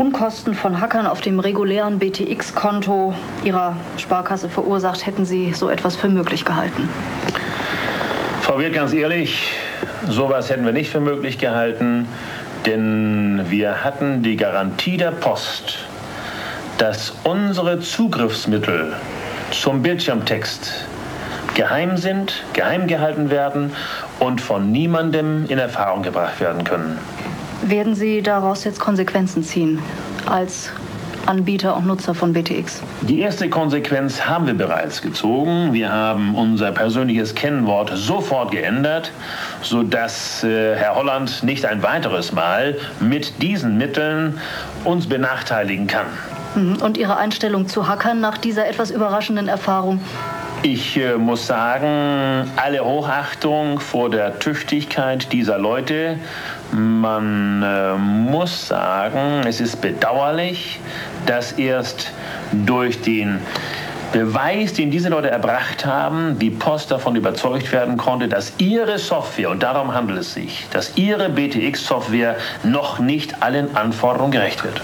Unkosten von Hackern auf dem regulären BTX-Konto Ihrer Sparkasse verursacht, hätten Sie so etwas für möglich gehalten? Frau Wirth, ganz ehrlich, sowas hätten wir nicht für möglich gehalten, denn wir hatten die Garantie der Post, dass unsere Zugriffsmittel zum Bildschirmtext geheim sind, geheim gehalten werden und von niemandem in Erfahrung gebracht werden können. Werden Sie daraus jetzt Konsequenzen ziehen als Anbieter und Nutzer von BTX? Die erste Konsequenz haben wir bereits gezogen. Wir haben unser persönliches Kennwort sofort geändert, sodass äh, Herr Holland nicht ein weiteres Mal mit diesen Mitteln uns benachteiligen kann. Mhm. Und Ihre Einstellung zu Hackern nach dieser etwas überraschenden Erfahrung? Ich äh, muss sagen, alle Hochachtung vor der Tüchtigkeit dieser Leute. Man äh, muss sagen, es ist bedauerlich, dass erst durch den Beweis, den diese Leute erbracht haben, die Post davon überzeugt werden konnte, dass ihre Software, und darum handelt es sich, dass ihre BTX-Software noch nicht allen Anforderungen gerecht wird.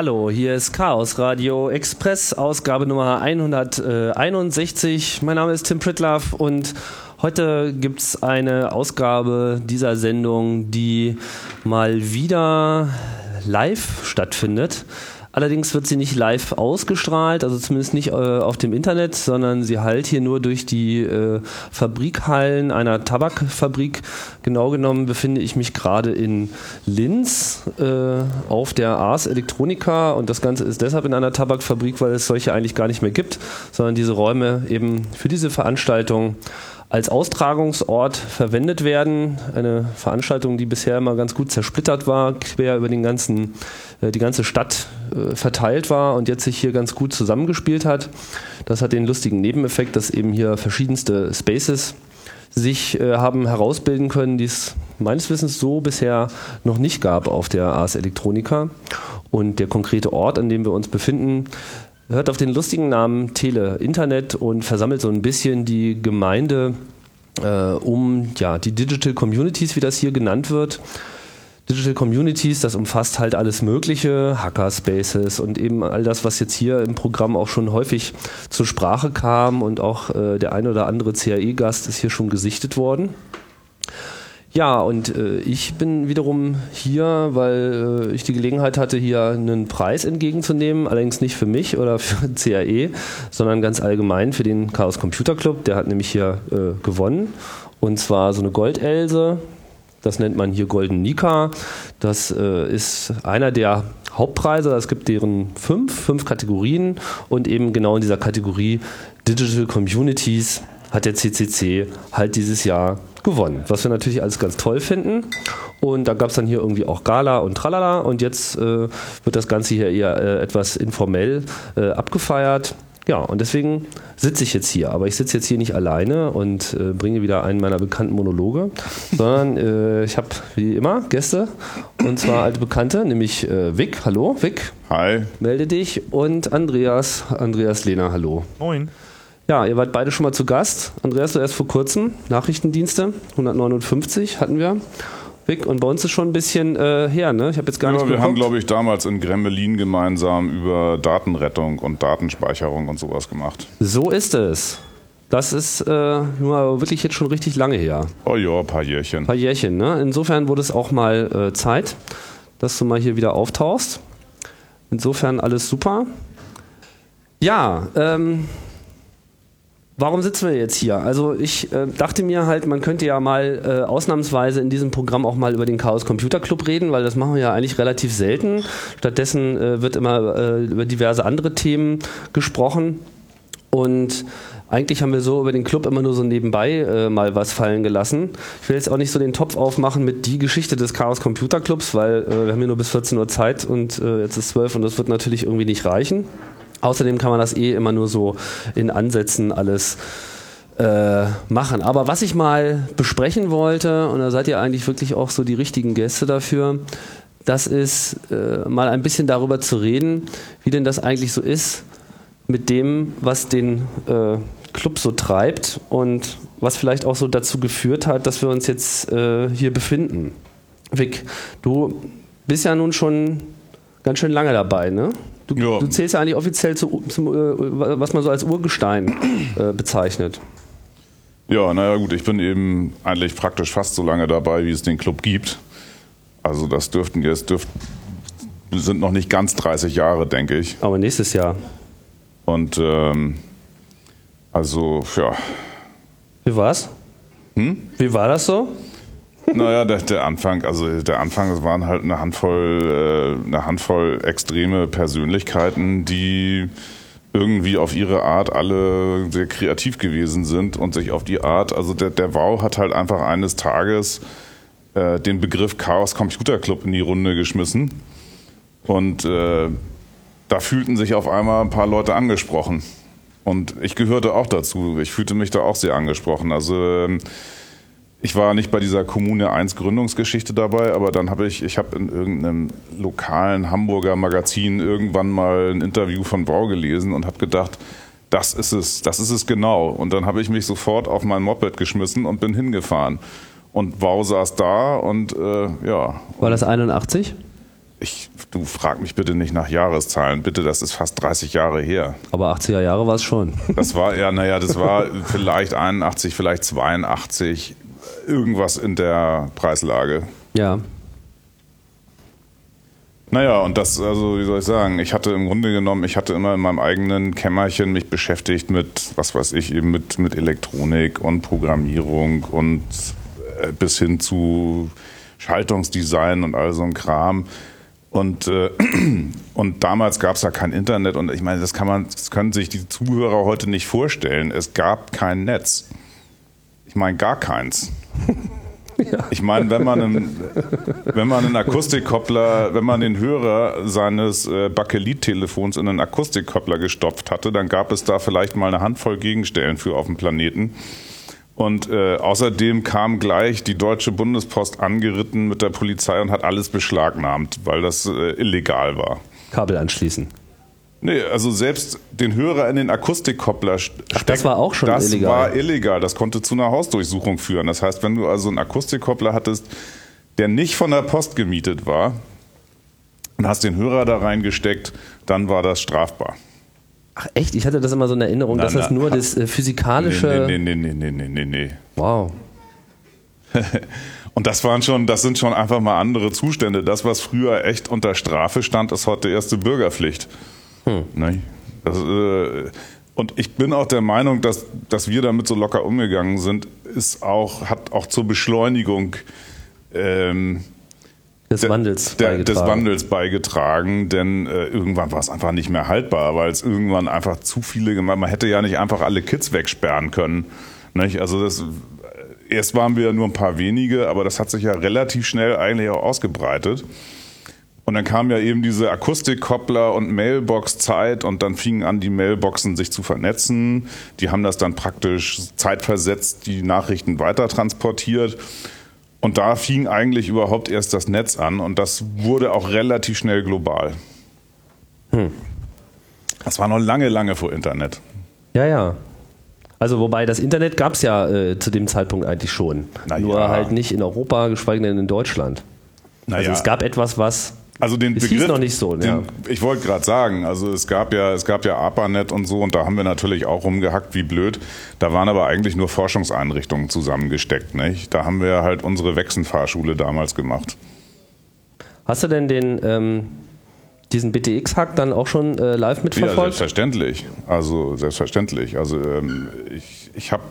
Hallo, hier ist Chaos Radio Express, Ausgabe Nummer 161. Mein Name ist Tim Pritlaff und heute gibt es eine Ausgabe dieser Sendung, die mal wieder live stattfindet. Allerdings wird sie nicht live ausgestrahlt, also zumindest nicht äh, auf dem Internet, sondern sie halt hier nur durch die äh, Fabrikhallen einer Tabakfabrik. Genau genommen befinde ich mich gerade in Linz äh, auf der Ars Electronica und das Ganze ist deshalb in einer Tabakfabrik, weil es solche eigentlich gar nicht mehr gibt, sondern diese Räume eben für diese Veranstaltung als Austragungsort verwendet werden. Eine Veranstaltung, die bisher immer ganz gut zersplittert war, quer über den ganzen, äh, die ganze Stadt äh, verteilt war und jetzt sich hier ganz gut zusammengespielt hat. Das hat den lustigen Nebeneffekt, dass eben hier verschiedenste Spaces sich äh, haben herausbilden können, die es meines Wissens so bisher noch nicht gab auf der Ars Electronica. Und der konkrete Ort, an dem wir uns befinden, hört auf den lustigen Namen Tele Internet und versammelt so ein bisschen die Gemeinde äh, um ja, die Digital Communities, wie das hier genannt wird. Digital Communities, das umfasst halt alles Mögliche, Hackerspaces und eben all das, was jetzt hier im Programm auch schon häufig zur Sprache kam und auch äh, der ein oder andere CAE-Gast ist hier schon gesichtet worden. Ja, und äh, ich bin wiederum hier, weil äh, ich die Gelegenheit hatte, hier einen Preis entgegenzunehmen, allerdings nicht für mich oder für CAE, sondern ganz allgemein für den Chaos Computer Club. Der hat nämlich hier äh, gewonnen. Und zwar so eine Goldelse, das nennt man hier Golden Nika. Das äh, ist einer der Hauptpreise. Es gibt deren fünf, fünf Kategorien und eben genau in dieser Kategorie Digital Communities hat der CCC halt dieses Jahr gewonnen, was wir natürlich alles ganz toll finden. Und da gab es dann hier irgendwie auch Gala und Tralala und jetzt äh, wird das Ganze hier eher äh, etwas informell äh, abgefeiert. Ja, und deswegen sitze ich jetzt hier. Aber ich sitze jetzt hier nicht alleine und äh, bringe wieder einen meiner bekannten Monologe, sondern äh, ich habe wie immer Gäste und zwar alte Bekannte, nämlich äh, Vic. Hallo, Vic. Hi. Melde dich und Andreas, Andreas Lehner. Hallo. Moin. Ja, ihr wart beide schon mal zu Gast. Andreas, du erst vor kurzem. Nachrichtendienste, 159 hatten wir. Vic, und bei uns ist schon ein bisschen äh, her, ne? Ich habe jetzt gar ja, nicht wir geguckt. haben, glaube ich, damals in Gremmelin gemeinsam über Datenrettung und Datenspeicherung und sowas gemacht. So ist es. Das ist äh, wirklich jetzt schon richtig lange her. Oh ja, ein paar Jährchen. Ein paar Jährchen, ne? Insofern wurde es auch mal äh, Zeit, dass du mal hier wieder auftauchst. Insofern alles super. Ja, ähm, Warum sitzen wir jetzt hier? Also ich äh, dachte mir halt, man könnte ja mal äh, ausnahmsweise in diesem Programm auch mal über den Chaos Computer Club reden, weil das machen wir ja eigentlich relativ selten. Stattdessen äh, wird immer äh, über diverse andere Themen gesprochen und eigentlich haben wir so über den Club immer nur so nebenbei äh, mal was fallen gelassen. Ich will jetzt auch nicht so den Topf aufmachen mit die Geschichte des Chaos Computer Clubs, weil äh, wir haben hier nur bis 14 Uhr Zeit und jetzt ist 12 und das wird natürlich irgendwie nicht reichen. Außerdem kann man das eh immer nur so in Ansätzen alles äh, machen. Aber was ich mal besprechen wollte, und da seid ihr eigentlich wirklich auch so die richtigen Gäste dafür, das ist äh, mal ein bisschen darüber zu reden, wie denn das eigentlich so ist mit dem, was den äh, Club so treibt und was vielleicht auch so dazu geführt hat, dass wir uns jetzt äh, hier befinden. Vic, du bist ja nun schon ganz schön lange dabei, ne? Du, Ja. du zählst ja eigentlich offiziell zu, zum, äh, was man so als Urgestein äh, bezeichnet. Ja, naja gut, ich bin eben eigentlich praktisch fast so lange dabei, wie es den Club gibt. Also das dürften jetzt dürften, sind noch nicht ganz 30 Jahre, denke ich. Aber nächstes Jahr. Und ähm, also ja, Wie war's? Wie war das so? Naja, der, der Anfang, also der Anfang, es waren halt eine Handvoll, äh, eine Handvoll extreme Persönlichkeiten, die irgendwie auf ihre Art alle sehr kreativ gewesen sind und sich auf die Art, also der, der Wow hat halt einfach eines Tages äh, den Begriff Chaos Computer Club in die Runde geschmissen und äh, da fühlten sich auf einmal ein paar Leute angesprochen. Und ich gehörte auch dazu. Ich fühlte mich da auch sehr angesprochen. Also ähm, ich war nicht bei dieser Kommune 1 Gründungsgeschichte dabei, aber dann habe ich, ich habe in irgendeinem lokalen Hamburger Magazin irgendwann mal ein Interview von Bau gelesen und habe gedacht, das ist es, das ist es genau. Und dann habe ich mich sofort auf mein Moped geschmissen und bin hingefahren. Und Wow saß da und äh, ja, War das 81? ich, du frag mich bitte nicht nach Jahreszahlen, bitte, das ist fast 30 Jahre her. Aber 80er Jahre war es schon. Das war ja, naja, das war vielleicht 81, vielleicht 82, irgendwas in der Preislage. Ja. Naja, und das, also wie soll ich sagen, ich hatte im Grunde genommen, ich hatte immer in meinem eigenen Kämmerchen mich beschäftigt mit, was weiß ich, eben mit, mit Elektronik und Programmierung und äh, bis hin zu Schaltungsdesign und all so ein Kram. Und, äh, und damals gab es ja kein Internet und ich meine, das kann man, das können sich die Zuhörer heute nicht vorstellen. Es gab kein Netz. Ich meine, gar keins. Ich meine, wenn man einen, wenn man einen Akustikkoppler, wenn man den Hörer seines äh, Bakelit-Telefons in einen Akustikkoppler gestopft hatte, dann gab es da vielleicht mal eine Handvoll Gegenstellen für auf dem Planeten. Und äh, außerdem kam gleich die deutsche Bundespost angeritten mit der Polizei und hat alles beschlagnahmt, weil das äh, illegal war. Kabel anschließen. Nee, also selbst den Hörer in den Akustikkoppler st- Ach, das war auch schon das illegal. war illegal. Das konnte zu einer Hausdurchsuchung führen. Das heißt, wenn du also einen Akustikkoppler hattest, der nicht von der Post gemietet war und hast den Hörer da reingesteckt, dann war das strafbar. Ach echt? Ich hatte das immer so in Erinnerung, Na, dass das na, nur ha- das äh, physikalische. Nee, nee, nee, nee, nee, nee, nee, nee. Wow. Und das waren schon, das sind schon einfach mal andere Zustände. Das, was früher echt unter Strafe stand, ist heute erste Bürgerpflicht. Ne? Das, äh, und ich bin auch der Meinung, dass, dass wir damit so locker umgegangen sind, ist auch, hat auch zur Beschleunigung ähm, Des Wandels der, beigetragen. des Wandels beigetragen, denn äh, irgendwann war es einfach nicht mehr haltbar, weil es irgendwann einfach zu viele gemacht. Man hätte ja nicht einfach alle Kids wegsperren können. Nicht? Also das, erst waren wir nur ein paar wenige, aber das hat sich ja relativ schnell eigentlich auch ausgebreitet. Und dann kam ja eben diese Akustikkoppler und Mailbox-Zeit und dann fingen an, die Mailboxen sich zu vernetzen. Die haben das dann praktisch zeitversetzt die Nachrichten weiter transportiert. Und da fing eigentlich überhaupt erst das Netz an und das wurde auch relativ schnell global. Das war noch lange, lange vor Internet. Ja, ja. Also wobei das Internet gab es ja äh, zu dem Zeitpunkt eigentlich schon. Na Nur ja. halt nicht in Europa, geschweige denn in Deutschland. Also Naja. es gab etwas, was. Also den Es hieß Begriff, noch nicht so, den, ja. Ich wollte gerade sagen, also es gab ja, es gab ja ARPANET und so und da haben wir natürlich auch rumgehackt wie blöd. Da waren aber eigentlich nur Forschungseinrichtungen zusammengesteckt, nicht? Da haben wir halt unsere Wechsenfahrschule damals gemacht. Hast du denn den ähm, diesen BTX-Hack dann auch schon äh, live Ja, mitverfolgt? selbstverständlich. Also selbstverständlich. Also ähm, ich, ich habe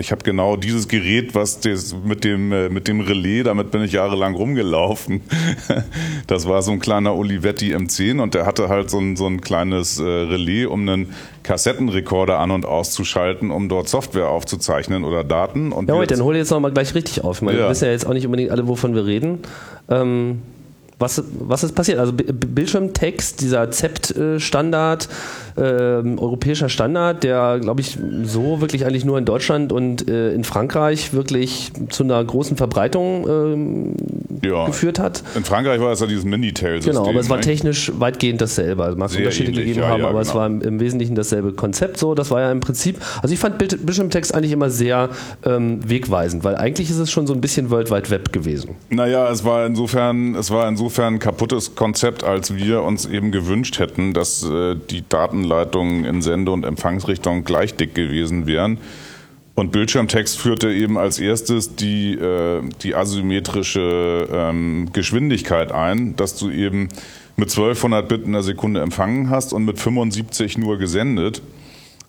ich hab genau dieses Gerät, was das mit dem äh, mit dem Relais, damit bin ich jahrelang rumgelaufen. Das war so ein kleiner Olivetti M10 und der hatte halt so ein, so ein kleines äh, Relais, um einen Kassettenrekorder an und auszuschalten, um dort Software aufzuzeichnen oder Daten. Und ja, Moment, dann hol jetzt noch mal gleich richtig auf. Ich meine, Ja. wir wissen ja jetzt auch nicht unbedingt alle, wovon wir reden. Ähm, was, was ist passiert? Also Bildschirmtext, dieser ZEPT-Standard, äh, europäischer Standard, der, glaube ich, so wirklich eigentlich nur in Deutschland und äh, in Frankreich wirklich zu einer großen Verbreitung ähm, ja. geführt hat. In Frankreich war es ja dieses Minitel-System. Genau, aber es war ne? technisch weitgehend dasselbe. Also mag es Unterschiede ähnlich. gegeben ja, haben, ja, aber genau. es war im, im, Wesentlichen dasselbe Konzept so. Das war ja im Prinzip, also ich fand Bild Bildschirmtext eigentlich immer sehr ähm, wegweisend, weil eigentlich ist es schon so ein bisschen World Wide Web gewesen. Naja, es war insofern, es war insofern insofern ein kaputtes Konzept, als wir uns eben gewünscht hätten, dass äh, die Datenleitungen in Sende- und Empfangsrichtung gleich dick gewesen wären. Und Bildschirmtext führte eben als erstes die, äh, die asymmetrische ähm, Geschwindigkeit ein, dass du eben mit 1200 Bit in der Sekunde empfangen hast und mit 75 nur gesendet.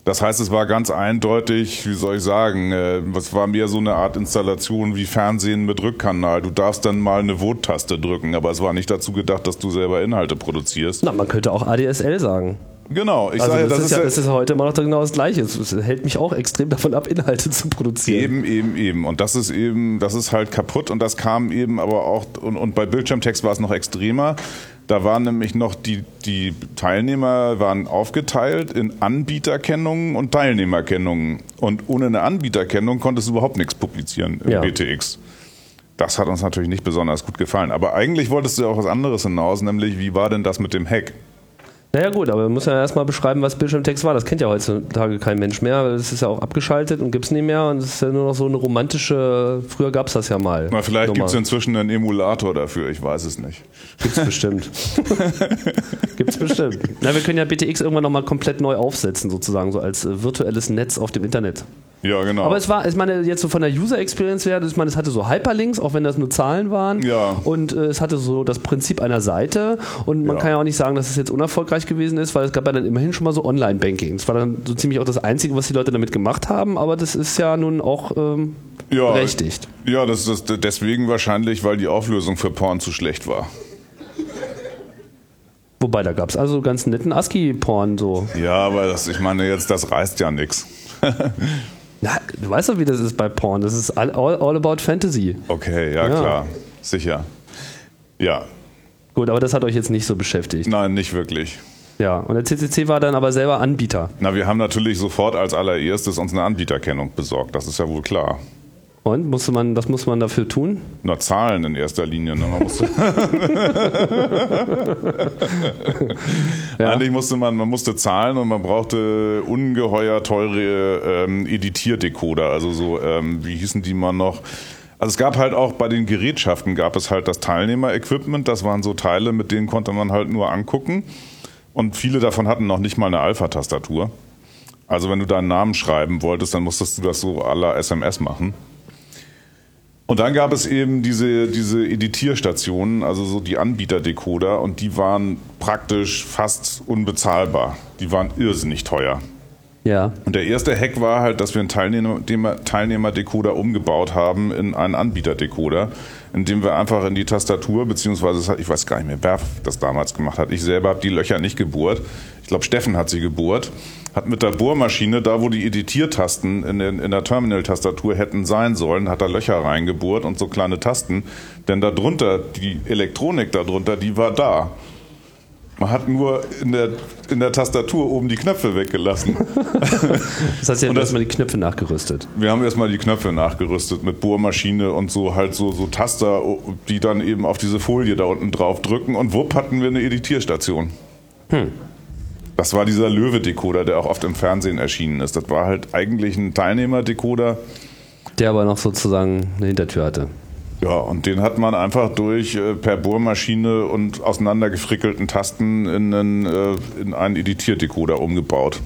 Das heißt, es war ganz eindeutig, wie soll ich sagen, äh, es war mehr so eine Art Installation wie Fernsehen mit Rückkanal. Du darfst dann mal eine Vote-Taste drücken, aber es war nicht dazu gedacht, dass du selber Inhalte produzierst. Na, man könnte auch ADSL sagen. Genau, ich also sage, das, das, ist ja, das ist heute immer noch genau das Gleiche. Es hält mich auch extrem davon ab, Inhalte zu produzieren. Eben, eben, eben. Und das ist eben, das ist halt kaputt und das kam eben aber auch, und, und bei Bildschirmtext war es noch extremer. Da waren nämlich noch die, die Teilnehmer waren aufgeteilt in Anbieterkennungen und Teilnehmerkennungen. Und ohne eine Anbieterkennung konntest du überhaupt nichts publizieren im ja. BTX. Das hat uns natürlich nicht besonders gut gefallen. Aber eigentlich wolltest du ja auch was anderes hinaus, nämlich wie war denn das mit dem Hack? Naja gut, aber man muss ja erstmal beschreiben, was Bildschirmtext war. Das kennt ja heutzutage kein Mensch mehr. Das ist ja auch abgeschaltet und gibt es nicht mehr. Und es ist ja nur noch so eine romantische, früher gab es das ja mal. Na, vielleicht gibt es inzwischen einen Emulator dafür, ich weiß es nicht. Gibt es bestimmt. gibt es bestimmt. Na, wir können ja BTX irgendwann nochmal komplett neu aufsetzen, sozusagen, so als äh, virtuelles Netz auf dem Internet. Ja, genau. Aber es war, ich meine, jetzt so von der User Experience her, ich meine, es hatte so Hyperlinks, auch wenn das nur Zahlen waren. Ja. Und äh, es hatte so das Prinzip einer Seite. Und man ja. kann ja auch nicht sagen, dass es jetzt unerfolgreich gewesen ist, weil es gab ja dann immerhin schon mal so Online-Banking. Das war dann so ziemlich auch das Einzige, was die Leute damit gemacht haben, aber das ist ja nun auch ähm, ja, berechtigt. Ja, das ist deswegen wahrscheinlich, weil die Auflösung für Porn zu schlecht war. Wobei, da gab es also ganz netten ASCII-Porn so. Ja, aber das, ich meine jetzt, das reißt ja nichts. Na, du weißt doch, wie das ist bei Porn. Das ist all, all, all about Fantasy. Okay, ja, ja, klar. Sicher. Ja. Gut, aber das hat euch jetzt nicht so beschäftigt. Nein, nicht wirklich. Ja, und der CCC war dann aber selber Anbieter. Na, wir haben natürlich sofort als allererstes uns eine Anbieterkennung besorgt. Das ist ja wohl klar. Und musste man, was muss man dafür tun? Na, zahlen in erster Linie. Ne? Man musste ja. Eigentlich musste man, man musste zahlen und man brauchte ungeheuer teure ähm, Editierdecoder. Also so, ähm, wie hießen die mal noch? Also es gab halt auch bei den Gerätschaften gab es halt das Teilnehmer-Equipment. Das waren so Teile, mit denen konnte man halt nur angucken. Und viele davon hatten noch nicht mal eine Alpha-Tastatur. Also wenn du deinen Namen schreiben wolltest, dann musstest du das so aller SMS machen. Und dann gab es eben diese, diese Editierstationen, also so die Anbieterdecoder, und die waren praktisch fast unbezahlbar. Die waren irrsinnig teuer. Ja. Und der erste Hack war halt, dass wir einen Teilnehmer, Teilnehmerdecoder umgebaut haben in einen Anbieterdecoder, indem wir einfach in die Tastatur, beziehungsweise ich weiß gar nicht mehr, wer das damals gemacht hat. Ich selber habe die Löcher nicht gebohrt. Ich glaube, Steffen hat sie gebohrt hat mit der Bohrmaschine, da wo die Editiertasten in, in, in der Terminal-Tastatur hätten sein sollen, hat er Löcher reingebohrt und so kleine Tasten. Denn darunter, die Elektronik darunter, die war da. Man hat nur in der, in der Tastatur oben die Knöpfe weggelassen. das heißt, ihr habt erstmal die Knöpfe nachgerüstet. Wir haben erstmal die Knöpfe nachgerüstet mit Bohrmaschine und so halt so, so Taster, die dann eben auf diese Folie da unten drauf drücken und wupp hatten wir eine Editierstation. Hm. Das war dieser Löwe-Decoder, der auch oft im Fernsehen erschienen ist. Das war halt eigentlich ein Teilnehmer-Decoder. Der aber noch sozusagen eine Hintertür hatte. Ja, und den hat man einfach durch äh, per Bohrmaschine und auseinandergefrickelten Tasten in einen, äh, in einen Editierdecoder umgebaut.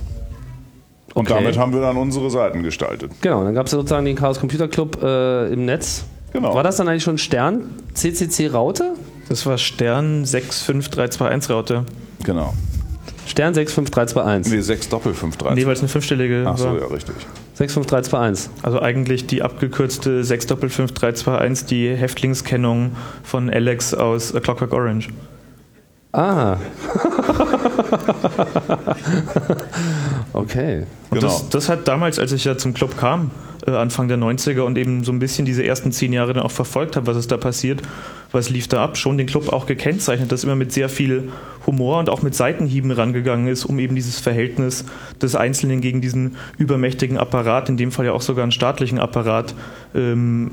Und okay. damit haben wir dann unsere Seiten gestaltet. Genau, dann gab es sozusagen den Chaos Computer Club äh, im Netz. Genau. War das dann eigentlich schon Stern CCC Raute? Das war Stern 65321 Raute. Genau. Stern 65321. Nee, 6 Doppel-531. Nee, weil es eine fünfstellige Ach so, war. ja, richtig. 65321. Also eigentlich die abgekürzte 6 Doppel-5321, die Häftlingskennung von Alex aus A Clockwork Orange. Ah. okay. Und genau. das, das, hat damals, als ich ja zum Club kam, äh, Anfang der 90er und eben so ein bisschen diese ersten zehn Jahre dann auch verfolgt habe, was ist da passiert, was lief da ab, schon den Club auch gekennzeichnet, dass immer mit sehr viel Humor und auch mit Seitenhieben rangegangen ist, um eben dieses Verhältnis des Einzelnen gegen diesen übermächtigen Apparat, in dem Fall ja auch sogar einen staatlichen Apparat, ähm,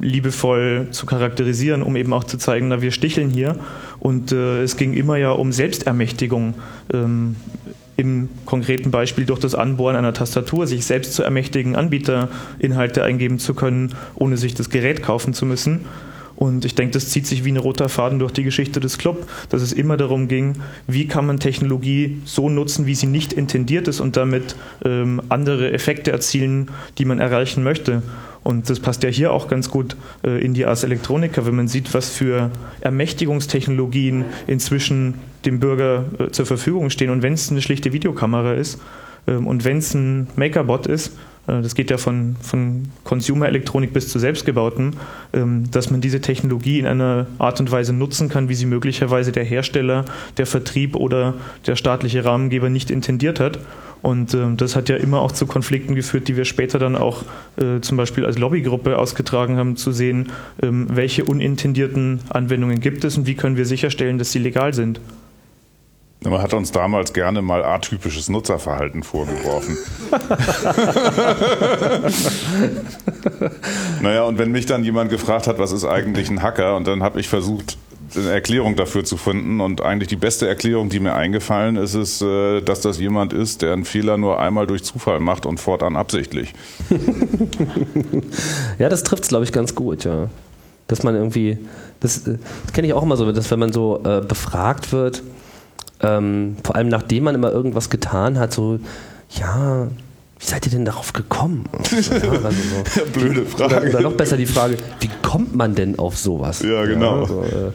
liebevoll zu charakterisieren, um eben auch zu zeigen, na wir sticheln hier. Und äh, es ging immer ja um Selbstermächtigung. Ähm, im konkreten Beispiel durch das Anbohren einer Tastatur sich selbst zu ermächtigen, Anbieterinhalte eingeben zu können, ohne sich das Gerät kaufen zu müssen. Und ich denke, das zieht sich wie ein roter Faden durch die Geschichte des Club, dass es immer darum ging, wie kann man Technologie so nutzen, wie sie nicht intendiert ist und damit ähm, andere Effekte erzielen, die man erreichen möchte. Und das passt ja hier auch ganz gut äh, in die Ars Electronica, wenn man sieht, was für Ermächtigungstechnologien inzwischen dem Bürger äh, zur Verfügung stehen. Und wenn es eine schlichte Videokamera ist ähm, und wenn es ein Makerbot ist, das geht ja von, von Consumer-Elektronik bis zu selbstgebauten, ähm, dass man diese Technologie in einer Art und Weise nutzen kann, wie sie möglicherweise der Hersteller, der Vertrieb oder der staatliche Rahmengeber nicht intendiert hat. Und äh, das hat ja immer auch zu Konflikten geführt, die wir später dann auch äh, zum Beispiel als Lobbygruppe ausgetragen haben, zu sehen, ähm, welche unintendierten Anwendungen gibt es und wie können wir sicherstellen, dass sie legal sind. Man hat uns damals gerne mal atypisches Nutzerverhalten vorgeworfen. naja, und wenn mich dann jemand gefragt hat, was ist eigentlich ein Hacker, und dann habe ich versucht, eine Erklärung dafür zu finden. Und eigentlich die beste Erklärung, die mir eingefallen ist, ist, äh, dass das jemand ist, der einen Fehler nur einmal durch Zufall macht und fortan absichtlich. ja, das trifft es, glaube ich, ganz gut, ja. Dass man irgendwie, das, äh, das kenne ich auch immer so, dass wenn man so äh, befragt wird, ähm, vor allem nachdem man immer irgendwas getan hat, so, ja, wie seid ihr denn darauf gekommen? Ja, also so. Blöde Frage. Oder, oder, noch besser die Frage, wie kommt man denn auf sowas? Ja, genau. Ja, so, äh,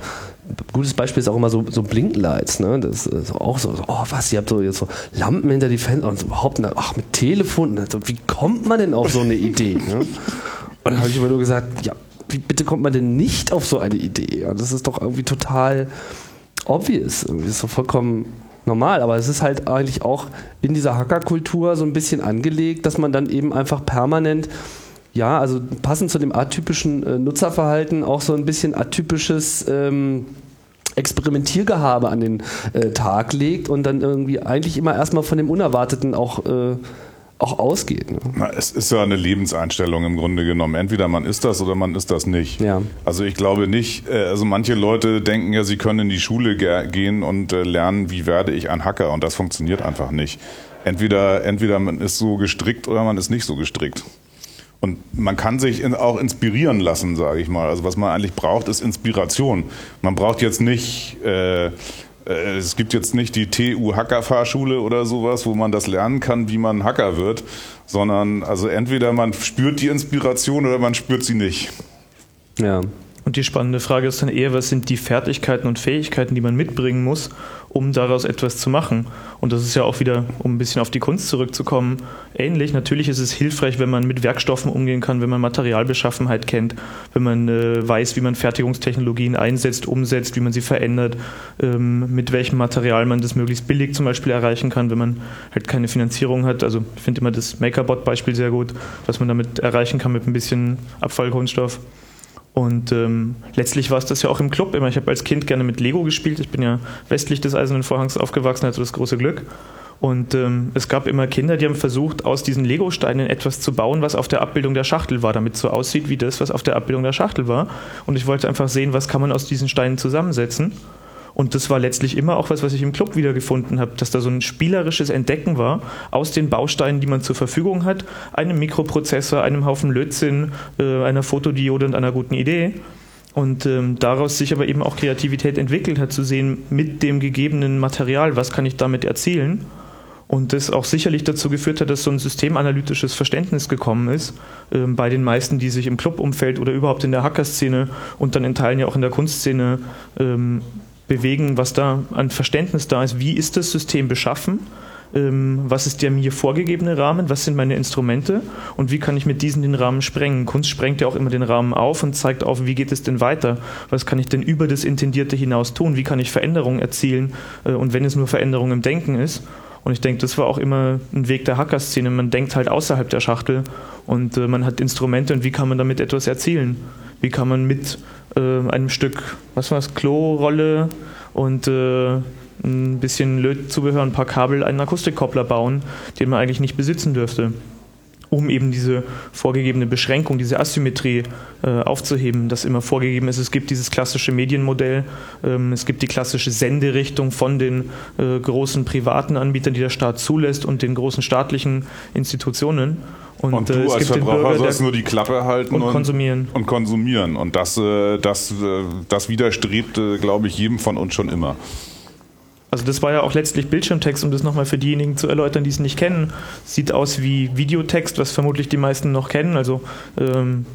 gutes Beispiel ist auch immer so, so Blinklights, ne? Das ist auch so, so, oh was, ihr habt so jetzt so Lampen hinter die Fenster und so überhaupt, ne, ach, mit Telefon, also, wie kommt man denn auf so eine Idee? Ne? Und dann habe ich immer nur gesagt, ja, wie bitte kommt man denn nicht auf so eine Idee? Ja, das ist doch irgendwie total obvious, ist so vollkommen normal, aber es ist halt eigentlich auch in dieser Hackerkultur so ein bisschen angelegt, dass man dann eben einfach permanent ja, also passend zu dem atypischen äh, Nutzerverhalten auch so ein bisschen atypisches ähm, Experimentiergehabe an den äh, Tag legt und dann irgendwie eigentlich immer erstmal von dem Unerwarteten auch äh, auch ausgeht. Ne? Na, es ist ja eine Lebenseinstellung im Grunde genommen. Entweder man ist das oder man ist das nicht. Ja. Also ich glaube nicht, äh, also manche Leute denken ja, sie können in die Schule gehen und äh, lernen, wie werde ich ein Hacker und das funktioniert einfach nicht. Entweder, entweder man ist so gestrickt oder man ist nicht so gestrickt. Und man kann sich auch inspirieren lassen, sage ich mal. Also was man eigentlich braucht, ist Inspiration. Man braucht jetzt nicht äh, es gibt jetzt nicht die TU Hacker-Fahrschule oder sowas, wo man das lernen kann, wie man Hacker wird, sondern also entweder man spürt die Inspiration oder man spürt sie nicht. Ja. Und die spannende Frage ist dann eher, was sind die Fertigkeiten und Fähigkeiten, die man mitbringen muss, um daraus etwas zu machen. Und das ist ja auch wieder, um ein bisschen auf die Kunst zurückzukommen, ähnlich. Natürlich ist es hilfreich, wenn man mit Werkstoffen umgehen kann, wenn man Materialbeschaffenheit kennt, wenn man äh, weiß, wie man Fertigungstechnologien einsetzt, umsetzt, wie man sie verändert, ähm, mit welchem Material man das möglichst billig zum Beispiel erreichen kann, wenn man halt keine Finanzierung hat. Also ich finde immer das Makerbot-Beispiel sehr gut, was man damit erreichen kann mit ein bisschen Abfallkunststoff. Und ähm, letztlich war es das ja auch im Club immer. Ich habe als Kind gerne mit Lego gespielt. Ich bin ja westlich des Eisernen Vorhangs aufgewachsen, hatte das große Glück. Und ähm, es gab immer Kinder, die haben versucht, aus diesen Lego-Steinen etwas zu bauen, was auf der Abbildung der Schachtel war, damit es so aussieht wie das, was auf der Abbildung der Schachtel war. Und ich wollte einfach sehen, was kann man aus diesen Steinen zusammensetzen. Und das war letztlich immer auch was, was ich im Club wiedergefunden habe, dass da so ein spielerisches Entdecken war aus den Bausteinen, die man zur Verfügung hat, einem Mikroprozessor, einem Haufen Lötzinn, äh, einer Fotodiode und einer guten Idee. Und ähm, daraus sich aber eben auch Kreativität entwickelt hat, zu sehen, mit dem gegebenen Material, was kann ich damit erzielen. Und das auch sicherlich dazu geführt hat, dass so ein systemanalytisches Verständnis gekommen ist äh, bei den meisten, die sich im Clubumfeld oder überhaupt in der Hackerszene und dann in Teilen ja auch in der Kunstszene ähm, bewegen, was da an Verständnis da ist. Wie ist das System beschaffen? Ähm, was ist der mir vorgegebene Rahmen? Was sind meine Instrumente? Und wie kann ich mit diesen den Rahmen sprengen? Kunst sprengt ja auch immer den Rahmen auf und zeigt auf, wie geht es denn weiter? Was kann ich denn über das Intendierte hinaus tun? Wie kann ich Veränderungen erzielen? Äh, und wenn es nur Veränderung im Denken ist, und ich denke, das war auch immer ein Weg der Hackerszene. Man denkt halt außerhalb der Schachtel und äh, man hat Instrumente und wie kann man damit etwas erzielen? Wie kann man mit äh, einem Stück, was war es, Klorolle und äh, ein bisschen Lötzubehör, ein paar Kabel, einen Akustikkoppler bauen, den man eigentlich nicht besitzen dürfte um eben diese vorgegebene Beschränkung, diese Asymmetrie äh, aufzuheben, das immer vorgegeben ist. Es gibt dieses klassische Medienmodell, ähm, es gibt die klassische Senderichtung von den äh, großen privaten Anbietern, die der Staat zulässt, und den großen staatlichen Institutionen. Und, und du äh, als Verbraucher Bürger, sollst nur die Klappe halten und, und, konsumieren. Und konsumieren. Und das, äh, das, äh, das widerstrebt, glaube ich, jedem von uns schon immer. Also das war ja auch letztlich Bildschirmtext, um das nochmal für diejenigen zu erläutern, die es nicht kennen. Sieht aus wie Videotext, was vermutlich die meisten noch kennen. Also ähm,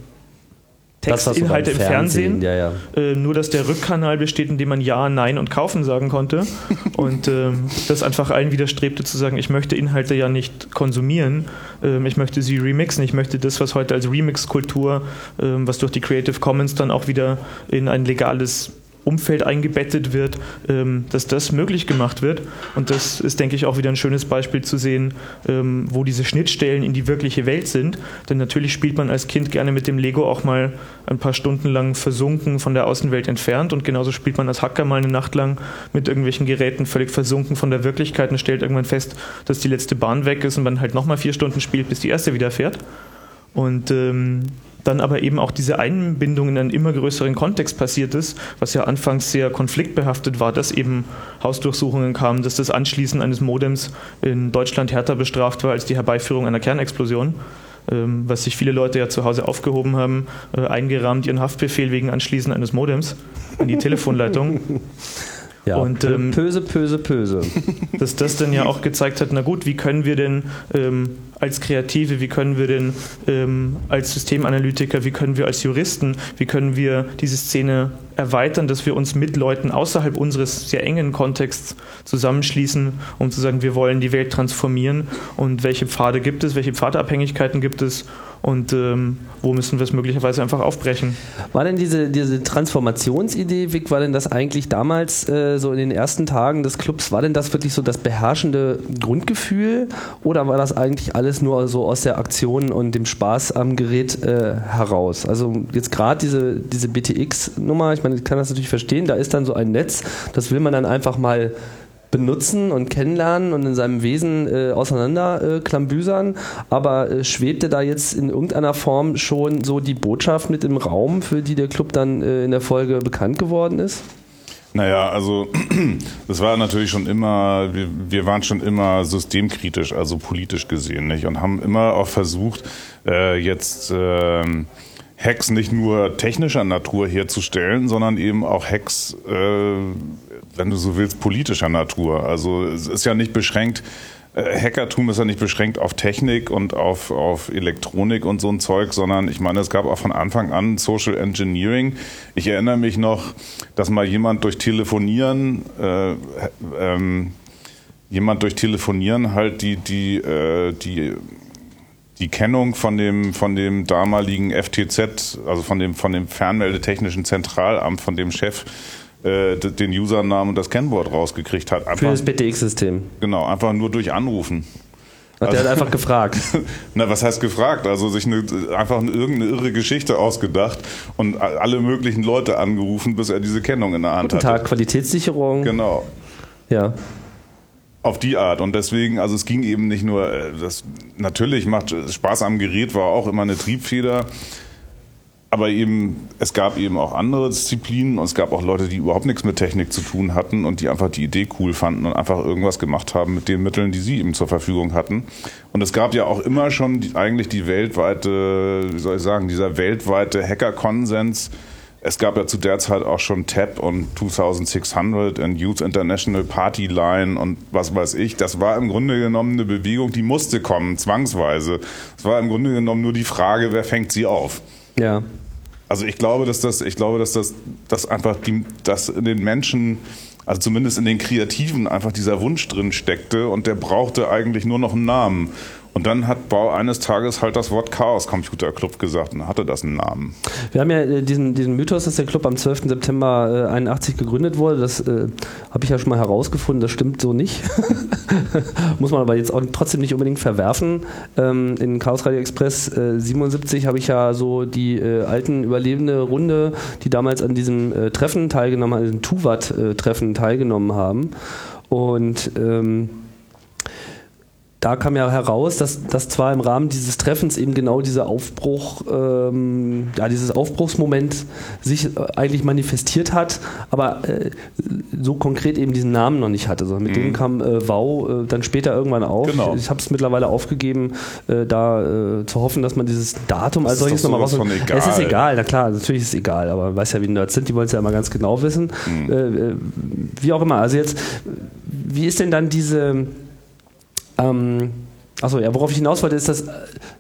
Textinhalte im Fernsehen. Fernsehen. Ja, ja. Äh, nur, dass der Rückkanal besteht, in dem man Ja, Nein und Kaufen sagen konnte. und ähm, das einfach allen widerstrebte zu sagen, ich möchte Inhalte ja nicht konsumieren, ähm, ich möchte sie remixen, ich möchte das, was heute als Remix-Kultur, ähm, was durch die Creative Commons dann auch wieder in ein legales Umfeld eingebettet wird, ähm, dass das möglich gemacht wird. Und das ist, denke ich, auch wieder ein schönes Beispiel zu sehen, ähm, wo diese Schnittstellen in die wirkliche Welt sind. Denn natürlich spielt man als Kind gerne mit dem Lego auch mal ein paar Stunden lang versunken von der Außenwelt entfernt. Und genauso spielt man als Hacker mal eine Nacht lang mit irgendwelchen Geräten völlig versunken von der Wirklichkeit und stellt irgendwann fest, dass die letzte Bahn weg ist und man halt nochmal vier Stunden spielt, bis die erste wieder fährt. Und ähm, dann aber eben auch diese Einbindung in einen immer größeren Kontext passiert ist, was ja anfangs sehr konfliktbehaftet war, dass eben Hausdurchsuchungen kamen, dass das Anschließen eines Modems in Deutschland härter bestraft war als die Herbeiführung einer Kernexplosion ähm, was sich viele Leute ja zu Hause aufgehoben haben, äh, eingerahmt ihren Haftbefehl wegen Anschließen eines Modems an die Telefonleitung. Ja, und ähm, Pöse, Pöse, Pöse. Dass das dann ja auch gezeigt hat, na gut, wie können wir denn ähm, als Kreative, wie können wir denn ähm, als Systemanalytiker, wie können wir als Juristen, wie können wir diese Szene erweitern, dass wir uns mit Leuten außerhalb unseres sehr engen Kontexts zusammenschließen, um zu sagen, wir wollen die Welt transformieren und welche Pfade gibt es, welche Pfadabhängigkeiten gibt es und ähm, wo müssen wir es möglicherweise einfach aufbrechen. War denn diese, diese Transformationsidee, Vic, war denn das eigentlich damals äh, so in den ersten Tagen des Clubs, war denn das wirklich so das beherrschende Grundgefühl oder war das eigentlich alles nur so aus der Aktion und dem Spaß am Gerät äh, heraus? Also jetzt gerade diese, diese BTX-Nummer, ich meine, ich kann das natürlich verstehen, da ist dann so ein Netz, das will man dann einfach mal benutzen und kennenlernen und in seinem Wesen äh, auseinander äh, Aber äh, schwebte da jetzt in irgendeiner Form schon so die Botschaft mit im Raum, für die der Club dann äh, in der Folge bekannt geworden ist? Naja, also das war natürlich schon immer, wir, wir waren schon immer systemkritisch, also politisch gesehen, nicht? Und haben immer auch versucht, äh, jetzt äh, Hacks nicht nur technischer Natur herzustellen, sondern eben auch Hacks, äh, wenn du so willst, politischer Natur. Also es ist ja nicht beschränkt, äh, Hackertum ist ja nicht beschränkt auf Technik und auf, auf Elektronik und so ein Zeug, sondern ich meine, es gab auch von Anfang an Social Engineering. Ich erinnere mich noch, dass mal jemand durch Telefonieren, äh, ähm, jemand durch Telefonieren halt die, die, äh, die die Kennung von dem, von dem damaligen FTZ, also von dem, von dem Fernmeldetechnischen Zentralamt, von dem Chef, äh, den Usernamen und das Kennwort rausgekriegt hat. Einfach, Für das BTX-System. Genau, einfach nur durch Anrufen. Hat also, der hat einfach gefragt. Na, was heißt gefragt? Also sich eine, einfach eine, irgendeine irre Geschichte ausgedacht und alle möglichen Leute angerufen, bis er diese Kennung in der Hand Guten Tag, Qualitätssicherung. Genau. Ja. Auf die Art. Und deswegen, also es ging eben nicht nur, äh, das natürlich macht Spaß am Gerät, war auch immer eine Triebfeder. Aber eben, es gab eben auch andere Disziplinen und es gab auch Leute, die überhaupt nichts mit Technik zu tun hatten und die einfach die Idee cool fanden und einfach irgendwas gemacht haben mit den Mitteln, die sie eben zur Verfügung hatten. Und es gab ja auch immer schon die, eigentlich die weltweite, wie soll ich sagen, dieser weltweite Hacker-Konsens, es gab ja zu der Zeit auch schon TAP und 2600 und Youth International Party Line und was weiß ich. Das war im Grunde genommen eine Bewegung, die musste kommen, zwangsweise. Es war im Grunde genommen nur die Frage, wer fängt sie auf? Ja. Also ich glaube, dass das, ich glaube, dass das, dass einfach die, dass in den Menschen, also zumindest in den Kreativen einfach dieser Wunsch drin steckte und der brauchte eigentlich nur noch einen Namen. Und dann hat Bau eines Tages halt das Wort Chaos Computer Club gesagt und hatte das einen Namen. Wir haben ja äh, diesen, diesen Mythos, dass der Club am 12. September äh, 81 gegründet wurde. Das äh, habe ich ja schon mal herausgefunden, das stimmt so nicht. Muss man aber jetzt auch trotzdem nicht unbedingt verwerfen. Ähm, in Chaos Radio Express äh, 77 habe ich ja so die äh, alten überlebende Runde, die damals an diesem äh, Treffen teilgenommen haben, diesem Tuvat-Treffen teilgenommen haben. Und ähm, da kam ja heraus, dass, dass zwar im Rahmen dieses Treffens eben genau dieser Aufbruch, ähm, ja, dieses Aufbruchsmoment sich äh, eigentlich manifestiert hat, aber äh, so konkret eben diesen Namen noch nicht hatte. Sondern mit Mhm. dem kam äh, Wow äh, dann später irgendwann auf. Genau. Ich habe es mittlerweile aufgegeben, äh, da äh, zu hoffen, dass man dieses Datum als Das solches nochmal raus. Es ist egal. na klar, natürlich ist es egal, aber man weiß ja, wie Nerds sind, die wollen es ja immer ganz genau wissen. Mhm. Wie auch immer, also jetzt, wie ist denn dann diese ähm, Achso, ja, worauf ich hinaus wollte, ist, dass äh,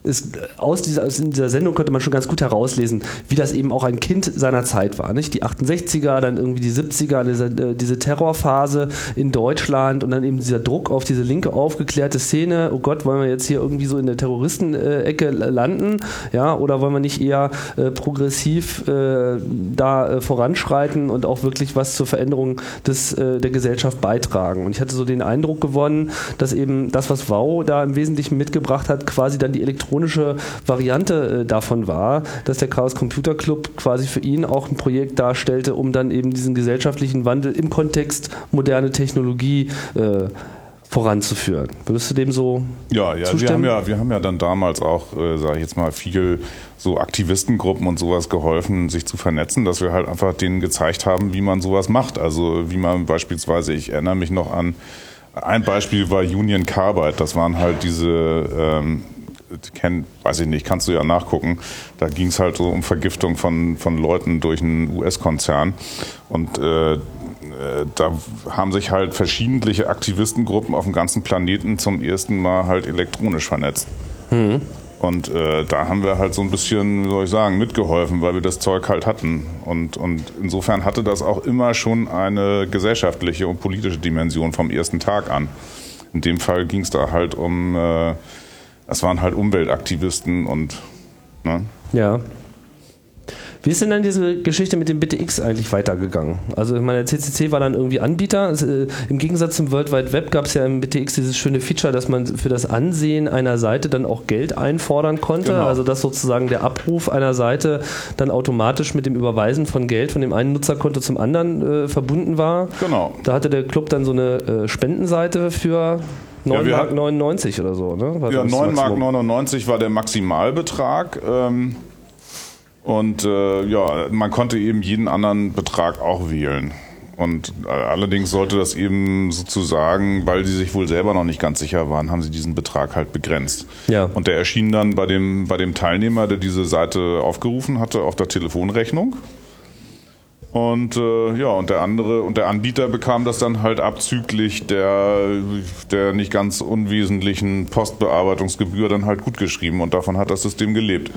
ist, aus, dieser, aus dieser Sendung konnte man schon ganz gut herauslesen, wie das eben auch ein Kind seiner Zeit war. Nicht? Die 68er, dann irgendwie die 70er, diese, äh, diese Terrorphase in Deutschland und dann eben dieser Druck auf diese linke aufgeklärte Szene. Oh Gott, wollen wir jetzt hier irgendwie so in der Terroristenecke landen? Ja, oder wollen wir nicht eher äh, progressiv äh, da äh, voranschreiten und auch wirklich was zur Veränderung des, äh, der Gesellschaft beitragen? Und ich hatte so den Eindruck gewonnen, dass eben das, was Wow da im Wesentlichen mitgebracht hat, quasi dann die elektronische Variante äh, davon war, dass der Chaos Computer Club quasi für ihn auch ein Projekt darstellte, um dann eben diesen gesellschaftlichen Wandel im Kontext moderne Technologie äh, voranzuführen. Würdest du dem so Ja, ja, wir zustimmen? haben ja, wir haben ja dann damals auch, äh, sage ich jetzt mal, viel so Aktivistengruppen und sowas geholfen, sich zu vernetzen, dass wir halt einfach denen gezeigt haben, wie man sowas macht. Also wie man beispielsweise, ich erinnere mich noch an, ein Beispiel war Union Carbide. Das waren halt diese, ähm, kenn, weiß ich nicht, kannst du ja nachgucken. Da ging es halt so um Vergiftung von, von Leuten durch einen US-Konzern. Und äh, äh, da haben sich halt verschiedentliche Aktivistengruppen auf dem ganzen Planeten zum ersten Mal halt elektronisch vernetzt. Und äh, da haben wir halt so ein bisschen, wie soll ich sagen, mitgeholfen, weil wir das Zeug halt hatten. Und, und insofern hatte das auch immer schon eine gesellschaftliche und politische Dimension vom ersten Tag an. In dem Fall ging es da halt um, äh, es waren halt Umweltaktivisten und ne? Ja. Wie ist denn dann diese Geschichte mit dem BTX eigentlich weitergegangen? Also ich meine, der CCC war dann irgendwie Anbieter. Äh, Im Gegensatz zum World Wide Web gab es ja im BTX dieses schöne Feature, dass man für das Ansehen einer Seite dann auch Geld einfordern konnte. Genau. Also dass sozusagen der Abruf einer Seite dann automatisch mit dem Überweisen von Geld von dem einen Nutzerkonto zum anderen äh, verbunden war. Genau. Da hatte der Club dann so eine äh, Spendenseite für 9,99 Ja, Mark hatten- 99 oder so. Ne? War Ja, das 9 Mark Maximum. 99 war der Maximalbetrag. Ähm, und äh, ja, man konnte eben jeden anderen Betrag auch wählen. Und äh, allerdings sollte das eben sozusagen, weil die sich wohl selber noch nicht ganz sicher waren, haben sie diesen Betrag halt begrenzt. Ja. Und der erschien dann bei dem, bei dem Teilnehmer, der diese Seite aufgerufen hatte, auf der Telefonrechnung. Und äh, ja, und der andere und der Anbieter bekam das dann halt abzüglich der, der nicht ganz unwesentlichen Postbearbeitungsgebühr dann halt gut geschrieben und davon hat das System gelebt.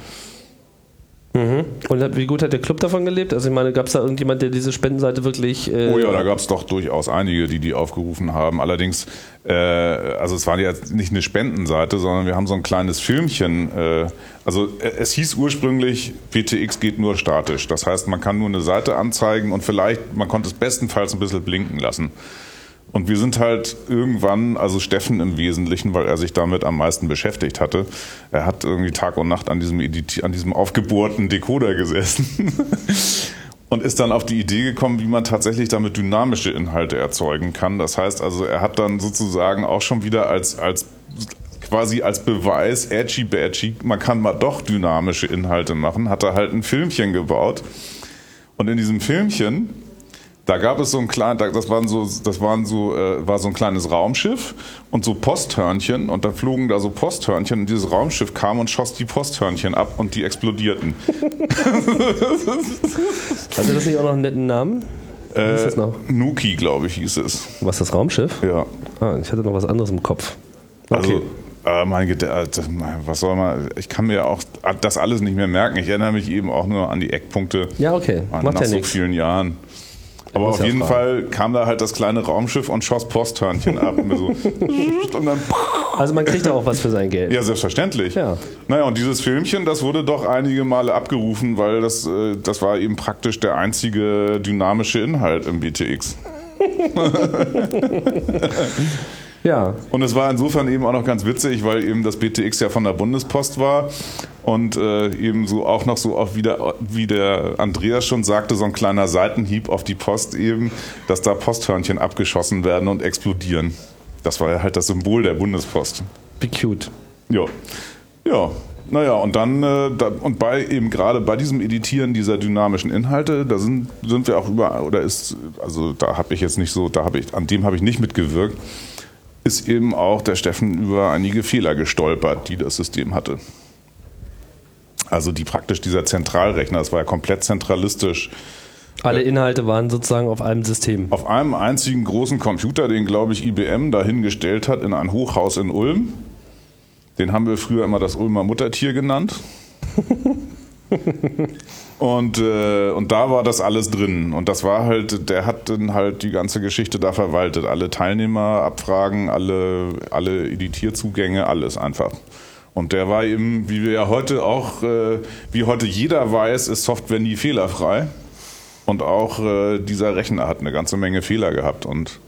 Und hat- wie gut hat der Club davon gelebt? Also ich meine, gab es da irgendjemand, der diese Spendenseite wirklich... Äh, Oh ja, da gab es doch durchaus einige, die die aufgerufen haben. Allerdings, äh, also es war jetzt nicht eine Spendenseite, sondern wir haben so ein kleines Filmchen. Äh, also äh, es hieß ursprünglich, PTX geht nur statisch. Das heißt, man kann nur eine Seite anzeigen und vielleicht, man konnte es bestenfalls ein bisschen blinken lassen. Und wir sind halt irgendwann, also Steffen im Wesentlichen, weil er sich damit am meisten beschäftigt hatte, er hat irgendwie Tag und Nacht an diesem, Editi an diesem aufgebohrten Decoder gesessen und ist dann auf die Idee gekommen, wie man tatsächlich damit dynamische Inhalte erzeugen kann. Das heißt also, er hat dann sozusagen auch schon wieder als, als quasi als Beweis, edgy badgy, man kann mal doch dynamische Inhalte machen, hat er halt ein Filmchen gebaut. Und in diesem Filmchen, da gab es so ein klein, da- das waren so, das waren so, äh, war so ein kleines Raumschiff und so Posthörnchen und da flogen da so Posthörnchen und dieses Raumschiff kam und schoss die Posthörnchen ab und die explodierten. Hatte das nicht auch noch einen netten Namen? Wie hieß das noch? Nuki, glaube ich, hieß es. Was, das Raumschiff? Ja. Ah, ich hatte noch was anderes im Kopf. Also, äh, mein äh, was soll man, ich kann mir auch das alles nicht mehr merken. Ich erinnere mich eben auch nur an die Eckpunkte Ja, okay. nach Macht ja so nichts. vielen Jahren. Aber auf jeden. Fall kam da halt das kleine Raumschiff und schoss Posthörnchen ab. Und so. und dann, Also man kriegt da auch was für sein Geld. ja, selbstverständlich. Ja. Naja, und dieses Filmchen, das wurde doch einige Male abgerufen, weil das, äh, das war eben praktisch der einzige dynamische Inhalt im BTX. Ja. Und es war insofern eben auch noch ganz witzig, weil eben das BTX ja von der Bundespost war und äh, eben so auch noch so auch wieder, wie der Andreas schon sagte, so ein kleiner Seitenhieb auf die Post eben, dass da Posthörnchen abgeschossen werden und explodieren. Das war ja halt das Symbol der Bundespost. Be cute. Ja. Ja. Naja, und dann, äh, da, und bei eben gerade bei diesem Editieren dieser dynamischen Inhalte, da sind, sind wir auch über, oder ist, also da habe ich jetzt nicht so, da habe ich, an dem habe ich nicht mitgewirkt, ist eben auch der Steffen über einige Fehler gestolpert, die das System hatte. Also die praktisch dieser Zentralrechner, das war ja komplett zentralistisch, Alle Inhalte waren sozusagen auf einem System. auf einem einzigen großen Computer, den glaube ich IBM dahingestellt hat in ein Hochhaus in Ulm. Den haben wir früher immer das Ulmer Muttertier genannt. und, äh, und da war das alles drin. Und das war halt, der hat dann halt die ganze Geschichte da verwaltet. Alle Teilnehmer, Abfragen, alle, alle Editierzugänge, alles einfach. Und der war eben, wie wir ja heute auch, äh, wie heute jeder weiß, ist Software nie fehlerfrei. Und auch äh, dieser Rechner hat eine ganze Menge Fehler gehabt. Und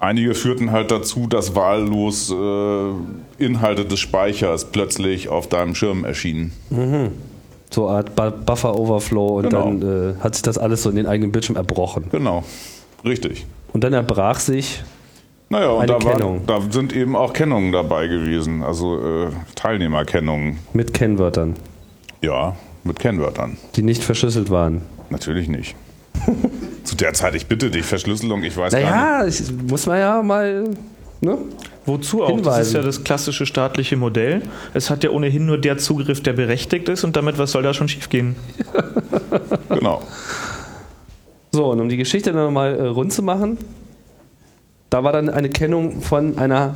einige führten halt dazu, dass wahllos äh, Inhalte des Speichers plötzlich auf deinem Schirm erschienen. So eine Art Bu- Buffer-Overflow und Genau. dann äh, hat sich das alles so in den eigenen Bildschirm erbrochen. Genau, richtig. Und dann erbrach sich, Naja, und da, war, da sind eben auch Kennungen dabei gewesen, also äh, Teilnehmerkennungen. mit Kennwörtern, Ja, mit Kennwörtern. die nicht verschlüsselt waren. Natürlich nicht. Zu der Zeit, ich bitte dich, Verschlüsselung, ich weiß gar nicht. Naja, muss man ja mal. Ne? Wozu auch? Das ist Hinweisen. ja das klassische staatliche Modell. Es hat ja ohnehin nur der Zugriff, der berechtigt ist und damit, was soll da schon schiefgehen? Genau. So, und um die Geschichte dann nochmal äh, rund zu machen, da war dann eine Kennung von einer,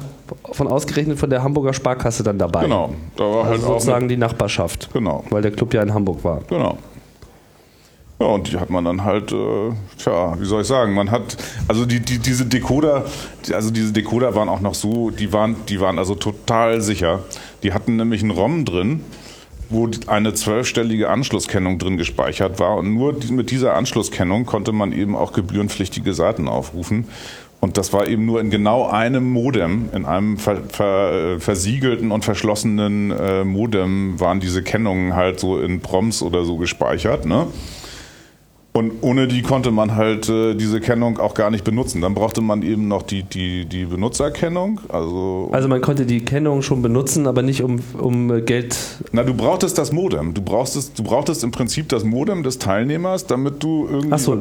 von ausgerechnet von der Hamburger Sparkasse dann dabei. Genau. Da war halt Also auch. sozusagen die Nachbarschaft. Genau. Weil der Club ja in Hamburg war. Genau. Ja, und die hat man dann halt, äh, tja, wie soll ich sagen, man hat, also die, die, diese Decoder, also diese Decoder waren auch noch so, die waren, die waren also total sicher. Die hatten nämlich einen ROM drin, wo eine zwölfstellige Anschlusskennung drin gespeichert war und nur mit dieser Anschlusskennung konnte man eben auch gebührenpflichtige Seiten aufrufen. Und das war eben nur in genau einem Modem, in einem ver, ver, versiegelten und verschlossenen äh, Modem waren diese Kennungen halt so in Proms oder so gespeichert. Ne? Und ohne die konnte man halt äh, diese Kennung auch gar nicht benutzen. Dann brauchte man eben noch die, die, die Benutzerkennung. Also, Also man konnte die Kennung schon benutzen, aber nicht um, um äh, Geld. na, du brauchtest das Modem. Du brauchtest, du brauchtest im Prinzip das Modem des Teilnehmers, damit du irgendwie. Achso,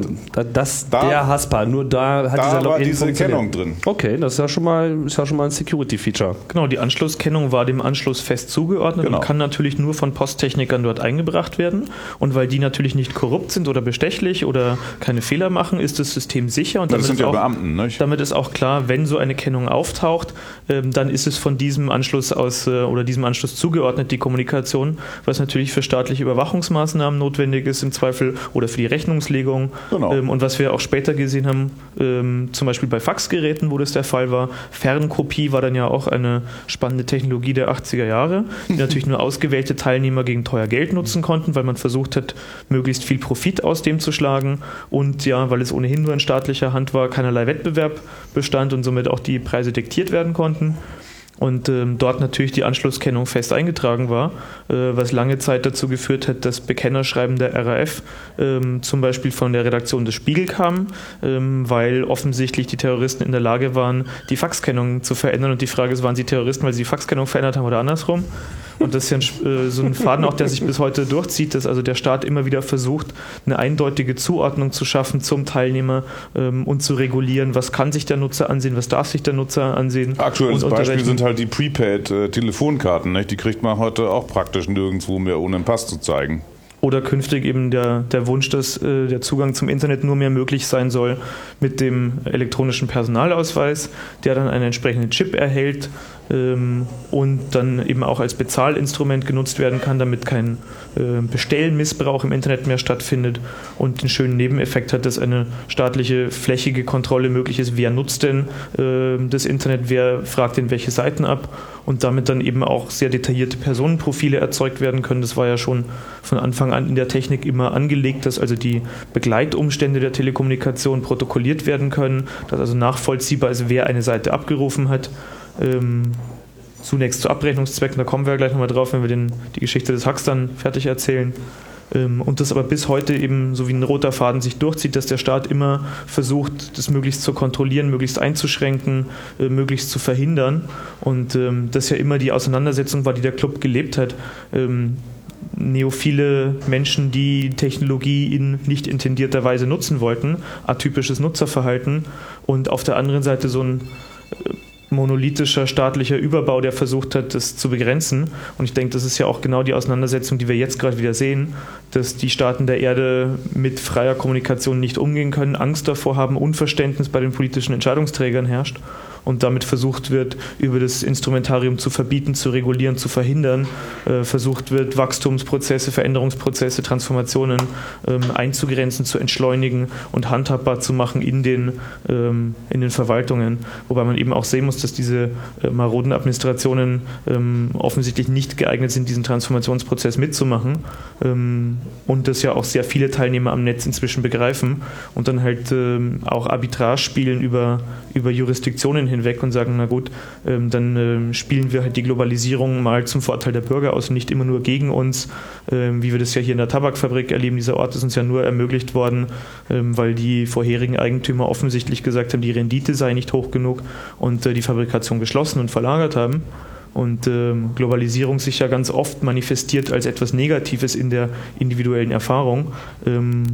das, Da- der Haspa, nur da hat da dieser war Login diese funktioniert. Kennung drin. Okay, das ist ja schon mal, ist ja schon mal ein Security-Feature. Genau, die Anschlusskennung war dem Anschluss fest zugeordnet Genau. und kann natürlich nur von Posttechnikern dort eingebracht werden. Und weil die natürlich nicht korrupt sind oder bestechlich oder keine Fehler machen, ist das System sicher. Und Das damit sind ist ja auch, Beamten, nicht? Damit ist auch klar, wenn so eine Kennung auftaucht, ähm, dann ist es von diesem Anschluss aus äh, oder diesem Anschluss zugeordnet, die Kommunikation, was natürlich für staatliche Überwachungsmaßnahmen notwendig ist im Zweifel oder für die Rechnungslegung. Genau. Ähm, und was wir auch später gesehen haben, ähm, zum Beispiel bei Faxgeräten, wo das der Fall war, Fernkopie war dann ja auch eine spannende Technologie der 80er Jahre, die natürlich nur ausgewählte Teilnehmer gegen teuer Geld nutzen konnten, weil man versucht hat, möglichst viel Profit aus dem zu schlagen und ja, weil es ohnehin nur in staatlicher Hand war, keinerlei Wettbewerb bestand und somit auch die Preise diktiert werden konnten. Und ähm, dort natürlich die Anschlusskennung fest eingetragen war, äh, was lange Zeit dazu geführt hat, dass Bekennerschreiben der RAF ähm, zum Beispiel von der Redaktion des Spiegel kamen, ähm, weil offensichtlich die Terroristen in der Lage waren, die Faxkennung zu verändern. Und die Frage ist, waren sie Terroristen, weil sie die Faxkennung verändert haben oder andersrum? Und das ist ja ein, äh, so ein Faden auch, der sich bis heute durchzieht, dass also der Staat immer wieder versucht, eine eindeutige Zuordnung zu schaffen zum Teilnehmer ähm, und zu regulieren, was kann sich der Nutzer ansehen, was darf sich der Nutzer ansehen. Aktuelles Beispiel sind halt die Prepaid-Telefonkarten. nicht? Die kriegt man heute auch praktisch nirgendwo mehr, ohne einen Pass zu zeigen. Oder künftig eben der, der Wunsch, dass äh, der Zugang zum Internet nur mehr möglich sein soll mit dem elektronischen Personalausweis, der dann einen entsprechenden Chip erhält, und dann eben auch als Bezahlinstrument genutzt werden kann, damit kein äh, Bestellmissbrauch im Internet mehr stattfindet und den schönen Nebeneffekt hat, dass eine staatliche flächige Kontrolle möglich ist, wer nutzt denn äh, das Internet, wer fragt denn welche Seiten ab und damit dann eben auch sehr detaillierte Personenprofile erzeugt werden können. Das war ja schon von Anfang an in der Technik immer angelegt, dass also die Begleitumstände der Telekommunikation protokolliert werden können, dass also nachvollziehbar ist, wer eine Seite abgerufen hat. Ähm, zunächst zu Abrechnungszwecken, da kommen wir ja gleich nochmal drauf, wenn wir den, die Geschichte des Hacks dann fertig erzählen. Ähm, und das aber bis heute eben so wie ein roter Faden sich durchzieht, dass der Staat immer versucht, das möglichst zu kontrollieren, möglichst einzuschränken, äh, möglichst zu verhindern. Und ähm, das ja immer die Auseinandersetzung war, die der Club gelebt hat. Ähm, neophile Menschen, die Technologie in nicht intendierter Weise nutzen wollten, atypisches Nutzerverhalten und auf der anderen Seite so ein äh, monolithischer staatlicher Überbau, der versucht hat, das zu begrenzen. Und ich denke, das ist ja auch genau die Auseinandersetzung, die wir jetzt gerade wieder sehen, dass die Staaten der Erde mit freier Kommunikation nicht umgehen können, Angst davor haben, Unverständnis bei den politischen Entscheidungsträgern herrscht und damit versucht wird, über das Instrumentarium zu verbieten, zu regulieren, zu verhindern, äh, versucht wird, Wachstumsprozesse, Veränderungsprozesse, Transformationen ähm, einzugrenzen, zu entschleunigen und handhabbar zu machen in den, ähm, in den Verwaltungen. Wobei man eben auch sehen muss, dass diese äh, maroden Administrationen ähm, offensichtlich nicht geeignet sind, diesen Transformationsprozess mitzumachen ähm, und das ja auch sehr viele Teilnehmer am Netz inzwischen begreifen und dann halt ähm, auch Arbitrage spielen über, über Jurisdiktionen hinweg und sagen, na gut, ähm, dann ähm, spielen wir halt die Globalisierung mal zum Vorteil der Bürger aus und nicht immer nur gegen uns, ähm, wie wir das ja hier in der Tabakfabrik erleben. Dieser Ort ist uns ja nur ermöglicht worden, ähm, weil die vorherigen Eigentümer offensichtlich gesagt haben, die Rendite sei nicht hoch genug und äh, die Fabrikation geschlossen und verlagert haben und ähm, Globalisierung sich ja ganz oft manifestiert als etwas Negatives in der individuellen Erfahrung. Ähm,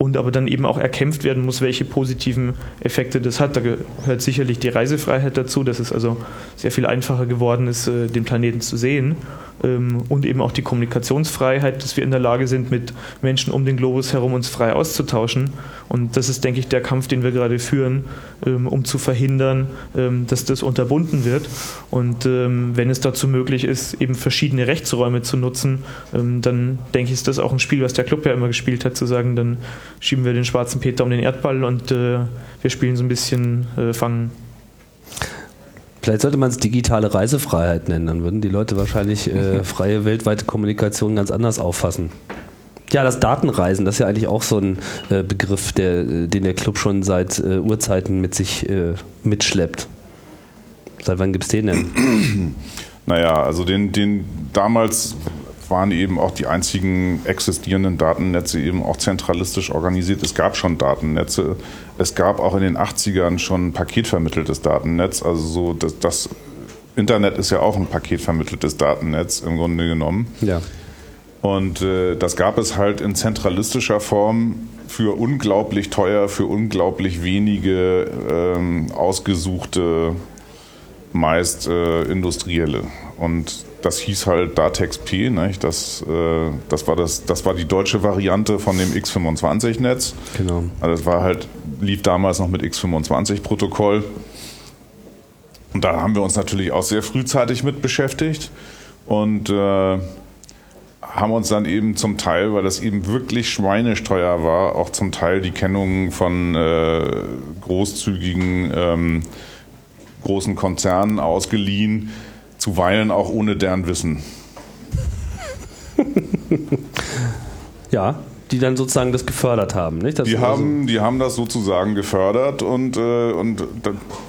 und aber dann eben auch erkämpft werden muss, welche positiven Effekte das hat. Da gehört sicherlich die Reisefreiheit dazu, dass es also sehr viel einfacher geworden ist, äh, den Planeten zu sehen und eben auch die Kommunikationsfreiheit, dass wir in der Lage sind, mit Menschen um den Globus herum uns frei auszutauschen. Und das ist, denke ich, der Kampf, den wir gerade führen, ähm, um zu verhindern, ähm, dass das unterbunden wird. Und wenn es dazu möglich ist, eben verschiedene Rechtsräume zu nutzen, dann denke ich, ist das auch ein Spiel, was der Club ja immer gespielt hat, zu sagen, dann schieben wir den schwarzen Peter um den Erdball und äh, wir spielen so ein bisschen äh, Fangen. Vielleicht sollte man es digitale Reisefreiheit nennen, dann würden die Leute wahrscheinlich äh, freie weltweite Kommunikation ganz anders auffassen. Ja, das Datenreisen, das ist ja eigentlich auch so ein äh, Begriff, der, äh, den der Club schon seit äh, Urzeiten mit sich äh, mitschleppt. Seit wann gibt es den denn? Naja, also den, den damals waren eben auch die einzigen existierenden Datennetze eben auch zentralistisch organisiert. Es gab schon Datennetze. Es gab auch in den 80ern schon paketvermitteltes Datennetz. Also so das, das Internet ist ja auch ein paketvermitteltes Datennetz im Grunde genommen. Ja. Und äh, das gab es halt in zentralistischer Form für unglaublich teuer, für unglaublich wenige ähm, ausgesuchte, meist äh, industrielle. Und das hieß halt Datex P, nicht? Das, äh, das, war das, das war die deutsche Variante von dem X25-Netz. Genau. Also das war halt, lief damals noch mit X25-Protokoll. Und da haben wir uns natürlich auch sehr frühzeitig mit beschäftigt und äh, haben uns dann eben zum Teil, weil das eben wirklich schweinesteuer war, auch zum Teil die Kennung von äh, großzügigen ähm, großen Konzernen ausgeliehen, Zuweilen auch ohne deren Wissen. ja, die dann sozusagen das gefördert haben, nicht? Das die, haben, die haben das sozusagen gefördert und, äh, und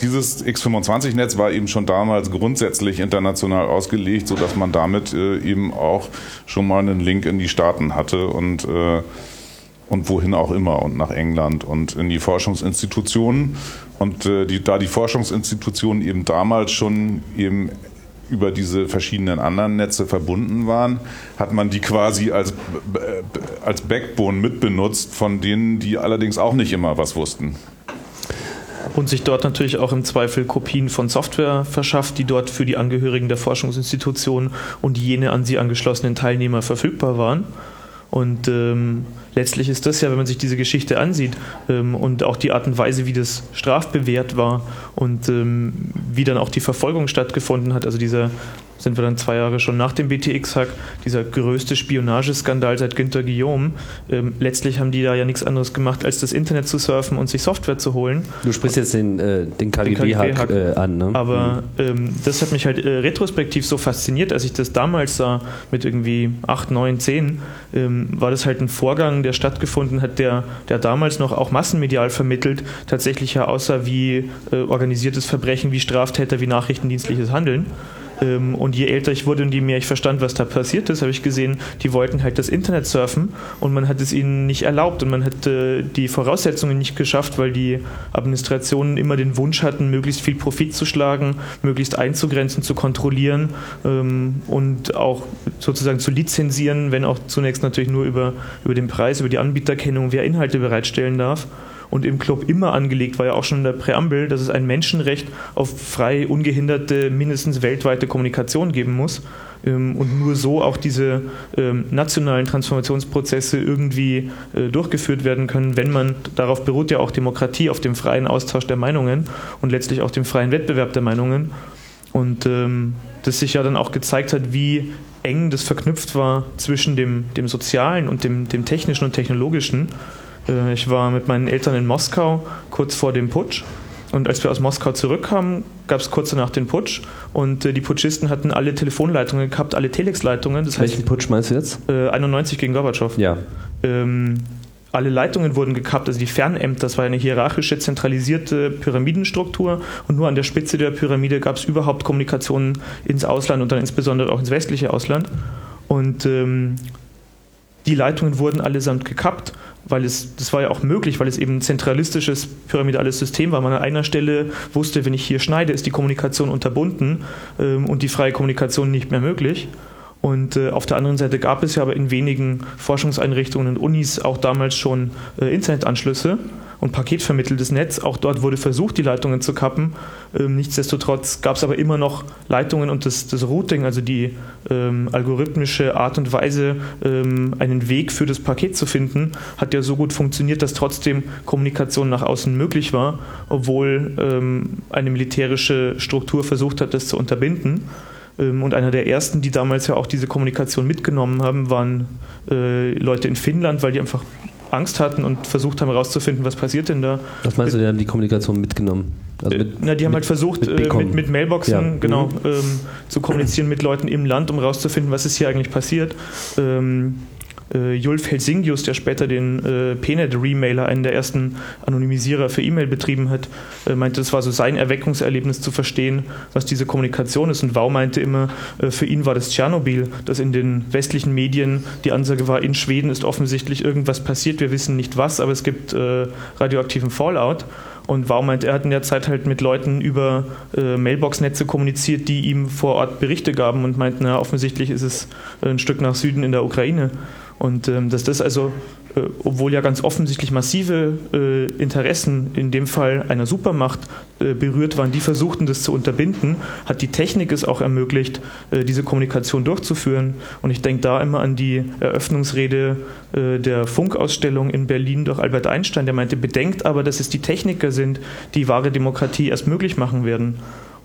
dieses X25-Netz war eben schon damals grundsätzlich international ausgelegt, sodass man damit äh, eben auch schon mal einen Link in die Staaten hatte und, äh, und wohin auch immer und nach England und in die Forschungsinstitutionen. Und äh, die, da die Forschungsinstitutionen eben damals schon eben über diese verschiedenen anderen Netze verbunden waren, hat man die quasi als, als Backbone mitbenutzt, von denen die allerdings auch nicht immer was wussten. Und sich dort natürlich auch im Zweifel Kopien von Software verschafft, die dort für die Angehörigen der Forschungsinstitutionen und jene an sie angeschlossenen Teilnehmer verfügbar waren. Und ähm, letztlich ist das ja, wenn man sich diese Geschichte ansieht ähm, und auch die Art und Weise, wie das strafbewehrt war und ähm, wie dann auch die Verfolgung stattgefunden hat, also dieser sind wir dann zwei Jahre schon nach dem BTX-Hack, dieser größte Spionageskandal seit Günter Guillaume. Ähm, letztlich haben die da ja nichts anderes gemacht, als das Internet zu surfen und sich Software zu holen. Du sprichst jetzt den, äh, den KGB-Hack KGB äh, an, ne? Aber mhm. ähm, das hat mich halt äh, retrospektiv so fasziniert, als ich das damals sah, mit irgendwie 8, 9, 10, ähm, war das halt ein Vorgang, der stattgefunden hat, der, der damals noch auch massenmedial vermittelt, tatsächlich ja aussah wie äh, organisiertes Verbrechen, wie Straftäter, wie nachrichtendienstliches Handeln. Ähm, und je älter ich wurde und je mehr ich verstand, was da passiert ist, habe ich gesehen, die wollten halt das Internet surfen und man hat es ihnen nicht erlaubt und man hat äh, die Voraussetzungen nicht geschafft, weil die Administrationen immer den Wunsch hatten, möglichst viel Profit zu schlagen, möglichst einzugrenzen, zu kontrollieren ähm, und auch sozusagen zu lizenzieren, wenn auch zunächst natürlich nur über, über den Preis, über die Anbieterkennung, wer Inhalte bereitstellen darf und im Club immer angelegt war ja auch schon in der Präambel, dass es ein Menschenrecht auf frei, ungehinderte, mindestens weltweite Kommunikation geben muss ähm, und nur so auch diese ähm, nationalen Transformationsprozesse irgendwie äh, durchgeführt werden können, wenn man, darauf beruht ja auch Demokratie, auf dem freien Austausch der Meinungen und letztlich auch dem freien Wettbewerb der Meinungen. Und ähm, das sich ja dann auch gezeigt hat, wie eng das verknüpft war zwischen dem, dem Sozialen und dem, dem Technischen und Technologischen. Äh, ich war mit meinen Eltern in Moskau kurz vor dem Putsch. Und als wir aus Moskau zurückkamen, gab es kurz danach den Putsch und äh, die Putschisten hatten alle Telefonleitungen gehabt, alle Telex-Leitungen. Das Welchen heißt, Putsch meinst du jetzt? Äh, 91 gegen Gorbatschow. Ja. Ähm, alle Leitungen wurden gekappt, also die Fernämter, das war eine hierarchische, zentralisierte Pyramidenstruktur und nur an der Spitze der Pyramide gab es überhaupt Kommunikationen ins Ausland und dann insbesondere auch ins westliche Ausland. Und ähm, die Leitungen wurden allesamt gekappt weil es, das war ja auch möglich, weil es eben ein zentralistisches pyramidales System war. Man an einer Stelle wusste, wenn ich hier schneide, ist die Kommunikation unterbunden ähm, und die freie Kommunikation nicht mehr möglich. Und äh, auf der anderen Seite gab es ja aber in wenigen Forschungseinrichtungen und Unis auch damals schon äh, Internetanschlüsse und paketvermitteltes Netz. Auch dort wurde versucht, die Leitungen zu kappen. Ähm, nichtsdestotrotz gab es aber immer noch Leitungen und das, das Routing, also die ähm, algorithmische Art und Weise, ähm, einen Weg für das Paket zu finden, hat ja so gut funktioniert, dass trotzdem Kommunikation nach außen möglich war, obwohl ähm, eine militärische Struktur versucht hat, das zu unterbinden. Ähm, und einer der ersten, die damals ja auch diese Kommunikation mitgenommen haben, waren äh, Leute in Finnland, weil die einfach Angst hatten und versucht haben herauszufinden, was passiert denn da. Was meinst du, die haben die Kommunikation mitgenommen? Also mit, na, die haben halt versucht, mit, äh, mit, mit Mailboxen ja. genau, mhm. ähm, zu kommunizieren mit Leuten im Land, um herauszufinden, was ist hier eigentlich passiert. Ähm, äh, Julf Helsingius, der später den äh, PNet-Remailer, einen der ersten Anonymisierer für E-Mail betrieben hat, äh, meinte, das war so sein Erweckungserlebnis zu verstehen, was diese Kommunikation ist. Und Wau meinte immer, äh, für ihn war das Tschernobyl, dass in den westlichen Medien die Ansage war, in Schweden ist offensichtlich irgendwas passiert, wir wissen nicht was, aber es gibt äh, radioaktiven Fallout. Und Wau meint, er hat in der Zeit halt mit Leuten über äh, Mailbox-Netze kommuniziert, die ihm vor Ort Berichte gaben und meinten, na, offensichtlich ist es ein Stück nach Süden in der Ukraine. Und ähm, dass das also, äh, obwohl ja ganz offensichtlich massive äh, Interessen in dem Fall einer Supermacht äh, berührt waren, die versuchten das zu unterbinden, hat die Technik es auch ermöglicht, äh, diese Kommunikation durchzuführen. Und ich denke da immer an die Eröffnungsrede äh, der Funkausstellung in Berlin durch Albert Einstein, der meinte, bedenkt aber, dass es die Techniker sind, die wahre Demokratie erst möglich machen werden.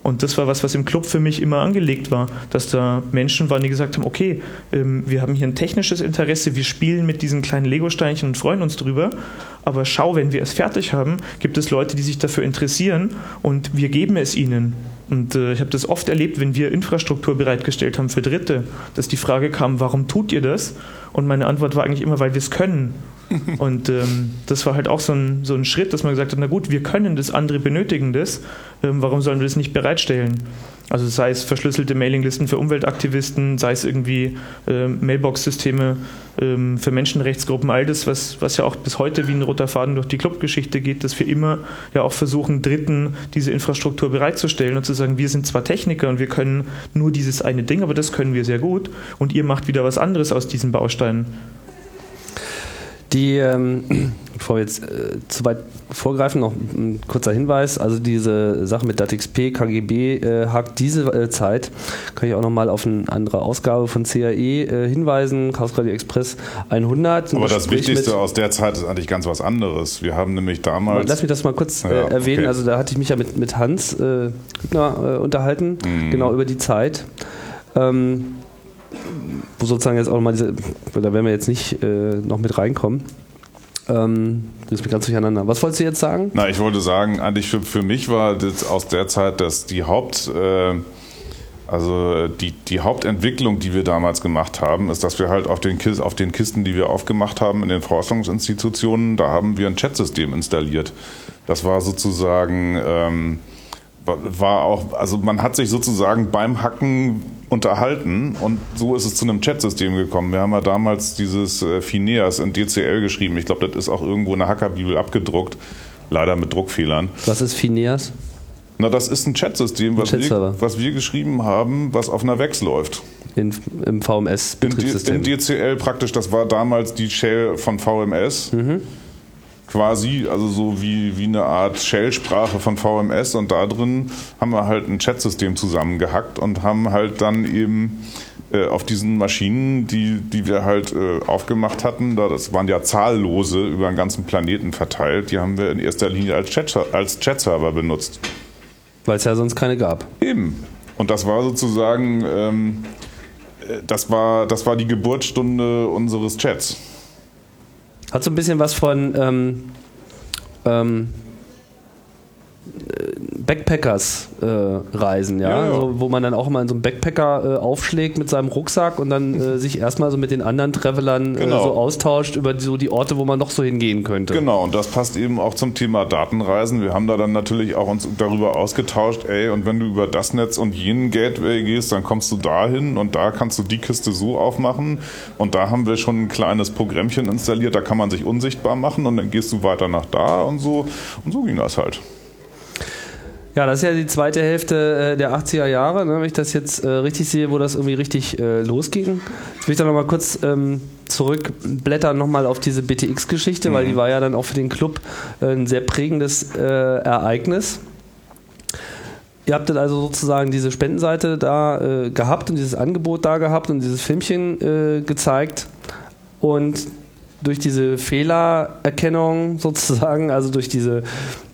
Und das war was, was im Club für mich immer angelegt war, dass da Menschen waren, die gesagt haben, okay, ähm, wir haben hier ein technisches Interesse, wir spielen mit diesen kleinen Lego-Steinchen und freuen uns drüber, aber schau, wenn wir es fertig haben, gibt es Leute, die sich dafür interessieren und wir geben es ihnen. Und äh, ich habe das oft erlebt, wenn wir Infrastruktur bereitgestellt haben für Dritte, dass die Frage kam, warum tut ihr das? Und meine Antwort war eigentlich immer, weil wir es können. Und ähm, das war halt auch so ein, so ein Schritt, dass man gesagt hat, na gut, wir können das, andere benötigen das, ähm, warum sollen wir das nicht bereitstellen? Also sei es verschlüsselte Mailinglisten für Umweltaktivisten, sei es irgendwie ähm, Mailbox-Systeme ähm, für Menschenrechtsgruppen, all das, was, was ja auch bis heute wie ein roter Faden durch die Clubgeschichte geht, dass wir immer ja auch versuchen, Dritten diese Infrastruktur bereitzustellen und zu sagen, wir sind zwar Techniker und wir können nur dieses eine Ding, aber das können wir sehr gut und ihr macht wieder was anderes aus diesen Bausteinen. Die, ähm, bevor wir jetzt äh, zu weit vorgreifen, noch ein kurzer Hinweis. Also diese Sache mit DATXP, KGB äh, hakt diese äh, Zeit. Kann ich auch nochmal auf eine andere Ausgabe von CAE äh, hinweisen. Chaos Radio Express 100. Aber das Wichtigste aus der Zeit ist eigentlich ganz was anderes. Wir haben nämlich damals... Lass mich das mal kurz äh, ja, erwähnen. Okay. Also da hatte ich mich ja mit, mit Hans äh, Hübner äh, unterhalten, mhm. genau über die Zeit. Ähm, wo sozusagen jetzt auch mal diese, da werden wir jetzt nicht äh, noch mit reinkommen. Ähm, das ist mir ganz durcheinander. Was wolltest du jetzt sagen? Na, ich wollte sagen, eigentlich für, für mich war das aus der Zeit, dass die Haupt, äh, also die, die Hauptentwicklung, die wir damals gemacht haben, ist, dass wir halt auf den, auf den Kisten, die wir aufgemacht haben in den Forschungsinstitutionen, da haben wir ein Chatsystem installiert. Das war sozusagen ähm, war auch, also man hat sich sozusagen beim Hacken unterhalten und so ist es zu einem Chatsystem gekommen. Wir haben ja damals dieses äh, Phineas in DCL geschrieben. Ich glaube, das ist auch irgendwo in der Hackerbibel abgedruckt, leider mit Druckfehlern. Was ist Phineas? Na, das ist ein Chatsystem, was, wir, was wir geschrieben haben, was auf einer Wex läuft. In, Im VMS-Betriebssystem. In, in, DCL praktisch, das war damals die Shell von VMS. Mhm quasi, also so wie, wie eine Art Shell-Sprache von VMS und da drin haben wir halt ein Chatsystem zusammengehackt und haben halt dann eben äh, auf diesen Maschinen, die, die wir halt äh, aufgemacht hatten, da, das waren ja zahllose über den ganzen Planeten verteilt, die haben wir in erster Linie als, Chat, als Chat-Server benutzt. Weil es ja sonst keine gab. Eben. Und das war sozusagen, ähm, äh, das, war, das war die Geburtsstunde unseres Chats. Hat so ein bisschen was von ähm, ähm, Backpackers äh, reisen, ja, ja, ja. So, wo man dann auch mal in so einem Backpacker äh, aufschlägt mit seinem Rucksack und dann äh, sich erstmal so mit den anderen Travelern äh, genau. so austauscht über die, so die Orte, wo man noch so hingehen könnte. Genau, und das passt eben auch zum Thema Datenreisen. Wir haben da dann natürlich auch uns darüber ausgetauscht, ey, und wenn du über das Netz und jenen Gateway gehst, dann kommst du dahin und da kannst du die Kiste so aufmachen und da haben wir schon ein kleines Programmchen installiert, da kann man sich unsichtbar machen und dann gehst du weiter nach da und so und so ging das halt. Ja, das ist ja die zweite Hälfte äh, der 80er Jahre, ne, wenn ich das jetzt äh, richtig sehe, wo das irgendwie richtig äh, losging. Jetzt will ich da nochmal kurz ähm, zurückblättern nochmal auf diese BTX-Geschichte, mhm. weil die war ja dann auch für den Club äh, ein sehr prägendes äh, Ereignis. Ihr habt dann also sozusagen diese Spendenseite da gehabt und dieses Angebot da gehabt und dieses Filmchen gezeigt. Und durch diese Fehlererkennung sozusagen, also durch diese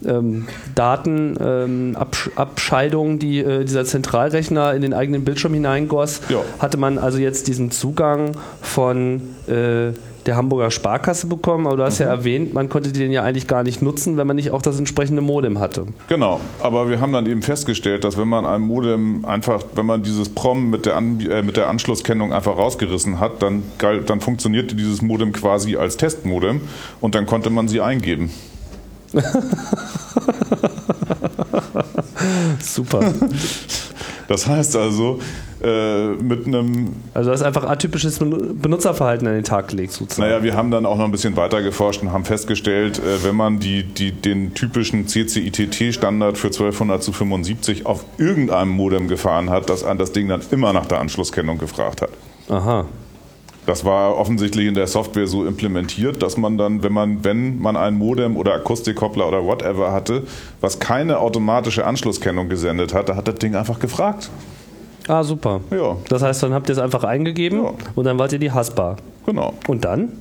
ähm, Datenabscheidung, ähm, die äh, dieser Zentralrechner in den eigenen Bildschirm hineingoss, ja. hatte man also jetzt diesen Zugang von äh, der Hamburger Sparkasse bekommen, aber du hast mhm. ja erwähnt, man konnte den ja eigentlich gar nicht nutzen, wenn man nicht auch das entsprechende Modem hatte. Genau, aber wir haben dann eben festgestellt, dass wenn man ein Modem einfach, wenn man dieses PROM mit der, An äh, mit der Anschlusskennung einfach rausgerissen hat, dann, dann funktionierte dieses Modem quasi als Testmodem und dann konnte man sie eingeben. Super. Das heißt also, äh, mit einem. Also, du hast einfach atypisches Benutzerverhalten an den Tag gelegt, sozusagen. Naja, wir haben dann auch noch ein bisschen weiter geforscht und haben festgestellt, äh, wenn man die, die, den typischen CCITT-Standard für 1200 zu 75 auf irgendeinem Modem gefahren hat, dass an das Ding dann immer nach der Anschlusskennung gefragt hat. Aha. Das war offensichtlich in der Software so implementiert, dass man dann, wenn man, wenn man ein Modem oder Akustikkoppler oder whatever hatte, was keine automatische Anschlusskennung gesendet hat, da hat das Ding einfach gefragt. Ah, super. Ja. Das heißt, dann habt ihr es einfach eingegeben ja. und dann wart ihr die Haspa. Genau. Und dann?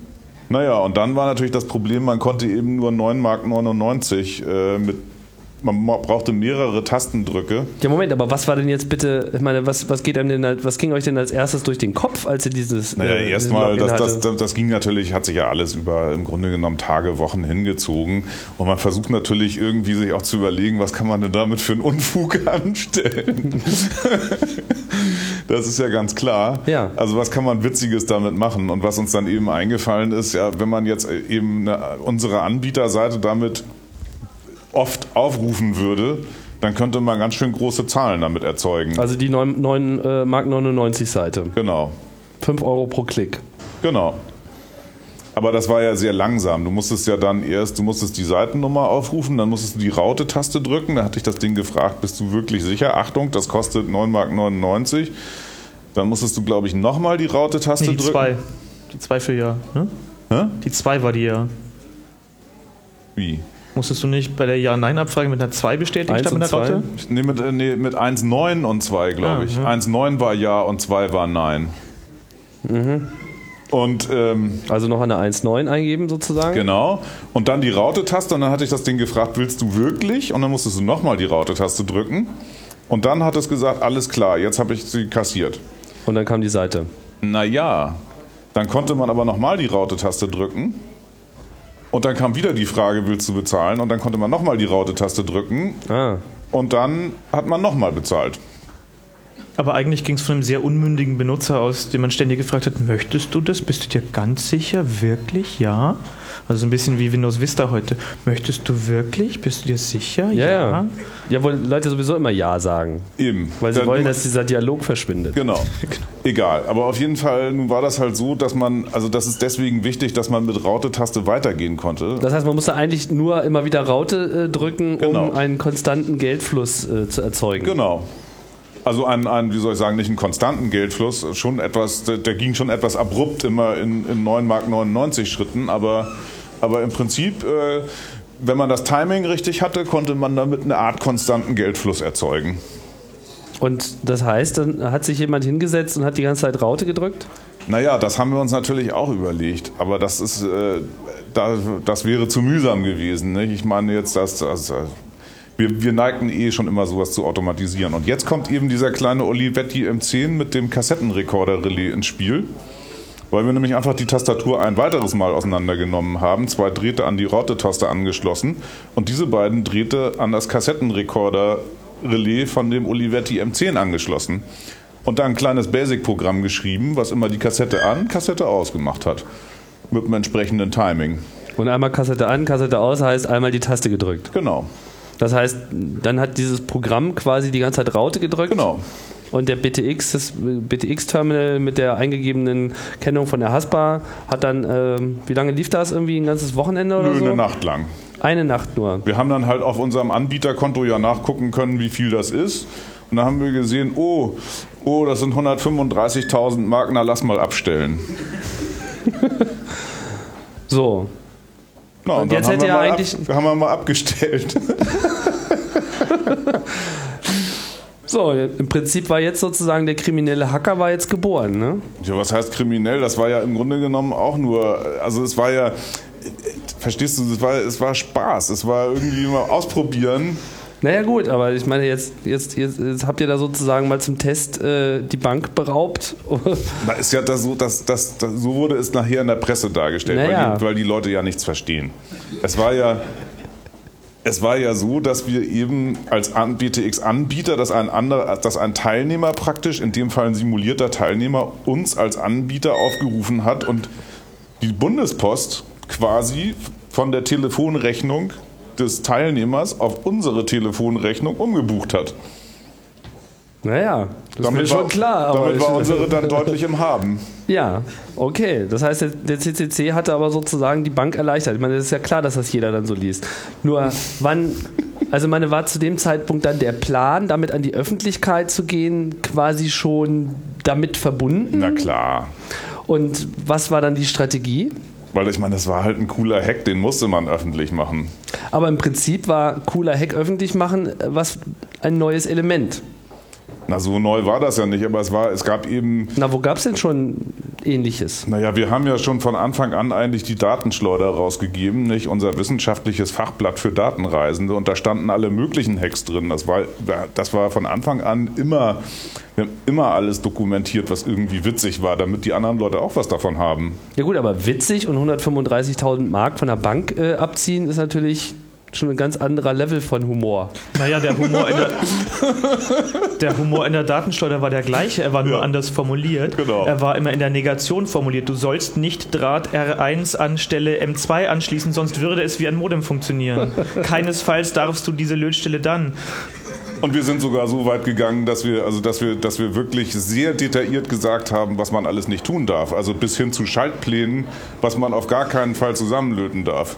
Naja, und dann war natürlich das Problem, man konnte eben nur 9,99 Mark äh, mit man brauchte mehrere Tastendrücke. Ja, Moment, aber was war denn jetzt bitte, ich meine, was, was geht einem denn, was ging euch denn als erstes durch den Kopf, als ihr dieses. Naja, äh, erstmal, das, das, das, das, ging natürlich, hat sich ja alles über im Grunde genommen Tage, Wochen hingezogen. Und man versucht natürlich irgendwie sich auch zu überlegen, was kann man denn damit für einen Unfug anstellen. das ist ja ganz klar. Ja. Also was kann man Witziges damit machen? Und was uns dann eben eingefallen ist, ja, wenn man jetzt eben eine, unsere Anbieterseite damit oft aufrufen würde, dann könnte man ganz schön große Zahlen damit erzeugen. Also die 9, 9 äh, Mark 99 Seite. Genau. 5 Euro pro Klick. Genau. Aber das war ja sehr langsam. Du musstest ja dann erst, du musstest die Seitennummer aufrufen, dann musstest du die Raute-Taste drücken. Da hatte ich das Ding gefragt, bist du wirklich sicher? Achtung, das kostet 9,99 Mark. Dann musstest du, glaube ich, nochmal die Raute-Taste nee, die drücken. Zwei. Die zwei für ja. Ne? Hä? Die 2 war die ja. Wie? Musstest du nicht bei der Ja-Nein-Abfrage mit einer 2 bestätigen Eins statt mit und einer Raute? Nee, mit, äh, nee, mit 1, 9 und 2, glaube Ah, ich. ja. 1, 9 war Ja und 2 war Nein. Und ähm, Also noch eine 1.9 eingeben sozusagen. genau. Und dann die Raute-Taste und dann hatte ich das Ding gefragt, willst du wirklich? Und dann musstest du nochmal die Raute-Taste drücken. Und dann hat es gesagt, alles klar, jetzt habe ich sie kassiert. Und dann kam die Seite. Naja, dann konnte man aber nochmal die Raute-Taste drücken. Und dann kam wieder die Frage, willst du bezahlen? Und dann konnte man nochmal die Raute-Taste drücken. Ah. Und dann hat man nochmal bezahlt. Aber eigentlich ging es von einem sehr unmündigen Benutzer aus, den man ständig gefragt hat, möchtest du das? Bist du dir ganz sicher? Wirklich? Ja? Also ein bisschen wie Windows Vista heute. Möchtest du wirklich? Bist du dir sicher? Ja, ja. Ja, wo Leute sowieso immer Ja sagen. Eben. Weil sie Dann- wollen, dass dieser Dialog verschwindet. Genau. Egal. Aber auf jeden Fall, nun war das halt so, dass man, also das ist deswegen wichtig, dass man mit Raute-Taste weitergehen konnte. Das heißt, man musste eigentlich nur immer wieder Raute äh, drücken, Genau. um einen konstanten Geldfluss äh, zu erzeugen. Genau. Also ein, ein, wie soll ich sagen, nicht einen konstanten Geldfluss, schon etwas, der, der ging schon etwas abrupt immer in, in 9 Mark 99 Schritten, aber, aber im Prinzip, äh, wenn man das Timing richtig hatte, konnte man damit eine Art konstanten Geldfluss erzeugen. Und das heißt, dann hat sich jemand hingesetzt und hat die ganze Zeit Raute gedrückt? Naja, das haben wir uns natürlich auch überlegt, aber das ist, äh, da, das wäre zu mühsam gewesen. Nicht? Ich meine jetzt, dass das, äh, wir, wir neigten eh schon immer sowas zu automatisieren. Und jetzt kommt eben dieser kleine Olivetti M10 mit dem Kassettenrekorder-Relais ins Spiel, weil wir nämlich einfach die Tastatur ein weiteres Mal auseinandergenommen haben, zwei Drähte an die Raute-Taste angeschlossen und diese beiden Drähte an das Kassettenrekorder-Relais von dem Olivetti M10 angeschlossen. Und da ein kleines Basic-Programm geschrieben, was immer die Kassette an, Kassette aus gemacht hat. Mit dem entsprechenden Timing. Und einmal Kassette an, Kassette aus heißt einmal die Taste gedrückt. Genau. Das heißt, dann hat dieses Programm quasi die ganze Zeit Raute gedrückt. Genau. Und der BTX, das BTX-Terminal mit der eingegebenen Kennung von der Haspa hat dann, ähm, wie lange lief das? Irgendwie ein ganzes Wochenende oder Nö, so? eine Nacht lang. Eine Nacht nur. Wir haben dann halt auf unserem Anbieterkonto ja nachgucken können, wie viel das ist. Und da haben wir gesehen, oh, oh, das sind 135.000 Mark, na lass mal abstellen. So. Na, Und dann jetzt haben hätte mal eigentlich- Ab, haben wir mal abgestellt. So, im Prinzip war jetzt sozusagen der kriminelle Hacker war jetzt geboren, ne? Ja, was heißt kriminell? Das war ja im Grunde genommen auch nur, also es war ja, verstehst du, es war, es war Spaß. Es war irgendwie mal ausprobieren. Naja gut, aber ich meine, jetzt, jetzt, jetzt, jetzt habt ihr da sozusagen mal zum Test äh, die Bank beraubt. Da ist ja das so, dass, dass, dass, so wurde es nachher in der Presse dargestellt, Naja. weil, die, weil die Leute ja nichts verstehen. Es war ja, es war ja so, dass wir eben als An- BTX-Anbieter, dass ein anderer, dass ein Teilnehmer praktisch, in dem Fall ein simulierter Teilnehmer, uns als Anbieter aufgerufen hat und die Bundespost quasi von der Telefonrechnung des Teilnehmers auf unsere Telefonrechnung umgebucht hat. naja, das ist mir schon war, klar. Aber damit war unsere dann deutlich im Haben. Ja, okay. Das heißt, der, CCC hatte aber sozusagen die Bank erleichtert. Ich meine, das ist ja klar, dass das jeder dann so liest. Nur, wann, also meine, war zu dem Zeitpunkt dann der Plan, damit an die Öffentlichkeit zu gehen, quasi schon damit verbunden? Na klar. Und was war dann die Strategie? Weil ich meine, das war halt ein cooler Hack, den musste man öffentlich machen. Aber im Prinzip war cooler Hack öffentlich machen äh, was ein neues Element. Na, so neu war das ja nicht, aber es war, es gab eben, Na, wo gab es denn schon ähnliches? naja, wir haben ja schon von Anfang an eigentlich die Datenschleuder rausgegeben, nicht? Unser wissenschaftliches Fachblatt für Datenreisende und da standen alle möglichen Hacks drin. Das war, das war von Anfang an immer, wir haben immer alles dokumentiert, was irgendwie witzig war, damit die anderen Leute auch was davon haben. Ja gut, aber witzig und 135.000 Mark von der Bank äh, abziehen ist natürlich schon ein ganz anderer Level von Humor. Naja, der Humor, in der, der Humor in der Datenschleuder war der gleiche, er war nur Ja. anders formuliert. Genau. Er war immer in der Negation formuliert. Du sollst nicht Draht R1 an Stelle M2 anschließen, sonst würde es wie ein Modem funktionieren. Keinesfalls darfst du diese Lötstelle dann. Und wir sind sogar so weit gegangen, dass wir, also dass wir, dass wir wirklich sehr detailliert gesagt haben, was man alles nicht tun darf. Also bis hin zu Schaltplänen, was man auf gar keinen Fall zusammenlöten darf.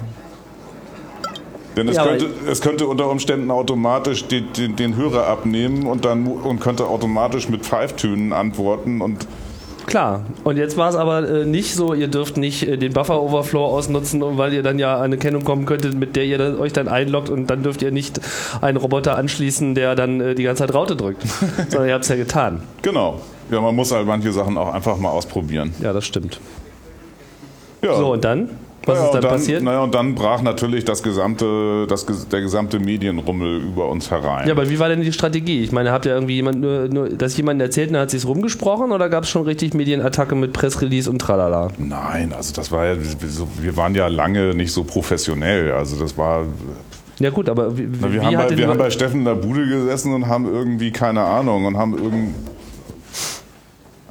Denn es, Ja, könnte, es könnte unter Umständen automatisch den, den, den Hörer abnehmen und dann und könnte automatisch mit Pfeiftönen antworten und Klar. Und jetzt war es aber äh, nicht so, ihr dürft nicht äh, den Buffer-Overflow ausnutzen, weil ihr dann ja eine Kennung kommen könntet, mit der ihr dann, euch dann einloggt und dann dürft ihr nicht einen Roboter anschließen, der dann äh, die ganze Zeit Raute drückt. Sondern ihr habt es ja getan. Genau. Ja, man muss halt manche Sachen auch einfach mal ausprobieren. Ja, das stimmt. Ja. So, und dann? Was naja, ist dann, dann passiert? Naja, und dann brach natürlich das gesamte, das, der gesamte Medienrummel über uns herein. Ja, aber wie war denn die Strategie? Ich meine, habt ihr irgendwie jemand nur, nur dass jemand erzählt und dann hat sich's rumgesprochen oder gab es schon richtig Medienattacke mit Pressrelease und tralala? Nein, also das war ja, wir waren ja lange nicht so professionell. Also das war, Ja gut, aber wie, na, wir, haben bei, wir haben bei Steffen in der Bude gesessen und haben irgendwie, keine Ahnung, und haben irgend,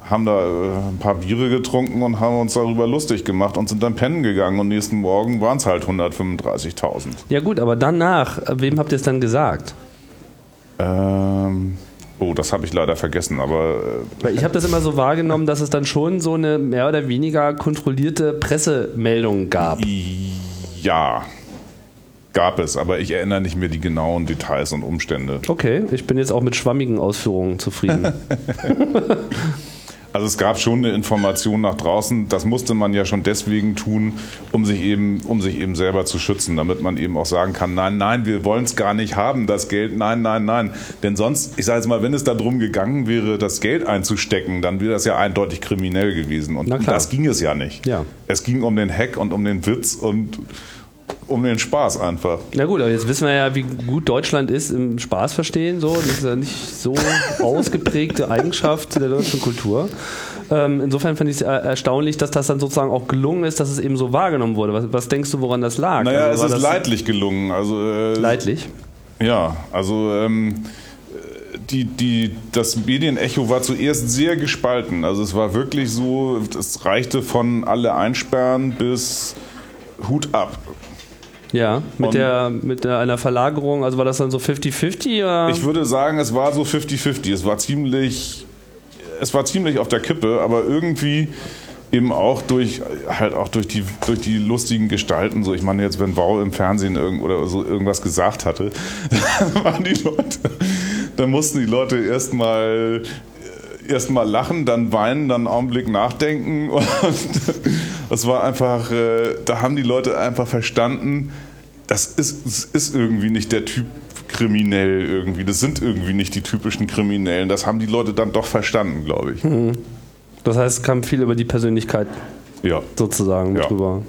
haben da äh, ein paar Biere getrunken und haben uns darüber lustig gemacht und sind dann pennen gegangen und nächsten Morgen waren es halt 135.000. Ja gut, aber danach, äh, wem habt ihr es dann gesagt? Ähm, oh, das habe ich leider vergessen, aber äh, Weil ich habe das immer so wahrgenommen, dass es dann schon so eine mehr oder weniger kontrollierte Pressemeldung gab. Ja, gab es, aber ich erinnere nicht mehr die genauen Details und Umstände. Okay, ich bin jetzt auch mit schwammigen Ausführungen zufrieden. Also es gab schon eine Information nach draußen, das musste man ja schon deswegen tun, um sich eben, um sich eben selber zu schützen, damit man eben auch sagen kann, nein, nein, wir wollen es gar nicht haben, das Geld, nein, nein, nein. Denn sonst, ich sage jetzt mal, wenn es darum gegangen wäre, das Geld einzustecken, dann wäre das ja eindeutig kriminell gewesen. Und das ging es ja nicht. Ja. Es ging um den Hack und um den Witz und um den Spaß einfach. Na gut, aber jetzt wissen wir ja, wie gut Deutschland ist im Spaß verstehen. So, das ist ja nicht so ausgeprägte Eigenschaft der deutschen Kultur. Ähm, insofern fand ich es äh, erstaunlich, dass das dann sozusagen auch gelungen ist, dass es eben so wahrgenommen wurde. Was, was denkst du, woran das lag? Naja, Also es ist leidlich gelungen. Also, äh, Leidlich. Ja, also ähm, die, die, das Medienecho war zuerst sehr gespalten. Also es war wirklich so, es reichte von alle einsperren bis Hut ab. Ja, mit Und- der mit der, einer Verlagerung, also war das dann so 50-50 oder? Ich würde sagen, es war so 50-50. Es war ziemlich, es war ziemlich auf der Kippe, aber irgendwie eben auch durch halt auch durch die durch die lustigen Gestalten so ich meine jetzt wenn Wow im Fernsehen irgend, oder so irgendwas gesagt hatte dann waren die Leute dann mussten die Leute erstmal erstmal lachen dann weinen dann einen Augenblick nachdenken. Und das war einfach äh, da haben die Leute einfach verstanden das ist das ist irgendwie nicht der Typ kriminell irgendwie. Das sind irgendwie nicht die typischen Kriminellen. Das haben die Leute dann doch verstanden glaube ich. Das heißt, es kam viel über die Persönlichkeit ja. sozusagen Ja. drüber.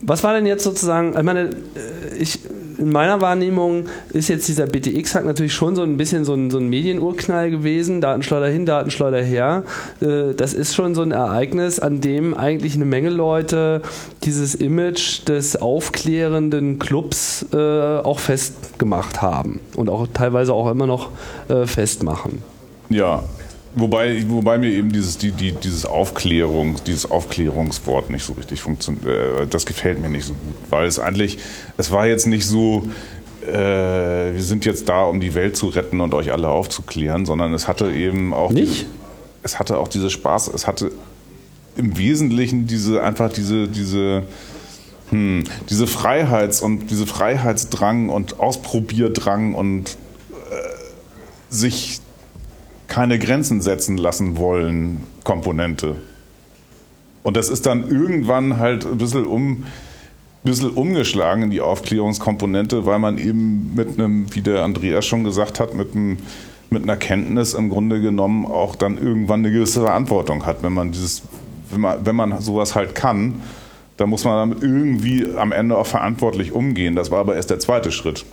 Was war denn jetzt sozusagen, ich meine, äh, ich, in meiner Wahrnehmung ist jetzt dieser BTX-Hack natürlich schon so ein bisschen so ein, so ein Medienurknall gewesen, Datenschleuder hin, Datenschleuder her. Äh, Das ist schon so ein Ereignis, an dem eigentlich eine Menge Leute dieses Image des aufklärenden Clubs äh, auch festgemacht haben und auch teilweise auch immer noch äh, festmachen. Ja, wobei, wobei mir eben dieses, die, die, dieses, Aufklärung, dieses Aufklärungswort nicht so richtig funktioniert. Äh, das gefällt mir nicht so gut, weil es eigentlich, es war jetzt nicht so, äh, wir sind jetzt da, um die Welt zu retten und euch alle aufzuklären, sondern es hatte eben auch. Nicht? Diese, es hatte auch diese Spaß, es hatte im Wesentlichen diese, einfach diese, diese, hm, diese Freiheits- und diese Freiheitsdrang und Ausprobierdrang und äh, sich keine Grenzen setzen lassen wollen Komponente. Und das ist dann irgendwann halt ein bisschen, um, bisschen umgeschlagen in die Aufklärungskomponente, weil man eben mit einem, wie der Andreas schon gesagt hat, mit, einem, mit einer Kenntnis im Grunde genommen auch dann irgendwann eine gewisse Verantwortung hat. Wenn man dieses, wenn man, wenn man sowas halt kann, dann muss man damit irgendwie am Ende auch verantwortlich umgehen. Das war aber erst der zweite Schritt.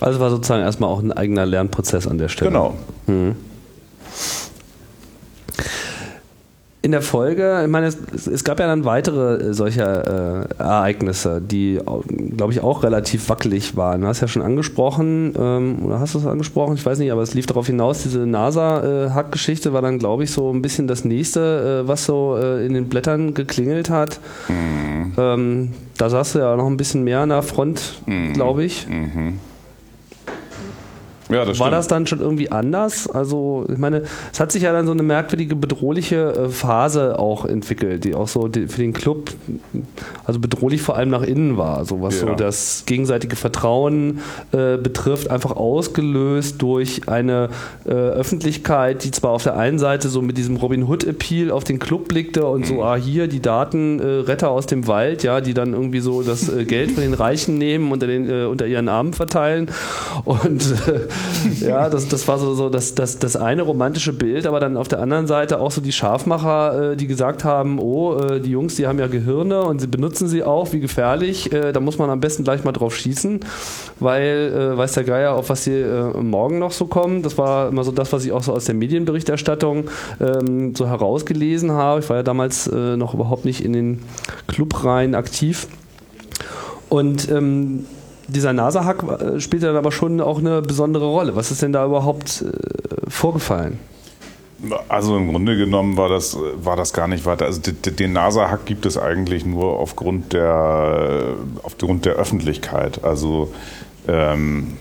Also war sozusagen erstmal auch ein eigener Lernprozess an der Stelle. Genau. In der Folge, ich meine, es, es gab ja dann weitere solcher äh, Ereignisse, die, glaube ich, auch relativ wackelig waren. Du hast ja schon angesprochen, ähm, oder hast du es angesprochen? Ich weiß nicht, aber es lief darauf hinaus, diese NASA-Hack-Geschichte war dann, glaube ich, so ein bisschen das nächste, äh, was so äh, in den Blättern geklingelt hat. Ähm, da saß du ja noch ein bisschen mehr an der Front, glaube ich. Ja, das war das dann schon irgendwie anders? Also, ich meine, es hat sich ja dann so eine merkwürdige, bedrohliche äh, Phase auch entwickelt, die auch so für den Club, also bedrohlich vor allem nach innen war, so was Ja. so das gegenseitige Vertrauen äh, betrifft, einfach ausgelöst durch eine äh, Öffentlichkeit, die zwar auf der einen Seite so mit diesem Robin Hood-Appeal auf den Club blickte und so, ah, hier die Datenretter äh, aus dem Wald, ja, die dann irgendwie so das äh, Geld von den Reichen nehmen und unter, den, äh, unter ihren Armen verteilen. Und ja, das, das war so, so das, das, das eine romantische Bild, aber dann auf der anderen Seite auch so die Scharfmacher, äh, die gesagt haben, oh, äh, die Jungs, die haben ja Gehirne und sie benutzen sie auch, wie gefährlich, äh, da muss man am besten gleich mal drauf schießen, weil äh, weiß der Geier, auf was sie äh, morgen noch so kommen. Das war immer so das, was ich auch so aus der Medienberichterstattung ähm, so herausgelesen habe. Ich war ja damals äh, noch überhaupt nicht in den Clubreihen aktiv. Und ähm, dieser NASA-Hack äh, spielt dann aber schon auch eine besondere Rolle. Was ist denn da überhaupt äh, vorgefallen? Also im Grunde genommen war das, war das gar nicht weiter. Also den NASA-Hack gibt es eigentlich nur aufgrund der, aufgrund der Öffentlichkeit. Also ähm,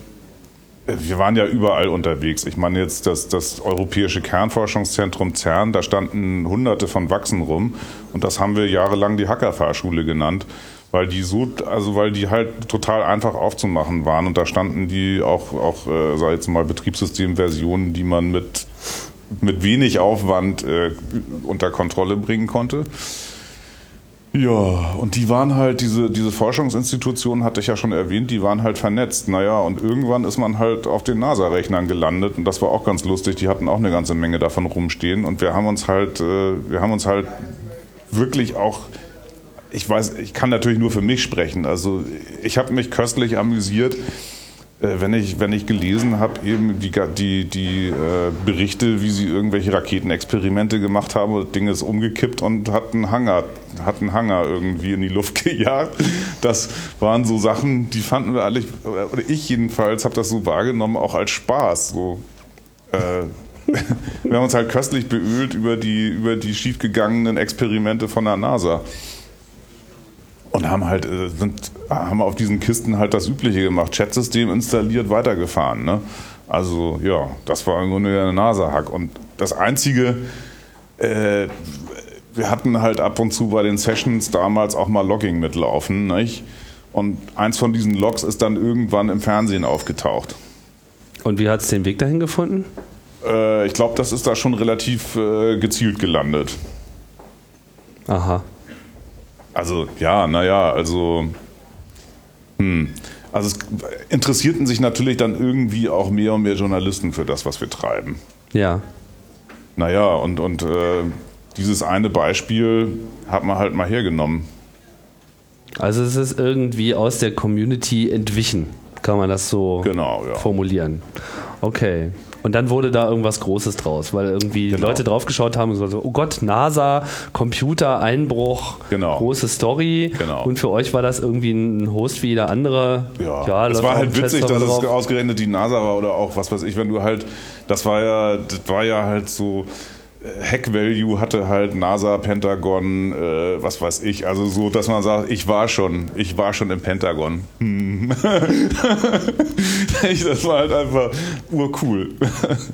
wir waren ja überall unterwegs. Ich meine jetzt das, das Europäische Kernforschungszentrum CERN, da standen hunderte von Wachsen rum und das haben wir jahrelang die Hackerfahrschule genannt, weil die so, also weil die halt total einfach aufzumachen waren und da standen die auch, auch äh, sag jetzt mal, Betriebssystemversionen, die man mit mit wenig Aufwand äh, unter Kontrolle bringen konnte. Ja, und die waren halt, diese, diese Forschungsinstitutionen hatte ich ja schon erwähnt, die waren halt vernetzt. Naja, und irgendwann ist man halt auf den NASA-Rechnern gelandet und das war auch ganz lustig. Die hatten auch eine ganze Menge davon rumstehen und wir haben uns halt, äh, wir haben uns halt wirklich auch, ich weiß, ich kann natürlich nur für mich sprechen. Also ich habe mich köstlich amüsiert, äh, wenn ich, wenn ich gelesen habe, eben die, die, die äh, Berichte, wie sie irgendwelche Raketenexperimente gemacht haben, und das Ding ist umgekippt und hat einen Hangar, hat einen Hangar irgendwie in die Luft gejagt. Das waren so Sachen, die fanden wir alle, oder ich jedenfalls habe das so wahrgenommen, auch als Spaß. So, äh, wir haben uns halt köstlich beölt über die, über die schiefgegangenen Experimente von der NASA. Und haben halt, äh, sind, haben auf diesen Kisten halt das Übliche gemacht. Chatsystem installiert, weitergefahren. Ne? Also ja, das war im Grunde der NASA-Hack. Und das Einzige, äh, wir hatten halt ab und zu bei den Sessions damals auch mal Logging mitlaufen. Nicht? Und eins von diesen Logs ist dann irgendwann im Fernsehen aufgetaucht. Und wie hat es den Weg dahin gefunden? Äh, ich glaube, das ist da schon relativ äh, gezielt gelandet. Aha. Also ja, naja, also hm. Also es interessierten sich natürlich dann irgendwie auch mehr und mehr Journalisten für das, was wir treiben. Ja. Naja, und, und äh, dieses eine Beispiel hat man halt mal hergenommen. Also es ist irgendwie aus der Community entwichen, kann man das so Genau, ja. formulieren. Okay. Und dann wurde da irgendwas Großes draus, weil irgendwie Genau. Leute draufgeschaut haben und so, oh Gott, NASA, Computer, Einbruch, Genau. große Story. Genau. Und für euch war das irgendwie ein Host wie jeder andere. Ja, es läuft war halt witzig, dass es drauf. ausgerechnet die NASA war oder auch was weiß ich, wenn du halt, das war ja, das war ja halt so, äh, Hack Value hatte halt NASA, Pentagon, äh, was weiß ich, also so, dass man sagt, ich war schon, ich war schon im Pentagon. Hm. Das war halt einfach urcool.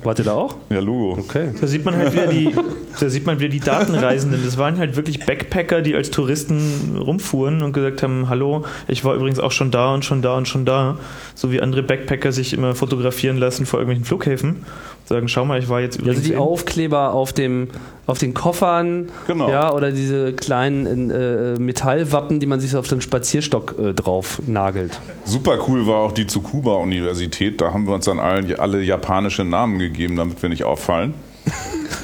Wart ihr da auch? Ja, Logo. Okay. Da sieht man halt wieder die, da sieht man wieder die Datenreisenden. Das waren halt wirklich Backpacker, die als Touristen rumfuhren und gesagt haben, hallo, ich war übrigens auch schon da und schon da und schon da. So wie andere Backpacker sich immer fotografieren lassen vor irgendwelchen Flughäfen. Sagen, schau mal, ich war jetzt übrigens Also die Aufkleber auf dem auf den Koffern, Genau. ja, oder diese kleinen äh, Metallwappen, die man sich auf den Spazierstock äh, drauf nagelt. Super cool war auch die Tsukuba-Universität. Da haben wir uns dann allen, alle japanische Namen gegeben, damit wir nicht auffallen.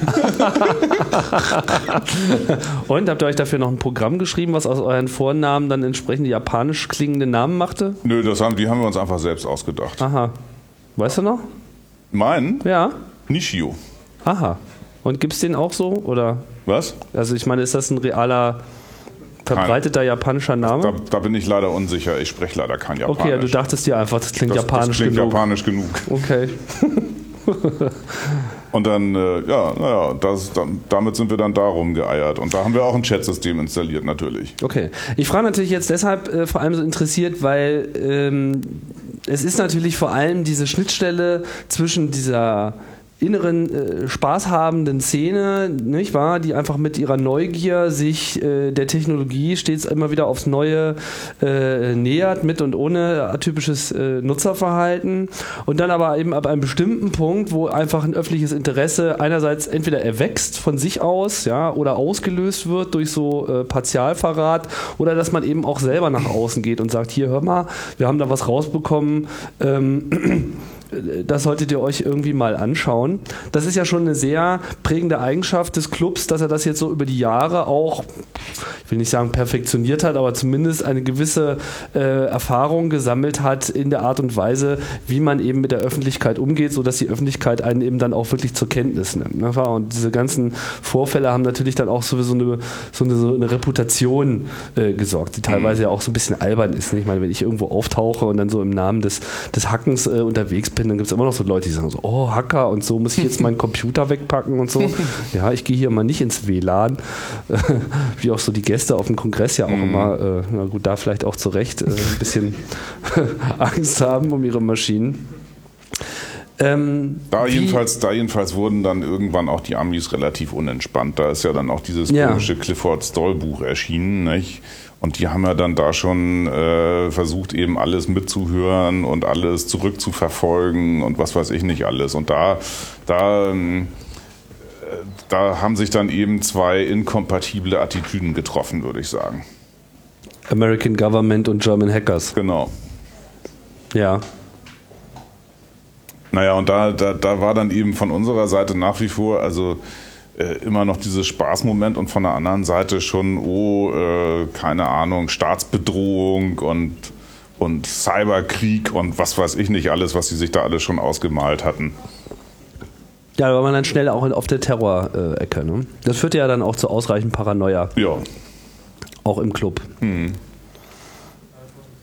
Und habt ihr euch dafür noch ein Programm geschrieben, was aus euren Vornamen dann entsprechend japanisch klingende Namen machte? Nö, das haben, die haben wir uns einfach selbst ausgedacht. Aha. Weißt du noch? Meinen? Ja. Nishio. Aha. Und gibt's den auch so? Oder? Was? Also ich meine, ist das ein realer, verbreiteter japanischer Da, Name? da bin ich leider unsicher. Ich spreche leider kein Japanisch. Okay, du dachtest dir einfach, das klingt das, japanisch das klingt genug. japanisch genug. Okay. Und dann, äh, ja, naja, das, dann, damit sind wir dann da rumgeeiert. Und da haben wir auch ein Chatsystem installiert, natürlich. Okay. Ich frage natürlich jetzt deshalb äh, vor allem so interessiert, weil ähm, es ist natürlich vor allem diese Schnittstelle zwischen dieser inneren äh, spaßhabenden Szene, nicht wahr, die einfach mit ihrer Neugier sich äh, der Technologie stets immer wieder aufs Neue äh, nähert, mit und ohne atypisches äh, Nutzerverhalten und dann aber eben ab einem bestimmten Punkt, wo einfach ein öffentliches Interesse einerseits entweder erwächst von sich aus, ja, oder ausgelöst wird durch so äh, Partialverrat oder dass man eben auch selber nach außen geht und sagt, hier hör mal, wir haben da was rausbekommen. Ähm, das solltet ihr euch irgendwie mal anschauen. Das ist ja schon eine sehr prägende Eigenschaft des Clubs, dass er das jetzt so über die Jahre auch, ich will nicht sagen perfektioniert hat, aber zumindest eine gewisse äh, Erfahrung gesammelt hat in der Art und Weise, wie man eben mit der Öffentlichkeit umgeht, sodass die Öffentlichkeit einen eben dann auch wirklich zur Kenntnis nimmt. Ne? Und diese ganzen Vorfälle haben natürlich dann auch sowieso eine, so eine, so eine Reputation äh, gesorgt, die teilweise ja auch so ein bisschen albern ist. Ich meine, wenn ich irgendwo auftauche und dann so im Namen des, des Hackens äh, unterwegs bin, bin, dann gibt es immer noch so Leute, die sagen so, oh, Hacker und so, muss ich jetzt meinen Computer wegpacken und so. Ja, ich gehe hier mal nicht ins WLAN. Wie auch so die Gäste auf dem Kongress ja auch mhm. immer, äh, na gut, da vielleicht auch zu Recht äh, ein bisschen Angst haben um ihre Maschinen. Ähm, da, jedenfalls, da jedenfalls wurden dann irgendwann auch die Amis relativ unentspannt. Da ist ja dann auch dieses komische Clifford Stoll Buch erschienen, nicht? Und die haben ja dann da schon äh, versucht, eben alles mitzuhören und alles zurückzuverfolgen und was weiß ich nicht alles. Und da, da, äh, da haben sich dann eben zwei inkompatible Attitüden getroffen, würde ich sagen. American Government und German Hackers. Genau. Ja. Naja, und da, da, da war dann eben von unserer Seite nach wie vor, also äh, immer noch dieses Spaßmoment und von der anderen Seite schon, oh, äh, keine Ahnung, Staatsbedrohung und, und Cyberkrieg und was weiß ich nicht alles, was sie sich da alles schon ausgemalt hatten. Ja, da war man dann schnell auch auf der Terror-Ecke. Ne? Das führte ja dann auch zu ausreichend Paranoia. Ja. Auch im Club. Mhm.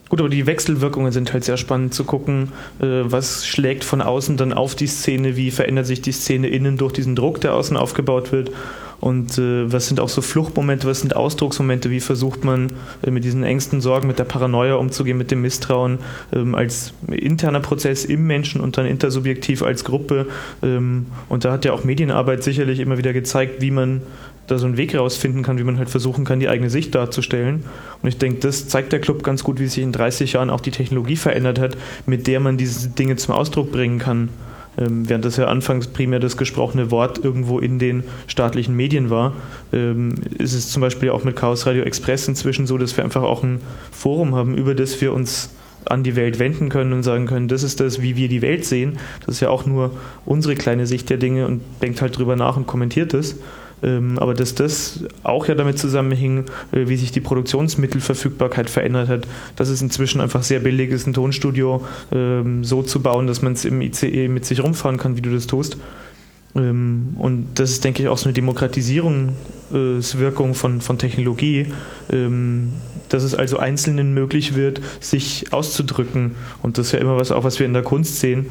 Gut, aber die Wechselwirkungen sind halt sehr spannend zu gucken, äh, was schlägt von außen dann auf die Szene, wie verändert sich die Szene innen durch diesen Druck, der außen aufgebaut wird und äh, was sind auch so Fluchtmomente, was sind Ausdrucksmomente, wie versucht man äh, mit diesen Ängsten, Sorgen, mit der Paranoia umzugehen, mit dem Misstrauen ähm, als interner Prozess im Menschen und dann intersubjektiv als Gruppe. Ähm, und da hat ja auch Medienarbeit sicherlich immer wieder gezeigt, wie man da so einen Weg rausfinden kann, wie man halt versuchen kann, die eigene Sicht darzustellen. Und ich denke, das zeigt der Club ganz gut, wie sich in 30 Jahren auch die Technologie verändert hat, mit der man diese Dinge zum Ausdruck bringen kann. Ähm, während das ja anfangs primär das gesprochene Wort irgendwo in den staatlichen Medien war, ähm, ist es zum Beispiel auch mit Chaos Radio Express inzwischen so, dass wir einfach auch ein Forum haben, über das wir uns an die Welt wenden können und sagen können, das ist das, wie wir die Welt sehen. Das ist ja auch nur unsere kleine Sicht der Dinge und denkt halt drüber nach und kommentiert es. Ähm, aber dass das auch ja damit zusammenhing, äh, wie sich die Produktionsmittelverfügbarkeit verändert hat, dass es inzwischen einfach sehr billig ist, ein Tonstudio ähm, so zu bauen, dass man es im ICE mit sich rumfahren kann, wie du das tust. Ähm, und das ist, denke ich, auch so eine Demokratisierungswirkung von, von Technologie, dass es also Einzelnen möglich wird, sich auszudrücken. Und das ist ja immer was, auch was wir in der Kunst sehen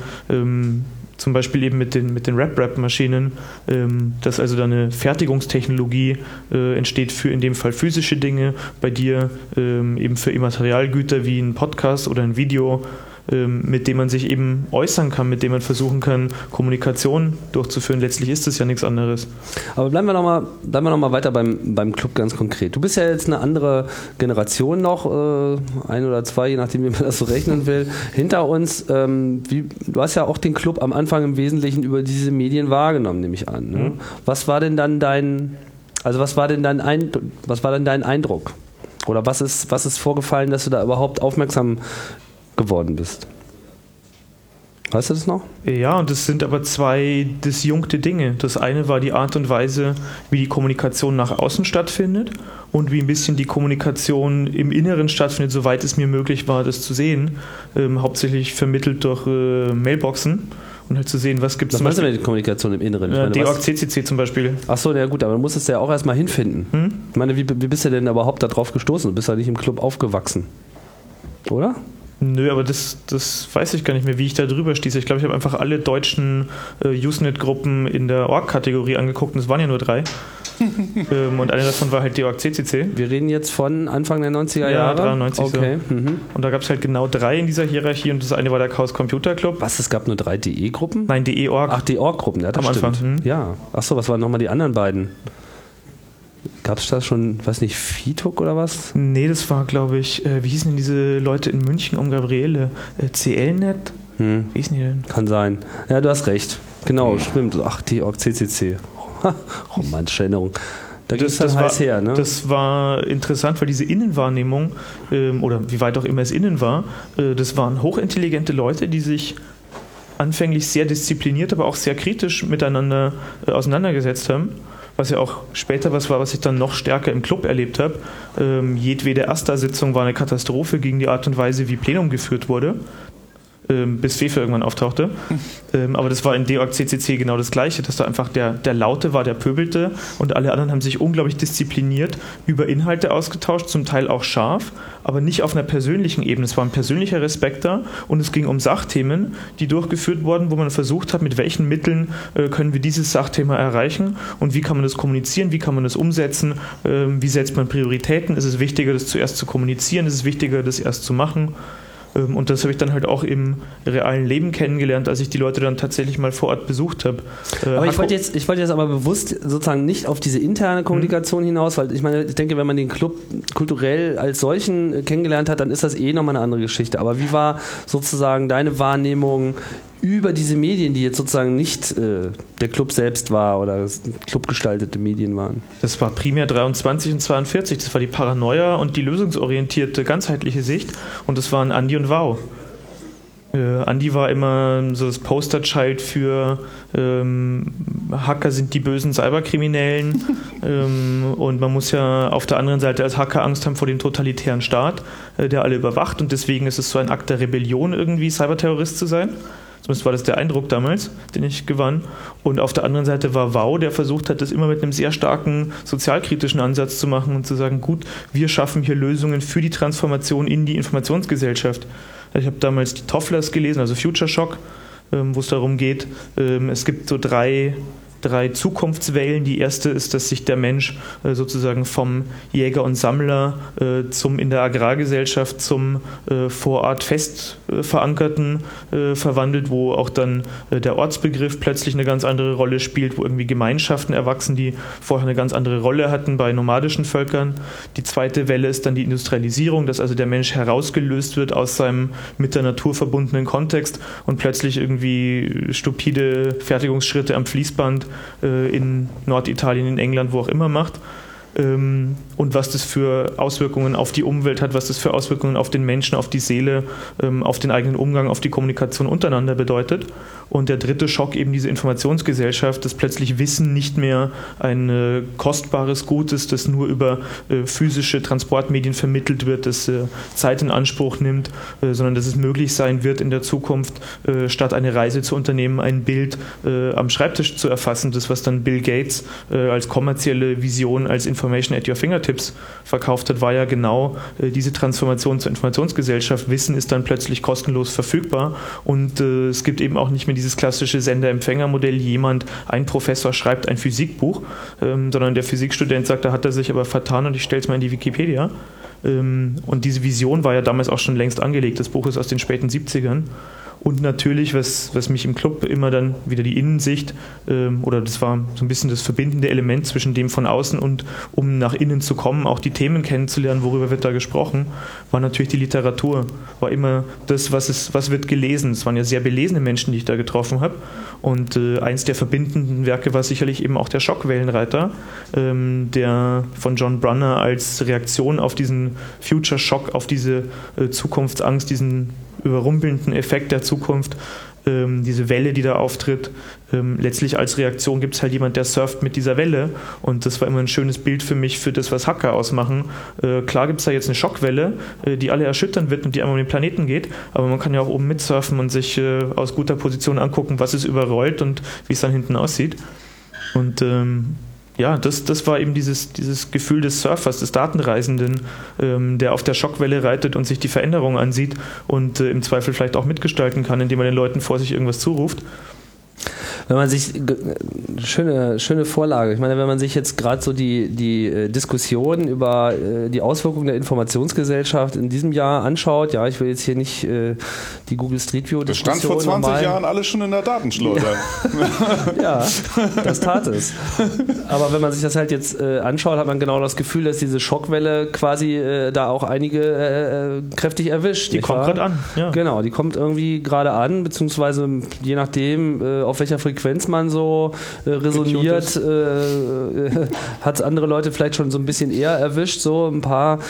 zum Beispiel eben mit den, mit den Rap-Rap-Maschinen, ähm, dass also da eine Fertigungstechnologie äh, entsteht für in dem Fall physische Dinge, bei dir ähm, eben für Immaterialgüter wie ein Podcast oder ein Video mit dem man sich eben äußern kann, mit dem man versuchen kann, Kommunikation durchzuführen. Letztlich ist es ja nichts anderes. Aber bleiben wir nochmal noch weiter beim, beim Club ganz konkret. Du bist ja jetzt eine andere Generation noch, äh, ein oder zwei, je nachdem, wie man das so rechnen will, hinter uns. Ähm, wie, du hast ja auch den Club am Anfang im Wesentlichen über diese Medien wahrgenommen, nehme ich an. Ne? Mhm. Was war denn dann dein, also was war denn dein, Eindruck, was war denn dein Eindruck? Oder was ist, was ist vorgefallen, dass du da überhaupt aufmerksam geworden bist. Weißt du das noch? Ja, und das sind aber zwei disjunkte Dinge. Das eine war die Art und Weise, wie die Kommunikation nach außen stattfindet und wie ein bisschen die Kommunikation im Inneren stattfindet, soweit es mir möglich war, das zu sehen. Ähm, hauptsächlich vermittelt durch äh, Mailboxen und halt zu sehen, was gibt es. Was meinst du mit der Kommunikation im Inneren? Ja, DORG CCC zum Beispiel. Achso, ja gut, aber du musstest ja auch erstmal hinfinden. Hm? Ich meine, wie, wie bist du denn überhaupt darauf gestoßen? Du bist ja nicht im Club aufgewachsen. Oder? Nö, aber das, das weiß ich gar nicht mehr, wie ich da drüber stieß. Ich glaube, ich habe einfach alle deutschen äh, Usenet-Gruppen in der Org-Kategorie angeguckt und es waren ja nur drei. ähm, und eine davon war halt DOAG CCC. Wir reden jetzt von Anfang der 90er Jahre? Ja, 93 okay. so. Mhm. Und da gab es halt genau drei in dieser Hierarchie und das eine war der Chaos Computer Club. Was, es gab nur drei DE-Gruppen? Nein, DE-Org. Ach, DE-Org-Gruppen, ja, das Am stimmt. Anfang. Mhm. Ja. Achso, was waren nochmal die anderen beiden? Gab es da schon, weiß nicht, FITUK oder was? Nee, das war, glaube ich, äh, wie hießen denn diese Leute in München um Gabriele? Äh, CLNet? Hm. Wie hießen die denn? Kann sein. Ja, du hast recht. Genau, stimmt. Ach, die Org CCC. Romantische Erinnerung. Da dann heiß war, her, ne? Das war interessant, weil diese Innenwahrnehmung, ähm, oder wie weit auch immer es innen war, äh, das waren hochintelligente Leute, die sich anfänglich sehr diszipliniert, aber auch sehr kritisch miteinander äh, auseinandergesetzt haben. Was ja auch später was war, was ich dann noch stärker im Club erlebt habe. Ähm, jedwede AStA-Sitzung war eine Katastrophe gegen die Art und Weise, wie Plenum geführt wurde ähm, bis Fefe irgendwann auftauchte. Ähm, aber das war in DORG CCC genau das Gleiche, dass da einfach der, der Laute war, der pöbelte und alle anderen haben sich unglaublich diszipliniert über Inhalte ausgetauscht, zum Teil auch scharf, aber nicht auf einer persönlichen Ebene. Es war ein persönlicher Respekt da und es ging um Sachthemen, die durchgeführt wurden, wo man versucht hat, mit welchen Mitteln äh, können wir dieses Sachthema erreichen und wie kann man das kommunizieren, wie kann man das umsetzen, ähm, wie setzt man Prioritäten, ist es wichtiger, das zuerst zu kommunizieren, ist es wichtiger, das erst zu machen. Ähm, und das habe ich dann halt auch im realen Leben kennengelernt, als ich die Leute dann tatsächlich mal vor Ort besucht habe. Äh, aber ich wollte jetzt, ich wollte jetzt aber bewusst sozusagen nicht auf diese interne Kommunikation mhm. hinaus, weil ich meine, ich denke, wenn man den Club kulturell als solchen kennengelernt hat, dann ist das eh nochmal eine andere Geschichte. Aber wie war sozusagen deine Wahrnehmung über diese Medien, die jetzt sozusagen nicht äh, der Club selbst war oder clubgestaltete Medien waren? Das war primär 23 und 42. Das war die Paranoia und die lösungsorientierte, ganzheitliche Sicht. Und das waren Andi und Wow. Äh, Andi war immer so das Posterchild für ähm, Hacker sind die bösen Cyberkriminellen ähm, und man muss ja auf der anderen Seite als Hacker Angst haben vor dem totalitären Staat, äh, der alle überwacht und deswegen ist es so ein Akt der Rebellion irgendwie Cyberterrorist zu sein. Zumindest war das der Eindruck damals, den ich gewann. Und auf der anderen Seite war Wow, der versucht hat, das immer mit einem sehr starken sozialkritischen Ansatz zu machen und zu sagen, gut, wir schaffen hier Lösungen für die Transformation in die Informationsgesellschaft. Ich habe damals die Tofflers gelesen, also Future Shock, ähm, wo es darum geht, ähm, es gibt so drei drei Zukunftswellen. Die erste ist, dass sich der Mensch äh, sozusagen vom Jäger und Sammler äh, zum in der Agrargesellschaft zum äh, vor Ort fest äh, verankerten verwandelt, wo auch dann der Ortsbegriff plötzlich eine ganz andere Rolle spielt, wo irgendwie Gemeinschaften erwachsen, die vorher eine ganz andere Rolle hatten bei nomadischen Völkern. Die zweite Welle ist dann die Industrialisierung, dass also der Mensch herausgelöst wird aus seinem mit der Natur verbundenen Kontext und plötzlich irgendwie stupide Fertigungsschritte am Fließband in Norditalien, in England, wo auch immer macht. Ähm, und was das für Auswirkungen auf die Umwelt hat, was das für Auswirkungen auf den Menschen, auf die Seele, ähm, auf den eigenen Umgang, auf die Kommunikation untereinander bedeutet. Und der dritte Schock eben diese Informationsgesellschaft, dass plötzlich Wissen nicht mehr ein äh, kostbares Gut ist, das nur über äh, physische Transportmedien vermittelt wird, das äh, Zeit in Anspruch nimmt, sondern dass es möglich sein wird in der Zukunft, statt eine Reise zu unternehmen, ein Bild am Schreibtisch zu erfassen, das was dann Bill Gates als kommerzielle Vision, als Information at your fingertips verkauft hat, war ja genau diese Transformation zur Informationsgesellschaft. Wissen ist dann plötzlich kostenlos verfügbar und es gibt eben auch nicht mehr dieses klassische Sender-Empfänger-Modell, jemand, ein Professor schreibt ein Physikbuch, ähm, sondern der Physikstudent sagt, da hat er sich aber vertan und ich stelle es mal in die Wikipedia. Ähm, und diese Vision war ja damals auch schon längst angelegt. Das Buch ist aus den späten 70ern. Und natürlich, was, was mich im Club immer dann wieder die Innensicht, ähm, oder das war so ein bisschen das verbindende Element zwischen dem von außen und um nach innen zu kommen, auch die Themen kennenzulernen, worüber wird da gesprochen, war natürlich die Literatur. War immer das, was, ist, was wird gelesen. Es waren ja sehr belesene Menschen, die ich da getroffen habe. Und äh, eins der verbindenden Werke war sicherlich eben auch der Schockwellenreiter, ähm, der von John Brunner als Reaktion auf diesen Future Shock, auf diese äh, Zukunftsangst, diesen überrumpelnden Effekt der Zukunft, ähm, diese Welle, die da auftritt. Ähm, letztlich als Reaktion gibt es halt jemand, der surft mit dieser Welle. Und das war immer ein schönes Bild für mich, für das, was Hacker ausmachen. Äh, klar gibt es da jetzt eine Schockwelle, äh, die alle erschüttern wird und die einmal um den Planeten geht. Aber man kann ja auch oben mitsurfen und sich äh, aus guter Position angucken, was es überrollt und wie es dann hinten aussieht. Und ähm, ja, das, das war eben dieses, dieses Gefühl des Surfers, des Datenreisenden, ähm, der auf der Schockwelle reitet und sich die Veränderungen ansieht und äh, im Zweifel vielleicht auch mitgestalten kann, indem er den Leuten vor sich irgendwas zuruft. Wenn man sich schöne schöne Vorlage. Ich meine, wenn man sich jetzt gerade so die die äh, Diskussion über äh, die Auswirkungen der Informationsgesellschaft in diesem Jahr anschaut, ja, ich will jetzt hier nicht äh, die Google Street View Das stand vor 20 normal. Jahren alles schon in der Datenschleuder. Ja. ja, das tat es. Aber wenn man sich das halt jetzt äh, anschaut, hat man genau das Gefühl, dass diese Schockwelle quasi äh, da auch einige äh, kräftig erwischt. Die kommt gerade an. Ja. Genau, die kommt irgendwie gerade an, beziehungsweise je nachdem, äh, auf welcher Frequenz man so äh, resoniert, äh, hat andere Leute vielleicht schon so ein bisschen eher erwischt. So ein paar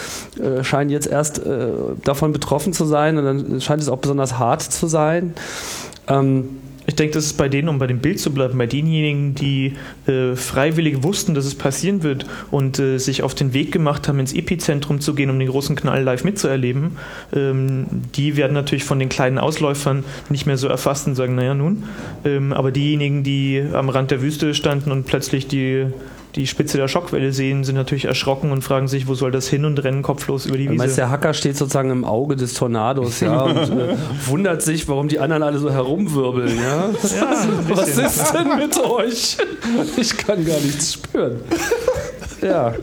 äh, scheinen jetzt erst äh, davon betroffen zu sein und dann scheint es auch besonders hart zu sein. Ähm, ich denke, das ist bei denen, um bei dem Bild zu bleiben, bei denjenigen, die äh, freiwillig wussten, dass es passieren wird und äh, sich auf den Weg gemacht haben, ins Epizentrum zu gehen, um den großen Knall live mitzuerleben, ähm, die werden natürlich von den kleinen Ausläufern nicht mehr so erfasst und sagen, naja nun. Ähm, aber diejenigen, die am Rand der Wüste standen und plötzlich die die Spitze der Schockwelle sehen, sind natürlich erschrocken und fragen sich, wo soll das hin und rennen kopflos über die Wiese. Meinst, der Hacker steht sozusagen im Auge des Tornados, ja, und äh, wundert sich, warum die anderen alle so herumwirbeln, ja. ja Was ist denn mit euch? Ich kann gar nichts spüren. Ja,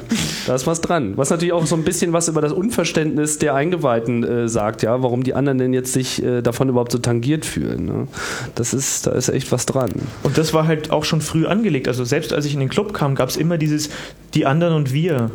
da ist was dran. Was natürlich auch so ein bisschen was über das Unverständnis der Eingeweihten äh, sagt, ja, warum die anderen denn jetzt sich äh, davon überhaupt so tangiert fühlen. Ne? Das ist, da ist echt was dran. Und das war halt auch schon früh angelegt. Also selbst als ich in den Club kam, gab es immer dieses die anderen und wir.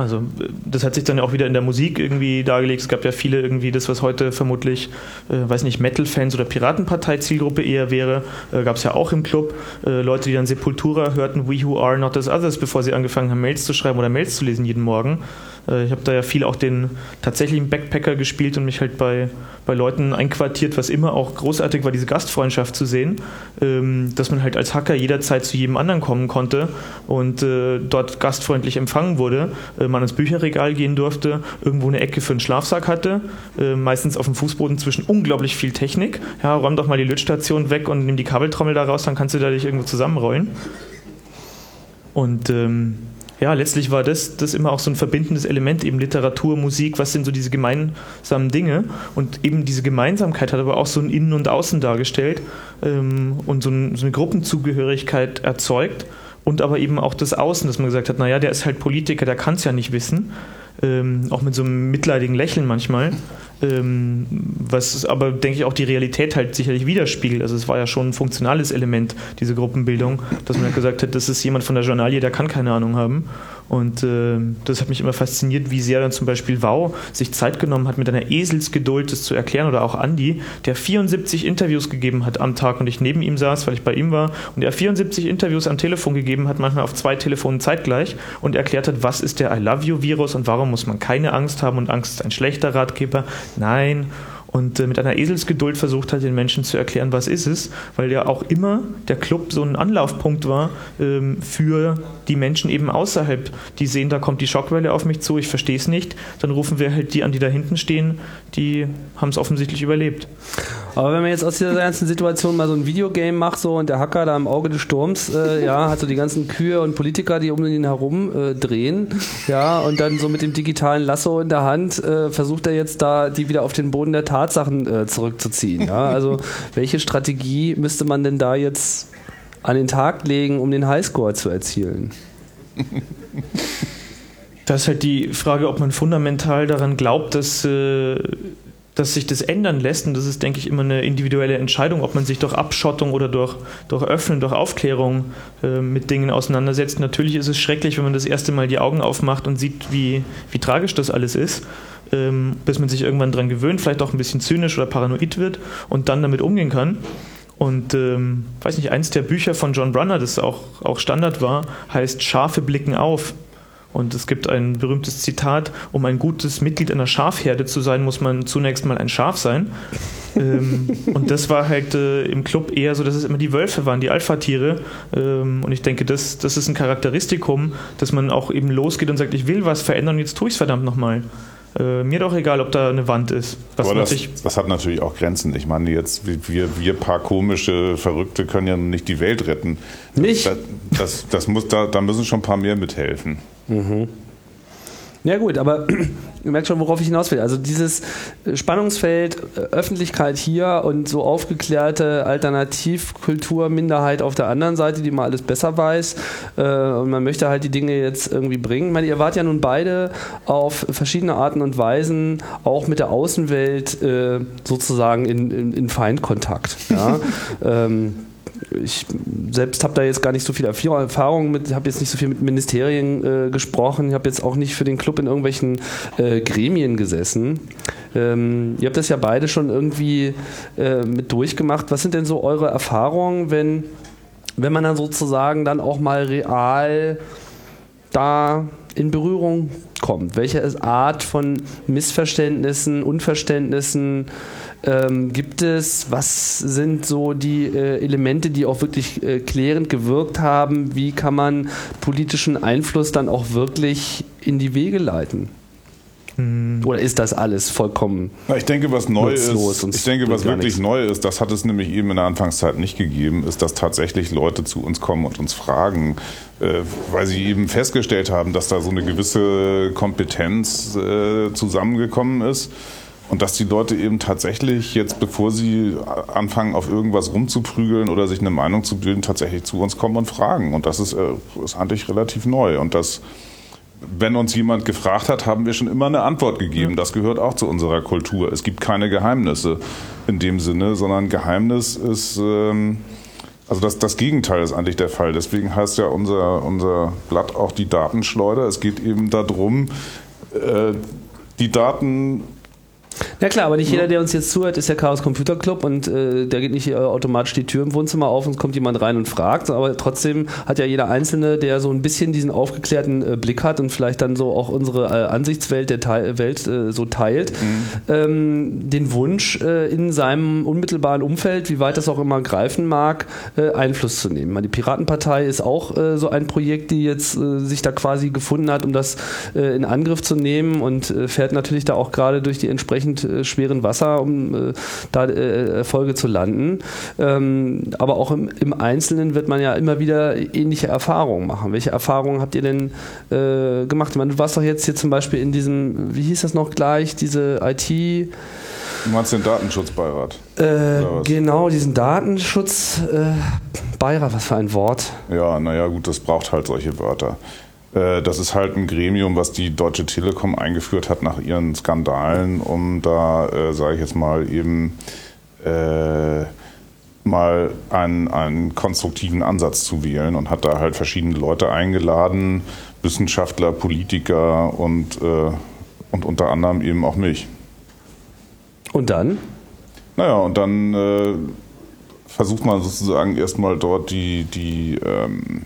Also das hat sich dann auch wieder in der Musik irgendwie dargelegt. Es gab ja viele irgendwie das, was heute vermutlich, äh, weiß nicht, Metal-Fans oder Piratenpartei-Zielgruppe eher wäre, äh, gab es ja auch im Club. Äh, Leute, die dann Sepultura hörten, We Who Are Not As Others, bevor sie angefangen haben, Mails zu schreiben oder Mails zu lesen jeden Morgen. Äh, ich habe da ja viel auch den tatsächlichen Backpacker gespielt und mich halt bei, bei Leuten einquartiert, was immer auch großartig war, diese Gastfreundschaft zu sehen, ähm, dass man halt als Hacker jederzeit zu jedem anderen kommen konnte und äh, dort gastfreundlich empfangen wurde, äh, man ins Bücherregal gehen durfte, irgendwo eine Ecke für einen Schlafsack hatte, meistens auf dem Fußboden zwischen unglaublich viel Technik. Ja, räum doch mal die Lötstation weg und nimm die Kabeltrommel da raus, dann kannst du da dich irgendwo zusammenrollen. Und ähm, ja, letztlich war das, das immer auch so ein verbindendes Element, eben Literatur, Musik, was sind so diese gemeinsamen Dinge. Und eben diese Gemeinsamkeit hat aber auch so ein Innen und Außen dargestellt ähm, und so, ein, so eine Gruppenzugehörigkeit erzeugt. Und aber eben auch das Außen, dass man gesagt hat, naja, der ist halt Politiker, der kann es ja nicht wissen. Ähm, auch mit so einem mitleidigen Lächeln manchmal. Ähm, was aber, denke ich, auch die Realität halt sicherlich widerspiegelt. Also es war ja schon ein funktionales Element, diese Gruppenbildung, dass man halt gesagt hat, das ist jemand von der Journalie, der kann keine Ahnung haben. Und äh, das hat mich immer fasziniert, wie sehr dann zum Beispiel Wow sich Zeit genommen hat, mit einer Eselsgeduld das zu erklären oder auch Andy, der 74 Interviews gegeben hat am Tag und ich neben ihm saß, weil ich bei ihm war und er 74 Interviews am Telefon gegeben hat, manchmal auf zwei Telefonen zeitgleich und erklärt hat, was ist der I Love You Virus und warum muss man keine Angst haben und Angst ist ein schlechter Ratgeber. Nein und äh, mit einer Eselsgeduld versucht hat, den Menschen zu erklären, was ist es, weil ja auch immer der Club so ein Anlaufpunkt war ähm, für die Menschen eben außerhalb, die sehen, da kommt die Schockwelle auf mich zu, ich verstehe es nicht, dann rufen wir halt die an, die da hinten stehen, die haben es offensichtlich überlebt. Aber wenn man jetzt aus dieser ganzen Situation mal so ein Videogame macht so und der Hacker da im Auge des Sturms, äh, ja, hat so die ganzen Kühe und Politiker, die um ihn herum äh, drehen, ja, und dann so mit dem digitalen Lasso in der Hand äh, versucht er jetzt da die wieder auf den Boden der Tat Tatsachen äh, zurückzuziehen. Ja? Also welche Strategie müsste man denn da jetzt an den Tag legen, um den Highscore zu erzielen? Das ist halt die Frage, ob man fundamental daran glaubt, dass, äh, dass sich das ändern lässt. Und das ist, denke ich, immer eine individuelle Entscheidung, ob man sich durch Abschottung oder durch, durch Öffnen, durch Aufklärung äh, mit Dingen auseinandersetzt. Natürlich ist es schrecklich, wenn man das erste Mal die Augen aufmacht und sieht, wie, wie tragisch das alles ist ähm, bis man sich irgendwann dran gewöhnt, vielleicht auch ein bisschen zynisch oder paranoid wird und dann damit umgehen kann. Und ähm, weiß nicht, eins der Bücher von John Brunner, das auch, auch Standard war, heißt Schafe blicken auf. Und es gibt ein berühmtes Zitat, um ein gutes Mitglied einer Schafherde zu sein, muss man zunächst mal ein Schaf sein. ähm, und das war halt äh, im Club eher so, dass es immer die Wölfe waren, die Alpha-Tiere. Ähm, und ich denke, das, das ist ein Charakteristikum, dass man auch eben losgeht und sagt, ich will was verändern und jetzt tue ich es verdammt nochmal. Äh, mir doch egal, ob da eine Wand ist. Aber das, das, hat natürlich auch Grenzen. Ich meine, jetzt wir, wir paar komische Verrückte können ja nicht die Welt retten. Nicht? Das, das, das muss, da, da müssen schon ein paar mehr mithelfen. Mhm. Ja gut, aber ihr merkt schon, worauf ich hinaus will. Also dieses Spannungsfeld äh, Öffentlichkeit hier und so aufgeklärte Alternativkulturminderheit auf der anderen Seite, die mal alles besser weiß äh, und man möchte halt die Dinge jetzt irgendwie bringen. Ich meine, ihr wart ja nun beide auf verschiedene Arten und Weisen auch mit der Außenwelt äh, sozusagen in, in, in Feindkontakt. Ja? ähm, ich selbst habe da jetzt gar nicht so viel Erfahrung mit, habe jetzt nicht so viel mit Ministerien äh, gesprochen, ich habe jetzt auch nicht für den Club in irgendwelchen äh, Gremien gesessen. Ähm, ihr habt das ja beide schon irgendwie äh, mit durchgemacht. Was sind denn so eure Erfahrungen, wenn, wenn man dann sozusagen dann auch mal real da in Berührung kommt? Welche Art von Missverständnissen, Unverständnissen ähm, gibt es? Was sind so die äh, Elemente, die auch wirklich äh, klärend gewirkt haben? Wie kann man politischen Einfluss dann auch wirklich in die Wege leiten? Hm. Oder ist das alles vollkommen Na, Ich denke, was neu ist, ich denke, was wirklich nichts. neu ist, das hat es nämlich eben in der Anfangszeit nicht gegeben, ist, dass tatsächlich Leute zu uns kommen und uns fragen, äh, weil sie eben festgestellt haben, dass da so eine gewisse Kompetenz äh, zusammengekommen ist und dass die Leute eben tatsächlich jetzt, bevor sie anfangen, auf irgendwas rumzuprügeln oder sich eine Meinung zu bilden, tatsächlich zu uns kommen und fragen. Und das ist, äh, ist eigentlich relativ neu. Und das, wenn uns jemand gefragt hat, haben wir schon immer eine Antwort gegeben. Das gehört auch zu unserer Kultur. Es gibt keine Geheimnisse in dem Sinne, sondern Geheimnis ist, ähm, also das, das Gegenteil ist eigentlich der Fall. Deswegen heißt ja unser, unser Blatt auch die Datenschleuder. Es geht eben darum, äh, die Daten na klar, aber nicht jeder, der uns jetzt zuhört, ist der Chaos Computer Club und äh, der geht nicht äh, automatisch die Tür im Wohnzimmer auf und es kommt jemand rein und fragt, aber trotzdem hat ja jeder Einzelne, der so ein bisschen diesen aufgeklärten äh, Blick hat und vielleicht dann so auch unsere äh, Ansichtswelt der Teil, Welt äh, so teilt, mhm. ähm, den Wunsch äh, in seinem unmittelbaren Umfeld, wie weit das auch immer greifen mag, Einfluss zu nehmen. Die Piratenpartei ist auch so ein Projekt, die jetzt sich da quasi gefunden hat, um das in Angriff zu nehmen und fährt natürlich da auch gerade durch die entsprechend äh, schweren Wasser, um äh, da äh, Erfolge zu landen. Ähm, aber auch im, im, Einzelnen wird man ja immer wieder ähnliche Erfahrungen machen. Welche Erfahrungen habt ihr denn äh, gemacht? Ich meine, du warst doch jetzt hier zum Beispiel in diesem, wie hieß das noch gleich, diese IT- Du meinst den Datenschutzbeirat? Äh, genau, diesen Datenschutzbeirat, äh, was für ein Wort. Ja, naja, gut, das braucht halt solche Wörter. Äh, das ist halt ein Gremium, was die Deutsche Telekom eingeführt hat nach ihren Skandalen, um da, äh, sage ich jetzt mal, eben äh, mal einen, einen konstruktiven Ansatz zu wählen und hat da halt verschiedene Leute eingeladen, Wissenschaftler, Politiker und, äh, und unter anderem eben auch mich. Und dann? Naja, und dann äh, versucht man sozusagen erstmal dort die, die ähm,